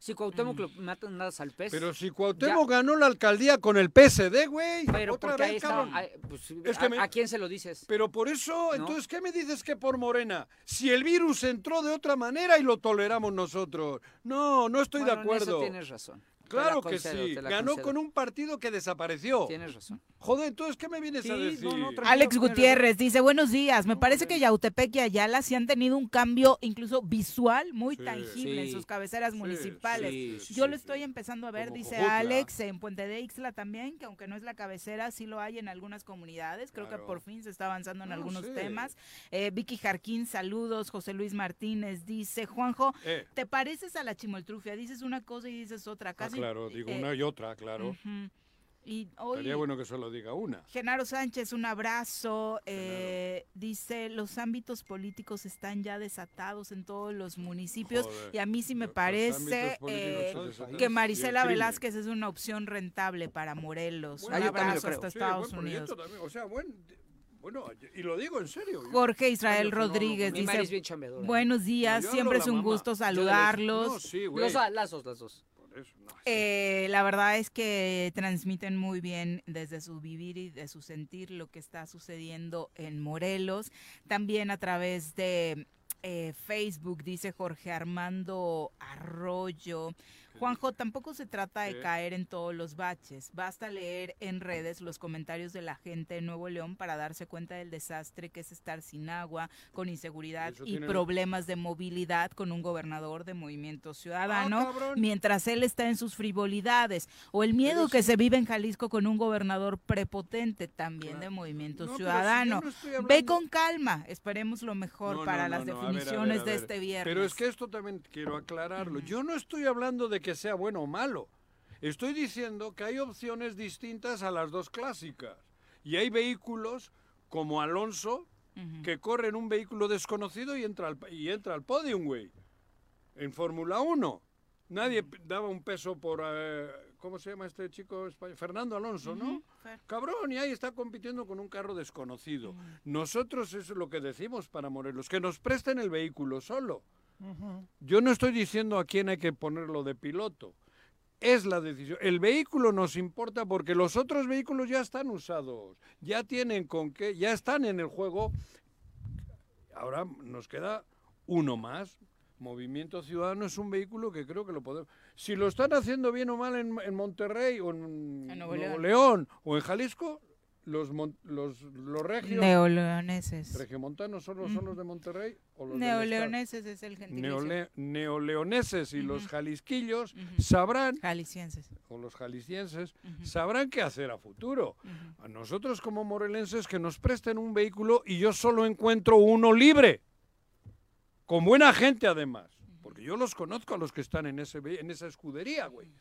G: Si Cuauhtémoc
A: Mm.
G: lo matan nada al pez.
B: Pero si Cuauhtémoc ganó la alcaldía con el PSD, güey.
G: Pero
B: Otra
G: porque ahí
B: vez,
G: está. pues,
B: Es que
G: ¿a,
B: me-
G: a quién se lo dices?
B: Pero por eso,
G: ¿No?
B: entonces, ¿qué me dices que por Morena? Si el virus entró de otra manera y lo toleramos nosotros. No, no estoy
G: Bueno,
B: de
G: en
B: acuerdo.
G: eso tienes razón.
B: Claro que
G: concedo,
B: sí. Ganó
G: concedo.
B: con un partido que desapareció.
G: Tienes razón.
B: Joder, entonces, ¿qué me vienes a decir?
G: no, no, tranquilo.
A: Alex Gutiérrez dice, buenos días, me parece que Yautepec y Ayala sí han tenido un cambio incluso visual muy
B: Sí.
A: tangible en sus cabeceras
B: Sí,
A: municipales. Yo
G: sí,
A: lo
G: sí.
A: estoy empezando a ver,
B: Como
A: dice. Alex, en Puente de Ixla también, que aunque no es la cabecera, sí lo hay en algunas comunidades. Creo que por fin se está avanzando en
B: No,
A: algunos
B: sí.
A: temas. Eh, Vicky Jarquín, saludos. José Luis Martínez dice, Juanjo,
B: Eh,
A: ¿te pareces a la chimoltrufia? Dices una cosa y dices otra. Casi,
B: claro, digo
A: eh,
B: una y otra, claro.
A: ujú. Y hoy...
B: Estaría bueno que solo diga una.
A: Genaro Sánchez, un abrazo. eh, dice, los ámbitos políticos están ya desatados en todos los municipios
B: Joder,
A: y a mí sí me parece eh, que
B: el
A: Marisela. Velázquez es una opción rentable para Morelos.
G: Ah,
A: un
G: yo
A: abrazo hasta Estados Unidos.
B: también, O sea, buen, bueno, y lo digo en serio. yo-
A: Jorge Israel
B: no
A: Rodríguez dice, buenos días,
B: yo
A: siempre es un
B: mamá.
A: gusto
G: Yo
A: saludarlos.
B: No, sí.
G: Los, a- las dos, las dos.
A: Eh, la verdad es que transmiten muy bien desde su vivir y de su sentir lo que está sucediendo en Morelos. También a través de eh, Facebook, dice Jorge Armando Arroyo. Juanjo, tampoco se trata de caer en todos los baches. Basta leer en redes los comentarios de la gente de Nuevo León para darse cuenta del desastre que es estar sin agua, con inseguridad
B: Eso
A: y
B: tiene-
A: problemas de movilidad con un gobernador de Movimiento Ciudadano,
B: Ah,
A: mientras él está en sus frivolidades. O el miedo
B: Pero
A: que
B: sí.
A: se vive en Jalisco con un gobernador prepotente también
B: Claro.
A: de Movimiento
B: No, si
A: Ciudadano.
B: no
A: Ve con calma, esperemos lo mejor
B: No,
A: para las
B: no, no, a ver, a ver,
A: definiciones de este viernes.
B: Pero es que esto también quiero aclararlo. Yo no estoy hablando de que sea bueno o malo. Estoy diciendo que hay opciones distintas a las dos clásicas. Y hay vehículos como Alonso
A: Ujú.
B: que corren un vehículo desconocido y entra al, y entra al podium, güey. En Fórmula 1. Nadie daba un peso por... eh, ¿Cómo se llama este chico español? Fernando Alonso, ¿no?
A: Fer.
B: Cabrón, y ahí está compitiendo con un carro desconocido. Nosotros eso es lo que decimos para Morelos, que nos presten el vehículo solo. Yo no estoy diciendo a quién hay que ponerlo de piloto. Es la decisión. El vehículo nos importa porque los otros vehículos ya están usados, ya tienen con qué, ya están en el juego. Ahora nos queda uno más. Movimiento Ciudadano es un vehículo que creo que lo podemos. Si lo están haciendo bien o mal en, en Monterrey o en,
A: En Nuevo
B: Nuevo
A: León.
B: León o en Jalisco, los, mon- los, los regios.
A: Neoleoneses.
B: ¿Regiomontanos son los, son los de Monterrey? O los
A: Neoleoneses es el gentilicio.
B: Neole- neoleoneses y los jalisquillos sabrán,
A: Jaliscienses.
B: o los jaliscienses, sabrán qué hacer a futuro. A nosotros como morelenses que nos presten un vehículo y yo solo encuentro uno libre. Con buena gente además. Porque yo los conozco a los que están en, ese, en esa escudería, güey.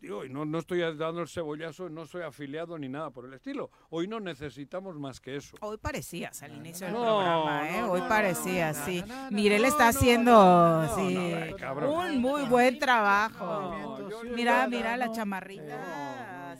B: Digo, y no, no estoy dando el cebollazo, no soy afiliado ni nada por el estilo. Hoy no necesitamos más que eso.
A: Hoy parecías al inicio del
B: no,
A: programa, ¿eh?
B: no,
A: Hoy
B: no,
A: parecías,
B: no,
A: sí.
B: no, no,
A: Mirel está
B: no,
A: haciendo,
B: no, no,
A: sí, un muy buen trabajo. Mira, mira la
B: no.
A: chamarrita.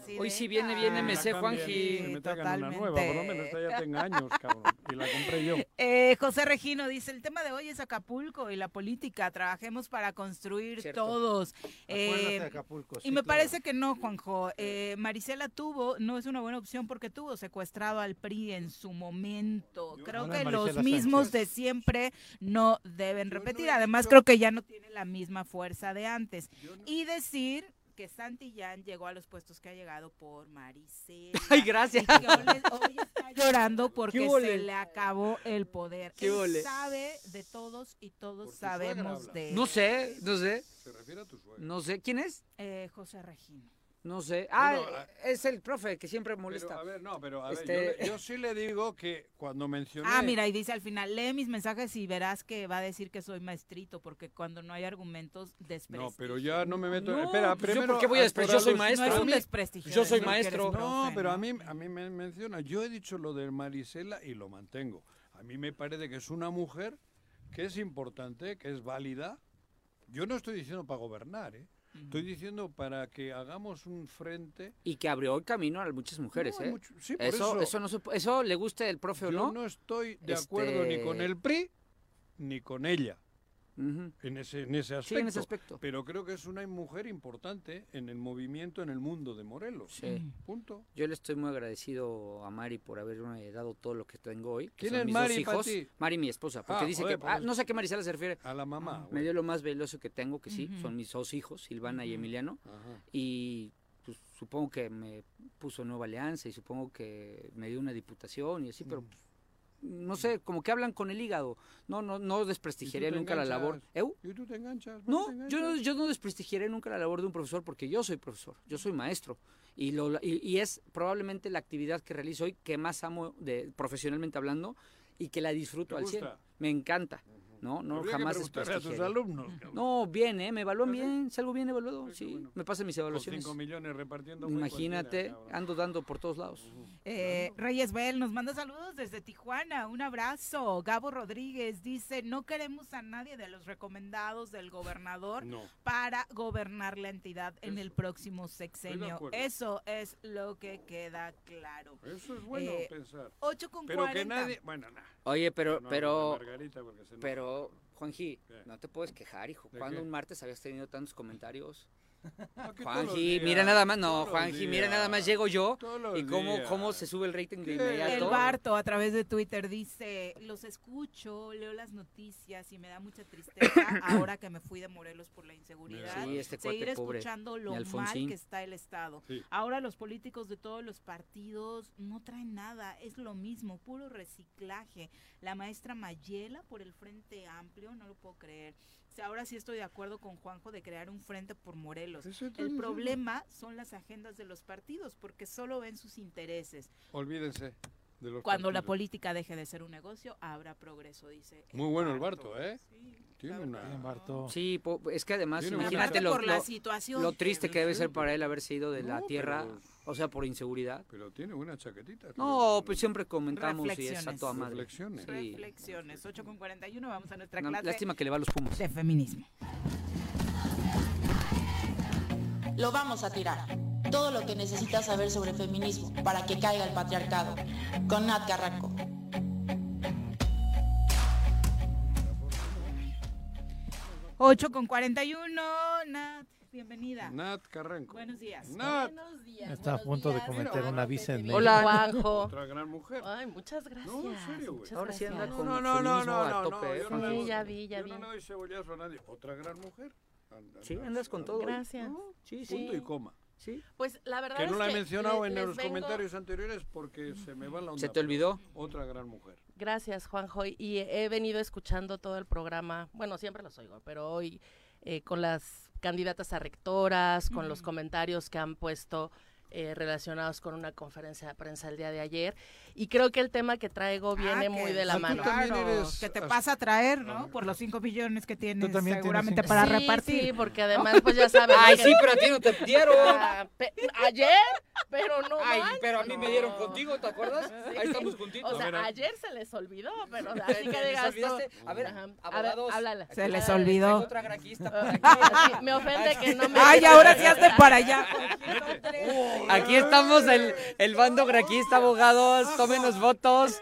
A: Así
G: Hoy
A: de
G: si viene, viene
B: La
G: MC
B: cambien,
G: Juanji.
B: que me traigan una nueva, por lo menos esta ya tenga años, cabrón. Y la compré yo.
A: Eh, José Regino dice, el tema de hoy es Acapulco y la política, trabajemos para construir
G: Cierto.
A: todos. Eh,
C: de Acapulco,
A: y me
C: claro.
A: parece que no, Juanjo. Eh, Marisela tuvo, no es una buena opción porque tuvo secuestrado al PRI en su momento. Creo que los mismos
C: Sánchez.
A: de siempre no deben repetir. Además,
B: dicho-
A: creo que ya no tiene la misma fuerza de antes. Y decir que Santillán llegó a los puestos que ha llegado por Marisela.
G: Ay, gracias.
A: Y que hoy, hoy está llorando porque
G: ¿Qué
A: se le acabó el poder.
G: ¿Qué
A: Él sabe de todos y todos sabemos de
G: No sé, no sé,
B: Se refiere a tu suegra.
G: no sé. ¿Quién es?
A: eh, José Regino.
G: No sé. Ah,
B: Bueno, ah,
G: es el profe que siempre
B: Pero,
G: molesta.
B: a ver, no, pero a ver,
G: Este-
B: yo, sí le digo que cuando mencioné...
A: Ah, mira, y dice al final, lee mis mensajes y verás que va a decir que soy maestrito, porque cuando no hay argumentos, desprestigio.
B: No, pero ya no me meto...
G: No,
B: espera,
G: pues yo
B: primero...
G: ¿por qué voy a desprestigiar? Yo soy maestro.
A: No es un desprestigio.
G: yo soy maestro.
A: profe,
B: No, pero a mí, a mí me menciona. Yo he dicho lo de Marisela y lo mantengo. A mí me parece que es una mujer que es importante, que es válida. Yo no estoy diciendo para gobernar, ¿eh? Estoy diciendo para que hagamos un frente.
G: Y que abrió el camino a muchas mujeres,
B: No,
G: ¿eh?
B: mucho- sí, por
G: eso,
B: eso-
G: eso, no se eso le guste el profe o
B: Yo
G: no.
B: no estoy de acuerdo ni con
G: este,
B: el PRI ni con ella. En ese, en ese aspecto.
G: Sí, en ese aspecto.
B: Pero creo que es una mujer importante en el movimiento, en el mundo de Morelos.
G: Sí.
B: Punto.
G: Yo le estoy muy agradecido a Mari por haberme dado todo lo que tengo hoy. que
B: ¿Quién
G: son
B: es
G: mis
B: Mari
G: dos hijos. Mari, mi esposa. Porque
B: Ah,
G: dice
B: joder,
G: que. ah,
B: eso.
G: no sé a qué Marisela se refiere.
B: A la mamá.
G: Me dio lo más veloso que tengo, que sí. Son mis dos hijos, Silvana y. Emiliano. Y pues, supongo que me puso nueva alianza y supongo que me dio una diputación y así, pero pues, no sé, como que hablan con el hígado. No, no, no desprestigiaría
B: ¿Y tú te
G: nunca la labor.
B: ¿Y tú te enganchas?
G: No,
B: te
G: yo no,
B: enganchas?
G: yo no desprestigiaré nunca la labor de un profesor porque yo soy profesor, yo soy maestro y, lo, y, y es probablemente la actividad que realizo hoy que más amo de, profesionalmente hablando y que la disfruto
B: ¿Te
G: al 100.
B: gusta?
G: Me encanta, ¿no? No
B: Habría
G: jamás
B: a tus alumnos, cabrón.
G: No, bien, ¿eh? Me evalúan bien, salgo bien evaluado, sí. Me pasan mis
B: Con
G: evaluaciones.
B: 5 millones repartiendo.
G: Imagínate, ando dando por todos lados.
A: Eh, Reyes Bell nos manda saludos desde Tijuana. Un abrazo. Gabo Rodríguez dice: No queremos a nadie de los recomendados del gobernador
B: No.
A: para gobernar la entidad en el próximo sexenio. Eso es lo que queda claro.
B: Eso es bueno
A: Eh,
B: pensar.
A: 8 con
B: Pero que
A: 40.
B: nadie. Bueno.
G: Oye, pero,
B: No,
G: pero,
B: no, Margarita, porque se enoja.
G: pero, Juanji, no te puedes quejar, hijo.
B: ¿De
G: ¿Cuándo
B: qué?
G: un martes habías tenido tantos comentarios? Juanji,
B: días,
G: mira nada más, no, Juanji, mira nada más llego yo y cómo,
B: días.
G: cómo se sube el rating de
A: El
G: inmediato.
A: Barto a través de Twitter dice, los escucho, leo las noticias y me da mucha tristeza ahora que me fui de Morelos por la inseguridad.
G: Sí, este
A: seguir
G: pobre,
A: escuchando lo mal que está el Estado.
G: Sí.
A: Ahora los políticos de todos los partidos no traen nada, es lo mismo, puro reciclaje. La maestra Mayela por el Frente Amplio, no lo puedo creer. Ahora sí estoy de acuerdo con Juanjo de crear un frente por Morelos.
B: Eso
A: El problema son las agendas de los partidos porque solo ven sus intereses.
B: Olvídense de los
A: Cuando la política deje de ser un negocio, habrá progreso, dice.
B: Muy bueno el Barto, ¿eh? Tiene una.
G: Sí, es que además, imagínate lo,
A: por la
G: lo-
A: situación
G: lo
A: que
G: triste que debe ser para él haberse ido de la tierra,
B: pero-
G: o sea, por inseguridad.
B: Pero tiene buena chaquetita.
G: No, pues siempre comentamos y es a toda madre.
B: Reflexiones.
G: Sí.
A: Reflexiones. 8 con 41, vamos a nuestra
G: No,
A: clase
G: lástima que le va a los Pumas.
A: de feminismo.
O: Lo vamos a tirar. Todo lo que necesitas saber sobre feminismo para que caiga el patriarcado. Con Nat Carranco.
A: Ocho con 41, Nat, bienvenida.
B: Nat Carranco.
A: Buenos días.
B: Nat.
P: Buenos días.
C: Está a punto de cometer una visa en
G: Hola.
P: Juanjo.
B: Otra gran mujer.
P: Ay, muchas gracias.
B: No, en serio, güey.
P: muchas
G: Ahora sí anda
P: gracias.
G: con
B: No, no, no, no,
G: a
B: no,
G: tope,
B: no,
G: ¿eh,
B: yo no
P: Sí, ya vi, ya
B: yo
P: vi.
B: no le doy cebollazo a nadie. Otra gran mujer.
G: Sí,
B: anda,
G: andas con todo. ¿eh?
P: Gracias.
G: Sí,
B: Punto
G: sí.
B: y coma.
G: Sí.
P: Pues la verdad
B: Que
P: es
B: no la he mencionado
P: le-
B: en
P: les
B: los
P: vengo-
B: comentarios anteriores porque se me va la onda.
G: ¿Se te olvidó?
B: Otra gran mujer.
P: Gracias, Juanjo. Y he venido escuchando todo el programa. Bueno, siempre los oigo, pero hoy eh, con las candidatas a rectoras, con los comentarios que han puesto eh, relacionados con una conferencia de prensa el día de ayer. Y creo que el tema que traigo viene
A: Ah,
P: muy de la
A: ah,
P: mano.
A: Claro, que te pasa a traer, ¿no? Por los 5 millones que tienes
C: tienes
A: seguramente
C: cinco.
A: para
P: sí,
A: repartir.
P: Sí, porque además, pues ya sabes.
G: Ay, sí, pero a ti no te dieron.
P: Ah, ayer, pero no
G: Ay,
P: manches,
G: pero a mí me dieron contigo, ¿te acuerdas?
P: Sí.
G: Ahí estamos juntitos.
P: O sea,
G: A ver, a-
P: ayer se les olvidó, pero así que digas.
G: A ver, abogados.
P: háblale.
A: Se les
P: Ah,
A: olvidó.
G: Otra graquista por aquí.
P: Me ofende que no me...
A: Ay, ahora sí hazte para allá.
G: Aquí estamos el, el bando graquista, abogados. Tómenos votos.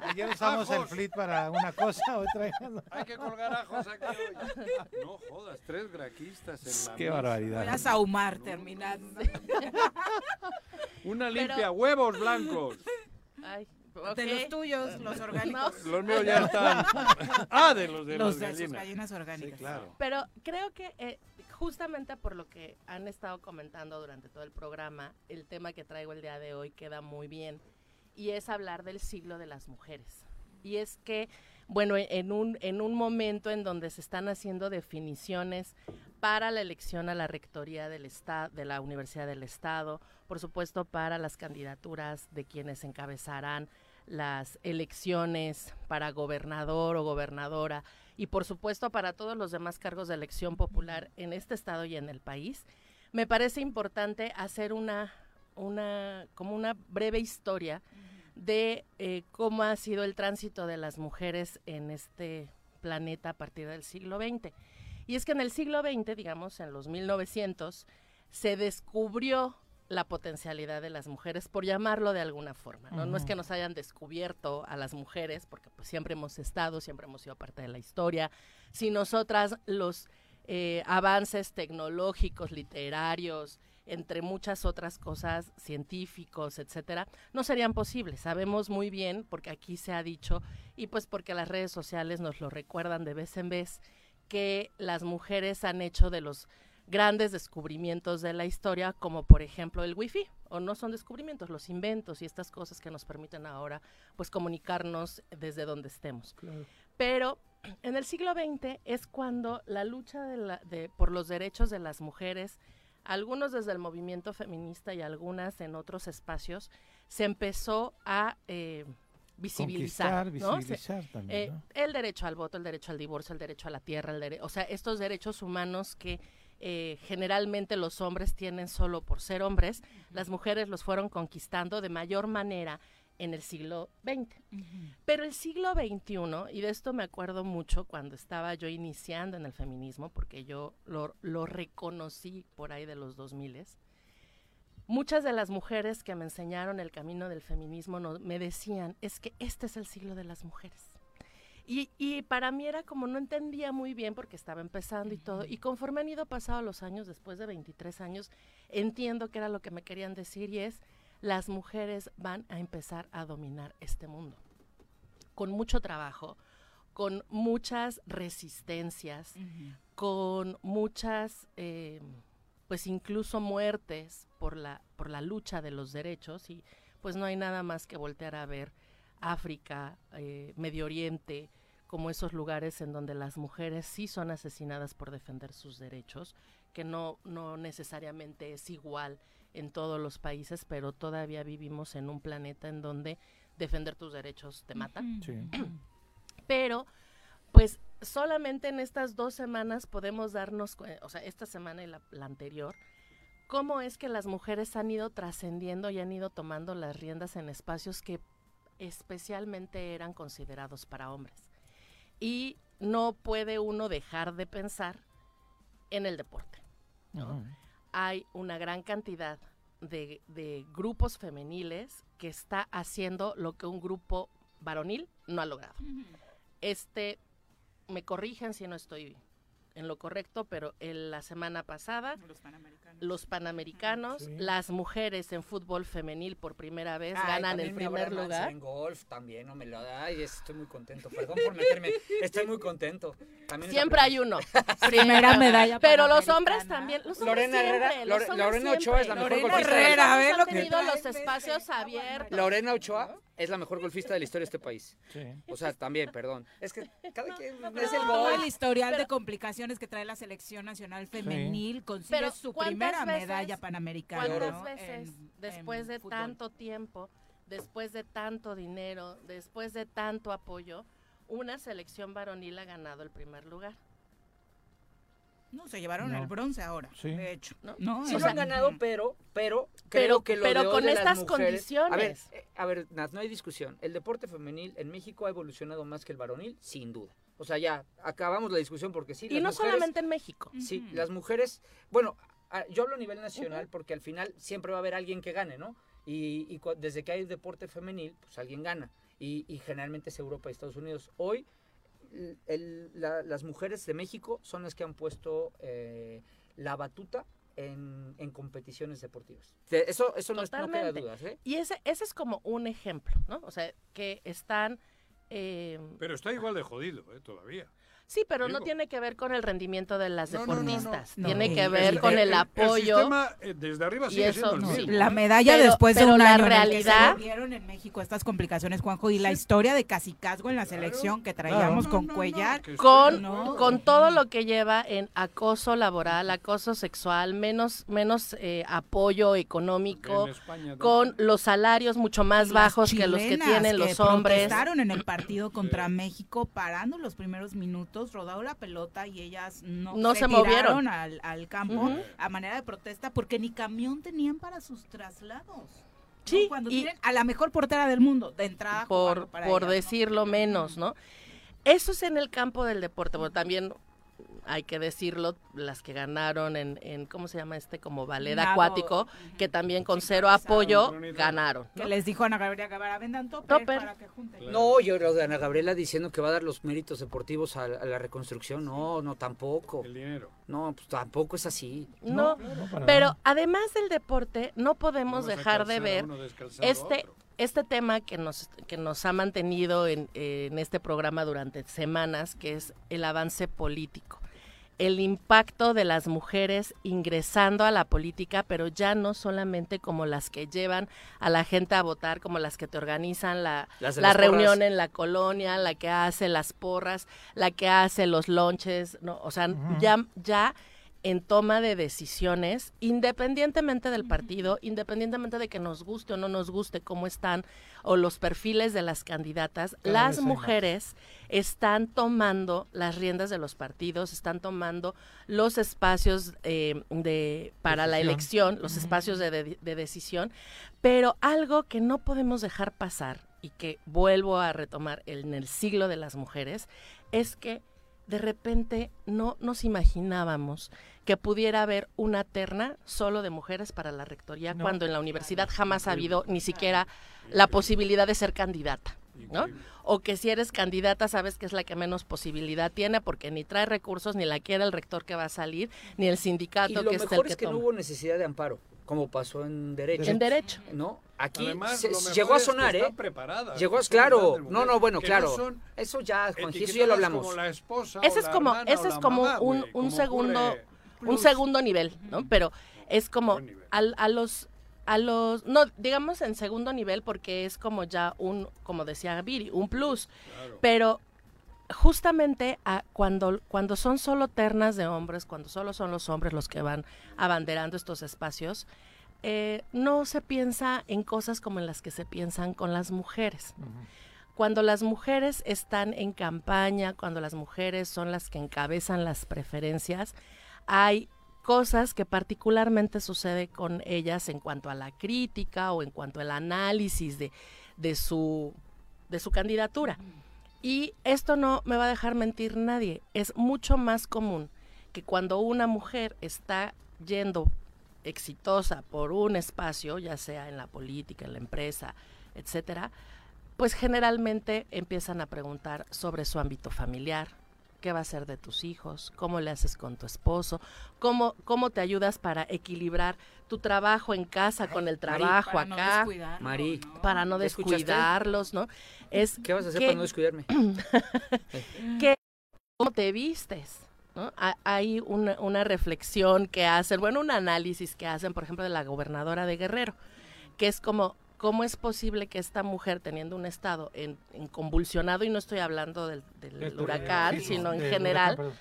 C: Ayer usamos el flit para una cosa, otra.
B: Hay que colgar ajos aquí hoy. No jodas, tres graquistas en la
C: Qué
B: mesa.
C: barbaridad.
A: Voy a saumar terminando.
B: Una
P: Pero-
B: limpia, huevos blancos.
P: Ay,
A: De
P: ok.
A: los tuyos, los orgánicos.
B: Los míos ya están. Ah, de los de
A: Los
B: las
A: de sus
B: gallinas.
A: gallinas orgánicas.
B: Sí, claro.
P: Pero creo que eh, justamente por lo que han estado comentando durante todo el programa, el tema que traigo el día de hoy queda muy bien y es hablar del siglo de las mujeres. Y es que, bueno, en un, en un momento en donde se están haciendo definiciones para la elección a la rectoría del estado, de la Universidad del Estado, por supuesto para las candidaturas de quienes encabezarán las elecciones para gobernador o gobernadora y por supuesto para todos los demás cargos de elección popular en este estado y en el país, me parece importante hacer una, una como una breve historia de eh, cómo ha sido el tránsito de las mujeres en este planeta a partir del siglo XX. Y es que en el siglo XX, digamos, en los 1900, se descubrió la potencialidad de las mujeres, por llamarlo de alguna forma. ¿no? no es que nos hayan descubierto a las mujeres, porque pues siempre hemos estado, siempre hemos sido parte de la historia. Si nosotras los eh, avances tecnológicos, literarios, entre muchas otras cosas, científicos, etcétera, no serían posibles. Sabemos muy bien, porque aquí se ha dicho, y pues porque las redes sociales nos lo recuerdan de vez en vez, que las mujeres han hecho de los grandes descubrimientos de la historia, como por ejemplo el wifi, o no son descubrimientos, los inventos y estas cosas que nos permiten ahora pues comunicarnos desde donde estemos. Pero en el siglo XX es cuando la lucha de la- de- por los derechos de las mujeres, algunos desde el movimiento feminista y algunas en otros espacios, se empezó a eh, visibilizar. ¿no? Se-
C: visibilizar también,
P: eh,
C: ¿no?
P: El derecho al voto, el derecho al divorcio, el derecho a la tierra, el dere- o sea, estos derechos humanos que eh, generalmente los hombres tienen solo por ser hombres, las mujeres los fueron conquistando de mayor manera en el siglo XX. Pero el siglo XXI, y de esto me acuerdo mucho cuando estaba yo iniciando en el feminismo, porque yo lo, lo reconocí por ahí de los 2000 muchas de las mujeres que me enseñaron el camino del feminismo no- me decían, es que este es el siglo de las mujeres. Y, y para mí era como no entendía muy bien porque estaba empezando y todo. Y conforme han ido pasados los años, después de 23 años, entiendo que era lo que me querían decir y es, las mujeres van a empezar a dominar este mundo. Con mucho trabajo, con muchas resistencias, con muchas, eh, pues incluso muertes por la, por la lucha de los derechos y pues no hay nada más que voltear a ver África, eh, Medio Oriente, como esos lugares en donde las mujeres sí son asesinadas por defender sus derechos, que no, no necesariamente es igual en todos los países, pero todavía vivimos en un planeta en donde defender tus derechos te mata. Pero, pues solamente en estas dos semanas podemos darnos, o sea, esta semana y la, la anterior, cómo es que las mujeres han ido trascendiendo y han ido tomando las riendas en espacios que especialmente eran considerados para hombres. Y no puede uno dejar de pensar en el deporte. ¿no? Hay una gran cantidad de, de grupos femeniles que está haciendo lo que un grupo varonil no ha logrado. Este, me corrigen si no estoy en lo correcto, pero en la semana pasada los panamericanos,
G: Sí.
P: las mujeres en fútbol femenil por primera vez
G: Ay,
P: ganan el primer lugar.
G: En golf también, no me lo da. Ay, estoy muy contento. Perdón por meterme. Estoy muy contento. También
P: Siempre hay uno.
G: Primera
P: Siempre.
G: medalla
P: Pero los hombres también. Los hombres
G: Lorena
P: siempre,
G: Herrera-
P: los
G: Lore- Lorena Ochoa es la
P: siempre.
G: mejor
P: Lorena
G: golfista la
P: Herrera,
G: historia.
P: ve
G: Los
P: lo
G: hombres
P: tenido los espacios abiertos.
G: Lorena Ochoa es la mejor golfista de la historia de este país. O sea, también, perdón. Es que cada quien es el
A: Todo
G: gol.
A: el historial de complicaciones que trae la selección nacional femenil consigue
P: Pero
A: su
P: ¿cuántas
A: primera
P: veces-
A: medalla panamericana.
P: ¿Cuántas
A: ¿no?
P: veces
A: En-
P: después
A: en
P: de
A: fútbol?
P: tanto tiempo, después de tanto dinero, después de tanto apoyo, una selección varonil ha ganado el primer lugar?
A: No, se llevaron
P: No.
A: el bronce ahora,
P: Sí.
A: de hecho.
P: No.
A: No,
G: Sí lo
A: sea,
G: han ganado, pero, pero creo
P: Pero-
G: que lo
P: pero
G: de
P: con
G: de las
P: estas
G: mujeres-
P: condiciones.
G: A ver, eh, a ver, Nat, no hay discusión. El deporte femenil en México ha evolucionado más que el varonil, sin duda. O sea, ya acabamos la discusión porque sí.
P: Y
G: las
P: no
G: mujeres-
P: solamente en México.
G: Sí, las mujeres, bueno, a- yo hablo a nivel nacional porque al final siempre va a haber alguien que gane, ¿no? Y, y cua- desde que hay deporte femenil, pues alguien gana. Y, y generalmente es Europa y Estados Unidos. Hoy el- la- las mujeres de México son las que han puesto eh, la batuta en, en competiciones deportivas. De- Eso, eso no, es, no queda dudas, ¿eh?
P: Y ese, ese es como un ejemplo, ¿no? O sea, que están... eh,
B: Pero está igual de jodido, ¿eh? Todavía.
P: Sí, pero no tiene que ver con el rendimiento de las
B: No, no, no, no.
P: deportistas.
B: No.
P: Tiene
B: El-
P: que ver
B: el-
P: con el,
B: el- el
P: apoyo.
B: sistema, eh, desde arriba
P: y eso,
B: siendo el
P: sí.
B: mismo.
A: La medalla
P: Pero-
A: después de
P: pero
A: un
P: la
A: año en el que se
P: realidad-
A: en México estas complicaciones, Juanjo, y la historia de Casicazgo en la selección que traíamos con Cuellar.
P: con,
A: No.
P: con todo lo que lleva en acoso laboral, acoso sexual, menos, menos eh, apoyo económico,
B: España
P: con los salarios mucho más bajos que los que tienen los hombres.
A: protestaron en el partido contra México parando los primeros minutos, rodado la pelota y ellas no,
P: No se movieron.
A: al, al campo a manera de protesta porque ni camión tenían para sus traslados.
Q: Sí, cuando tienen a la mejor portera del mundo, de entrada.
P: por,
Q: para
P: por
Q: ellas, ¿no?
P: decirlo menos, ¿no? Eso es en el campo del deporte, pero también hay que decirlo, las que ganaron en, en ¿cómo se llama este? Como ballet
Q: Nado,
P: acuático, que también con cero apoyo ganaron.
Q: Que les dijo Ana Gabriela Guevara, vendan topper,
P: Topper.
Q: para que junten.
G: No, yo lo de Ana Gabriela diciendo que va a dar los méritos deportivos a, a la reconstrucción. No, no, tampoco.
B: El dinero.
G: No, pues tampoco es así.
P: No, pero además del deporte, no podemos
G: No
P: dejar de ver
G: uno
P: este este tema que nos que nos ha mantenido en, en este programa durante semanas, que es el avance político, el impacto de las mujeres ingresando a la política, pero ya no solamente como las que llevan a la gente a votar, como las que te organizan la, la reunión
G: porras.
P: en la colonia, la que hace las porras, la que hace los lonches, no, o sea, ya ya en toma de decisiones, independientemente del partido, independientemente de que nos guste o no nos guste cómo están o los perfiles de las candidatas,
R: Cada
P: las mujeres están tomando las riendas de los partidos, están tomando los espacios eh, de para la elección, los espacios de, de- de decisión, pero algo que no podemos dejar pasar y que vuelvo a retomar en el siglo de las mujeres es que de repente no nos imaginábamos que pudiera haber una terna solo de mujeres para la rectoría
R: No.
P: cuando en la universidad jamás ha habido ni siquiera la posibilidad de ser candidata, ¿no? O que si eres candidata sabes que es la que menos posibilidad tiene porque ni trae recursos, ni la quiere el rector que va a salir, ni el sindicato
G: Y lo
P: que es el
G: mejor
P: que
G: es que no hubo necesidad de amparo, como pasó en derecho.
P: En derecho.
G: ¿No? Aquí
B: Además,
G: se- llegó a
B: es que
G: sonar, ¿eh?
B: preparadas,
G: Llegó, claro. No, no, bueno,
B: que
G: claro.
B: no son
G: eso ya, ya
B: etiquetadas
G: lo hablamos.
B: como la esposa
P: Ese es como,
B: hermana
P: ese es como
B: mamá,
P: un, un
B: como
P: segundo, un segundo nivel, ¿no? Pero es como al- a los, a los, no, digamos en segundo nivel porque es como ya un, como decía Viri, un plus. Pero justamente a- cuando, cuando son solo ternas de hombres, cuando solo son los hombres los que van abanderando estos espacios, eh, no se piensa en cosas como en las que se piensan con las mujeres. Cuando las mujeres están en campaña, cuando las mujeres son las que encabezan las preferencias, hay cosas que particularmente sucede con ellas en cuanto a la crítica o en cuanto al análisis de, de su, de su candidatura. Y esto no me va a dejar mentir nadie. Es mucho más común que cuando una mujer está yendo exitosa por un espacio, ya sea en la política, en la empresa, etcétera, pues generalmente empiezan a preguntar sobre su ámbito familiar, qué va a ser de tus hijos, cómo le haces con tu esposo, cómo, cómo te ayudas para equilibrar tu trabajo en casa con el
G: Mari,
P: trabajo
G: para no
P: acá,
G: Mari,
P: para no descuidarlos, ¿no? Es
G: ¿Qué vas a hacer
P: que-
G: para no descuidarme?
P: que cómo te vistes. ¿no? Ha- Hay una, una reflexión que hacen, bueno, un análisis que hacen, por ejemplo, de la gobernadora de Guerrero, que es como, ¿cómo es posible que esta mujer, teniendo un estado en, en convulsionado, y no estoy hablando del, del
C: Esto de-
P: huracán, sino en general,
C: huracán.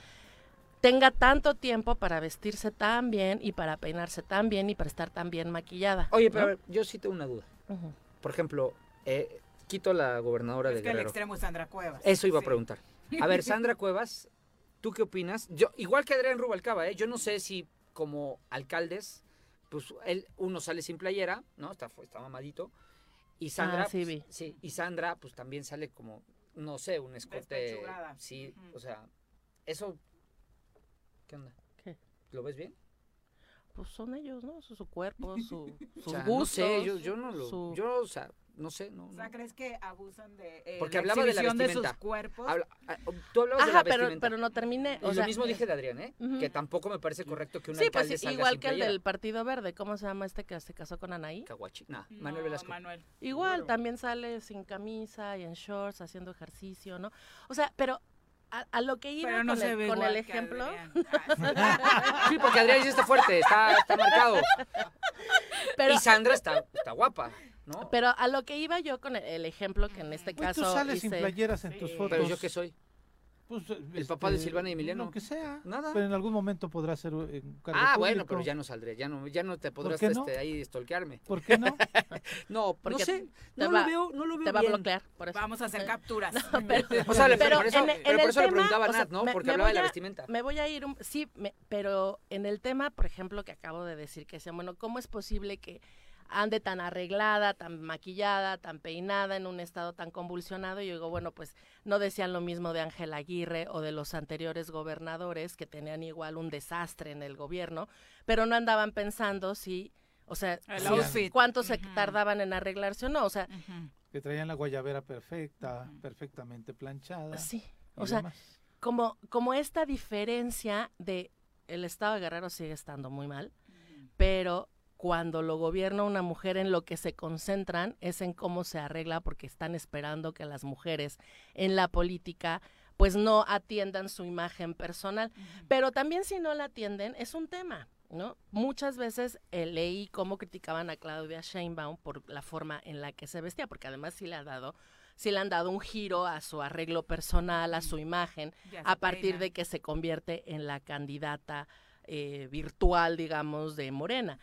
P: Tenga tanto tiempo para vestirse tan bien y para peinarse tan bien y para estar tan bien maquillada?
G: Oye,
P: ¿no?
G: pero a ver, yo sí tengo una duda. Por ejemplo, eh, quito a la gobernadora
Q: Es
G: de
Q: que el
G: Guerrero.
Q: extremo es Sandra Cuevas.
G: Eso iba a preguntar. A ver, Sandra Cuevas, ¿tú qué opinas? Yo, igual que Adrián Rubalcaba, ¿eh? Yo no sé si como alcaldes, pues él, uno sale sin playera, ¿no? Está, está mamadito. Y Sandra,
P: Ah, sí,
G: pues, sí, y Sandra, pues también sale como, no sé, un escote. Sí, o sea, eso. ¿Qué onda?
P: ¿Qué?
G: ¿Lo ves bien?
P: Pues son ellos, ¿no? Su, su cuerpo, su, sus
G: O sea,
P: gustos.
G: no sé, yo, yo no lo.
P: su-
G: Yo, o sea, no sé, no.
Q: O sea, ¿crees que abusan de eh,
G: Porque
Q: la
G: hablaba de la
Q: exhibición de,
G: vestimenta.
Q: sus cuerpos?
G: Habla- ah, tú hablabas de
P: Ajá,
G: la
P: pero,
G: vestimenta.
P: pero no terminé.
G: Y
P: O
G: lo mismo dije de Adrián, ¿eh? Que tampoco me parece correcto que un
P: Sí,
G: alcalde
P: pues
G: salga
P: igual
G: sin
P: que el del Partido Verde. ¿Cómo se llama este que se casó con Anaí?
G: Caguachi. No, Manuel Velasco.
Q: Manuel.
P: Igual, también sale sin camisa y en shorts haciendo ejercicio, ¿no? O sea, pero a, a lo que iba
Q: Pero no
P: con, el, con ejemplo...
G: Sí, porque Adrián sí está fuerte, está, está marcado.
P: Pero-
G: y Sandra está, está guapa, ¿no?
P: Pero a lo que iba yo con el, el ejemplo que en este
C: Pues
P: caso
C: tú sales sin playeras en tus fotos.
G: Pero yo qué soy.
C: Pues,
G: El papá de Silvana y Emiliano.
C: Lo que sea.
G: Nada.
C: Pero en algún momento podrás ser un un cargo
G: Ah, bueno, pero ya no saldré, ya no, ya no te podrás
C: no?
G: este, ahí estolquearme.
C: ¿Por qué no?
G: no, no
P: Porque
G: sé, no
P: va-
G: lo veo, no lo veo
P: te va a
G: bien.
P: bloquear, por eso.
Q: Vamos a hacer capturas.
P: pero,
G: O sea,
P: pero
G: por eso-
P: en,
G: pero
P: en
G: por eso le
P: tema,
G: preguntaba a
P: o sea,
G: Nat, ¿no?
P: me-
G: Porque
P: me
G: hablaba de
P: voy
G: la
P: a-
G: vestimenta.
P: Me voy a ir, un- sí, me- pero en el tema, por ejemplo, que acabo de decir, que decían, bueno, ¿cómo es posible que ande tan arreglada, tan maquillada, tan peinada, en un estado tan convulsionado. Y yo digo, bueno, pues no decían lo mismo de Ángel Aguirre o de los anteriores gobernadores que tenían igual un desastre en el gobierno, pero no andaban pensando si, o sea, si- cuánto se tardaban en arreglarse o no. O sea,
C: Que traían la guayabera perfecta, perfectamente planchada.
P: Sí, o sea,
C: demás.
P: como, como esta diferencia de el estado de Guerrero sigue estando muy mal, pero cuando lo gobierna una mujer en lo que se concentran es en cómo se arregla porque están esperando que las mujeres en la política pues no atiendan su imagen personal, pero también si no la atienden es un tema, ¿no? Muchas veces eh, leí cómo criticaban a Claudia Sheinbaum por la forma en la que se vestía, porque además sí le ha dado sí le han dado un giro a su arreglo personal, a su imagen, a partir de que se convierte en la candidata eh, virtual, digamos, de Morena.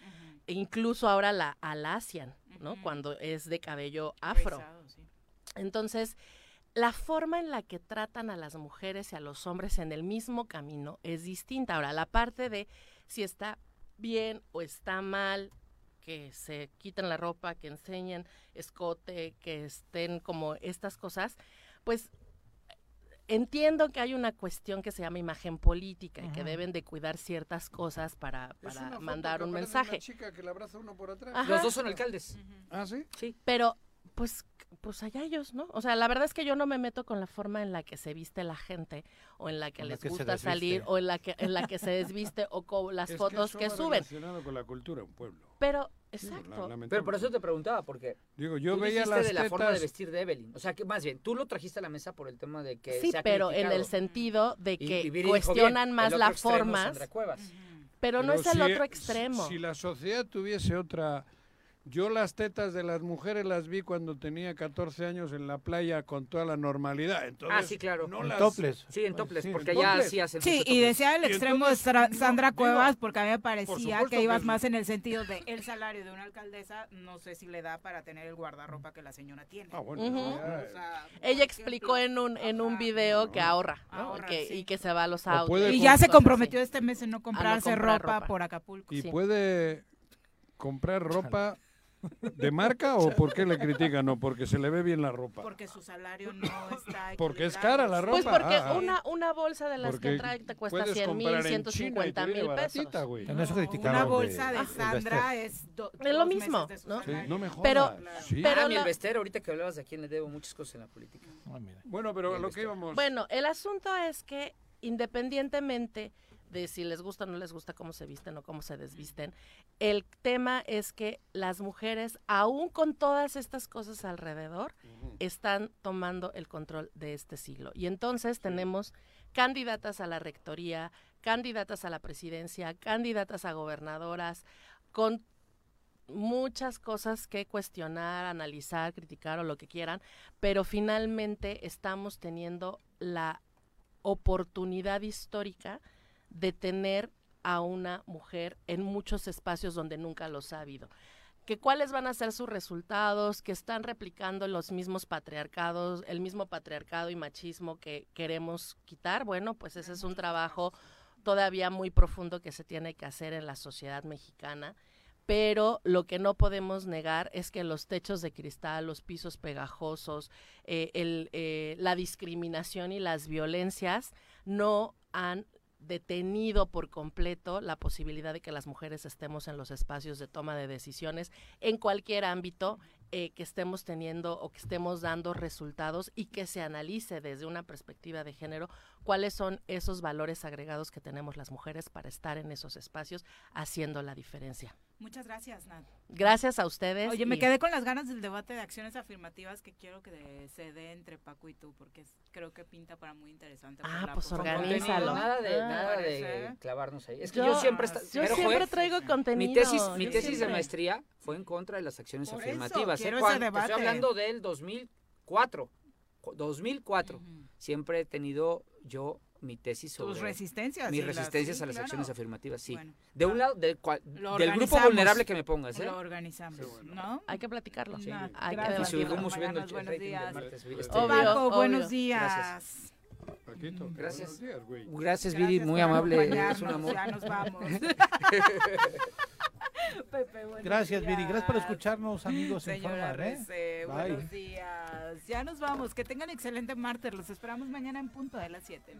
P: Incluso ahora la alacian, ¿no? Cuando es de cabello afro.
A: Sí.
P: Entonces, la forma en la que tratan a las mujeres y a los hombres en el mismo camino es distinta. Ahora, la parte de si está bien o está mal, que se quiten la ropa, que enseñen escote, que estén como estas cosas, pues entiendo que hay una cuestión que se llama imagen política y que deben de cuidar ciertas cosas para, para mandar
B: que
P: un mensaje.
B: Una chica que le abraza uno por atrás.
P: Ajá.
G: Los dos son alcaldes.
B: ¿Ah, sí?
G: Sí.
P: Pero, pues, pues allá ellos, ¿no? O sea, la verdad es que yo no me meto con la forma en la que se viste la gente, o en la que
B: la
P: les
B: que
P: gusta salir, o en la que, en la que se desviste, o con las
B: Es
P: fotos
B: eso
P: que,
B: va
P: suben.
B: relacionado con la cultura de un pueblo.
P: Pero,
B: La-
P: exacto.
B: lamentable.
G: Pero por eso te preguntaba, porque
B: Digo, yo
G: tú
B: veía las
G: de la forma de vestir de Evelyn. O sea, que más bien, tú lo trajiste a la mesa por el tema de que
P: Sí,
G: se ha
P: pero en el sentido de
G: Y-
P: que
G: y
P: cuestionan
G: bien,
P: más las formas, pero no es el
B: si-
P: otro extremo.
B: Si la sociedad tuviese otra... Yo las tetas de las mujeres las vi cuando tenía 14 años en la playa con toda la normalidad. Entonces,
G: Ah, sí, claro.
B: No
G: En
B: las...
C: topless.
G: Sí, en topless,
B: Sí,
G: porque
B: en
G: ya
B: topless.
G: sí hacen
A: Sí, y decía el
B: Y
A: extremo de
B: entonces, no,
A: Sandra
B: digo,
A: Cuevas porque a mí me parecía que ibas
B: que-
A: más en el sentido de el salario de una alcaldesa, no sé si le da para tener el guardarropa que la señora tiene.
B: Ah, bueno,
A: O sea,
P: Ella explicó en un en un video que ahorra, ¿no?
A: Ahorra,
P: que-
A: sí.
P: y que se va a los autos.
A: y ya se comprometió este mes en no comprarse
P: comprar
A: ropa,
P: ropa.
A: por Acapulco.
B: ¿Y puede comprar ropa de marca o por qué le critican? ¿O porque se le ve bien la ropa?
A: Porque su salario no está
B: Porque es cara la ropa.
P: Pues porque
B: Ah, ah.
P: una, una bolsa de las que trae te cuesta
B: puedes
P: 100 mil,
B: comprar en China y te
P: 150
B: viene
P: mil
B: baratita,
P: pesos.
C: En eso
A: Una bolsa de
C: del
A: Sandra es, do-
P: Es lo mismo, ¿no?
B: Sí, no me jodas.
P: Pero-
B: Sí.
P: pero
G: ah,
P: la-
G: el Bester, ahorita que hablabas de quién le debo muchas cosas en la política.
C: Ah, mira.
B: Bueno, pero lo que íbamos...
P: Bueno, el asunto es que independientemente de si les gusta o no les gusta cómo se visten o cómo se desvisten, el tema es que las mujeres, aún con todas estas cosas alrededor, están tomando el control de este siglo. Y entonces tenemos candidatas a la rectoría, candidatas a la presidencia, candidatas a gobernadoras, con muchas cosas que cuestionar, analizar, criticar o lo que quieran, pero finalmente estamos teniendo la oportunidad histórica de tener a una mujer en muchos espacios donde nunca los ha habido. Que cuáles van a ser sus resultados, que están replicando los mismos patriarcados, el mismo patriarcado y machismo que queremos quitar, bueno, pues ese es un trabajo todavía muy profundo que se tiene que hacer en la sociedad mexicana pero lo que no podemos negar es que los techos de cristal, los pisos pegajosos, eh, eh, la discriminación y las violencias no han detenido por completo la posibilidad de que las mujeres estemos en los espacios de toma de decisiones en cualquier ámbito eh, que estemos teniendo o que estemos dando resultados y que se analice desde una perspectiva de género cuáles son esos valores agregados que tenemos las mujeres para estar en esos espacios haciendo la diferencia.
A: Muchas gracias, Nat.
P: Gracias a ustedes.
A: Oye, me quedé con las ganas del debate de acciones afirmativas que quiero que de- se dé entre Paco y tú, porque es- creo que pinta para muy interesante.
P: Ah,
A: la
P: pues organízalo.
G: Nada de,
P: Ah.
G: nada de clavarnos ahí. Es que
P: Yo-
G: yo, siempre esta-
P: yo
G: pero,
P: siempre traigo contenido.
G: Mi tesis, mi tesis de maestría fue en contra de las acciones
A: Por eso,
G: afirmativas. ¿eh?
A: quiero ese
G: te
A: debate.
G: Estoy hablando del 2004. cu- 2004. Siempre he tenido yo mi tesis sobre
A: Tus resistencias.
G: mis
A: y las-
G: resistencias
A: sí,
G: a las
A: claro.
G: acciones afirmativas, sí.
A: Bueno,
G: de un lado, del, cual- del grupo
A: organizamos.
G: vulnerable que me pongas, ¿eh?
A: Lo organizamos, ¿no?
P: Hay que platicarlo.
A: Sí.
P: Hay que
A: Gracias.
G: Y subimos subiendo el
A: Buenos días.
G: martes.
B: Obvio,
A: Paco,
P: obvio.
A: buenos días.
G: Gracias.
B: Paquito,
G: Gracias.
B: buenos días, güey.
G: Gracias, Viri,
A: Gracias
G: muy amable. Es un amor.
A: Ya nos vamos. Pepe. Buenos
C: Gracias, Viri. Gracias por escucharnos, amigos. en
A: Señora
C: Forma, ¿eh?
A: Buenos días. Ya nos vamos. Que tengan excelente martes. Los esperamos mañana en punto de las 7.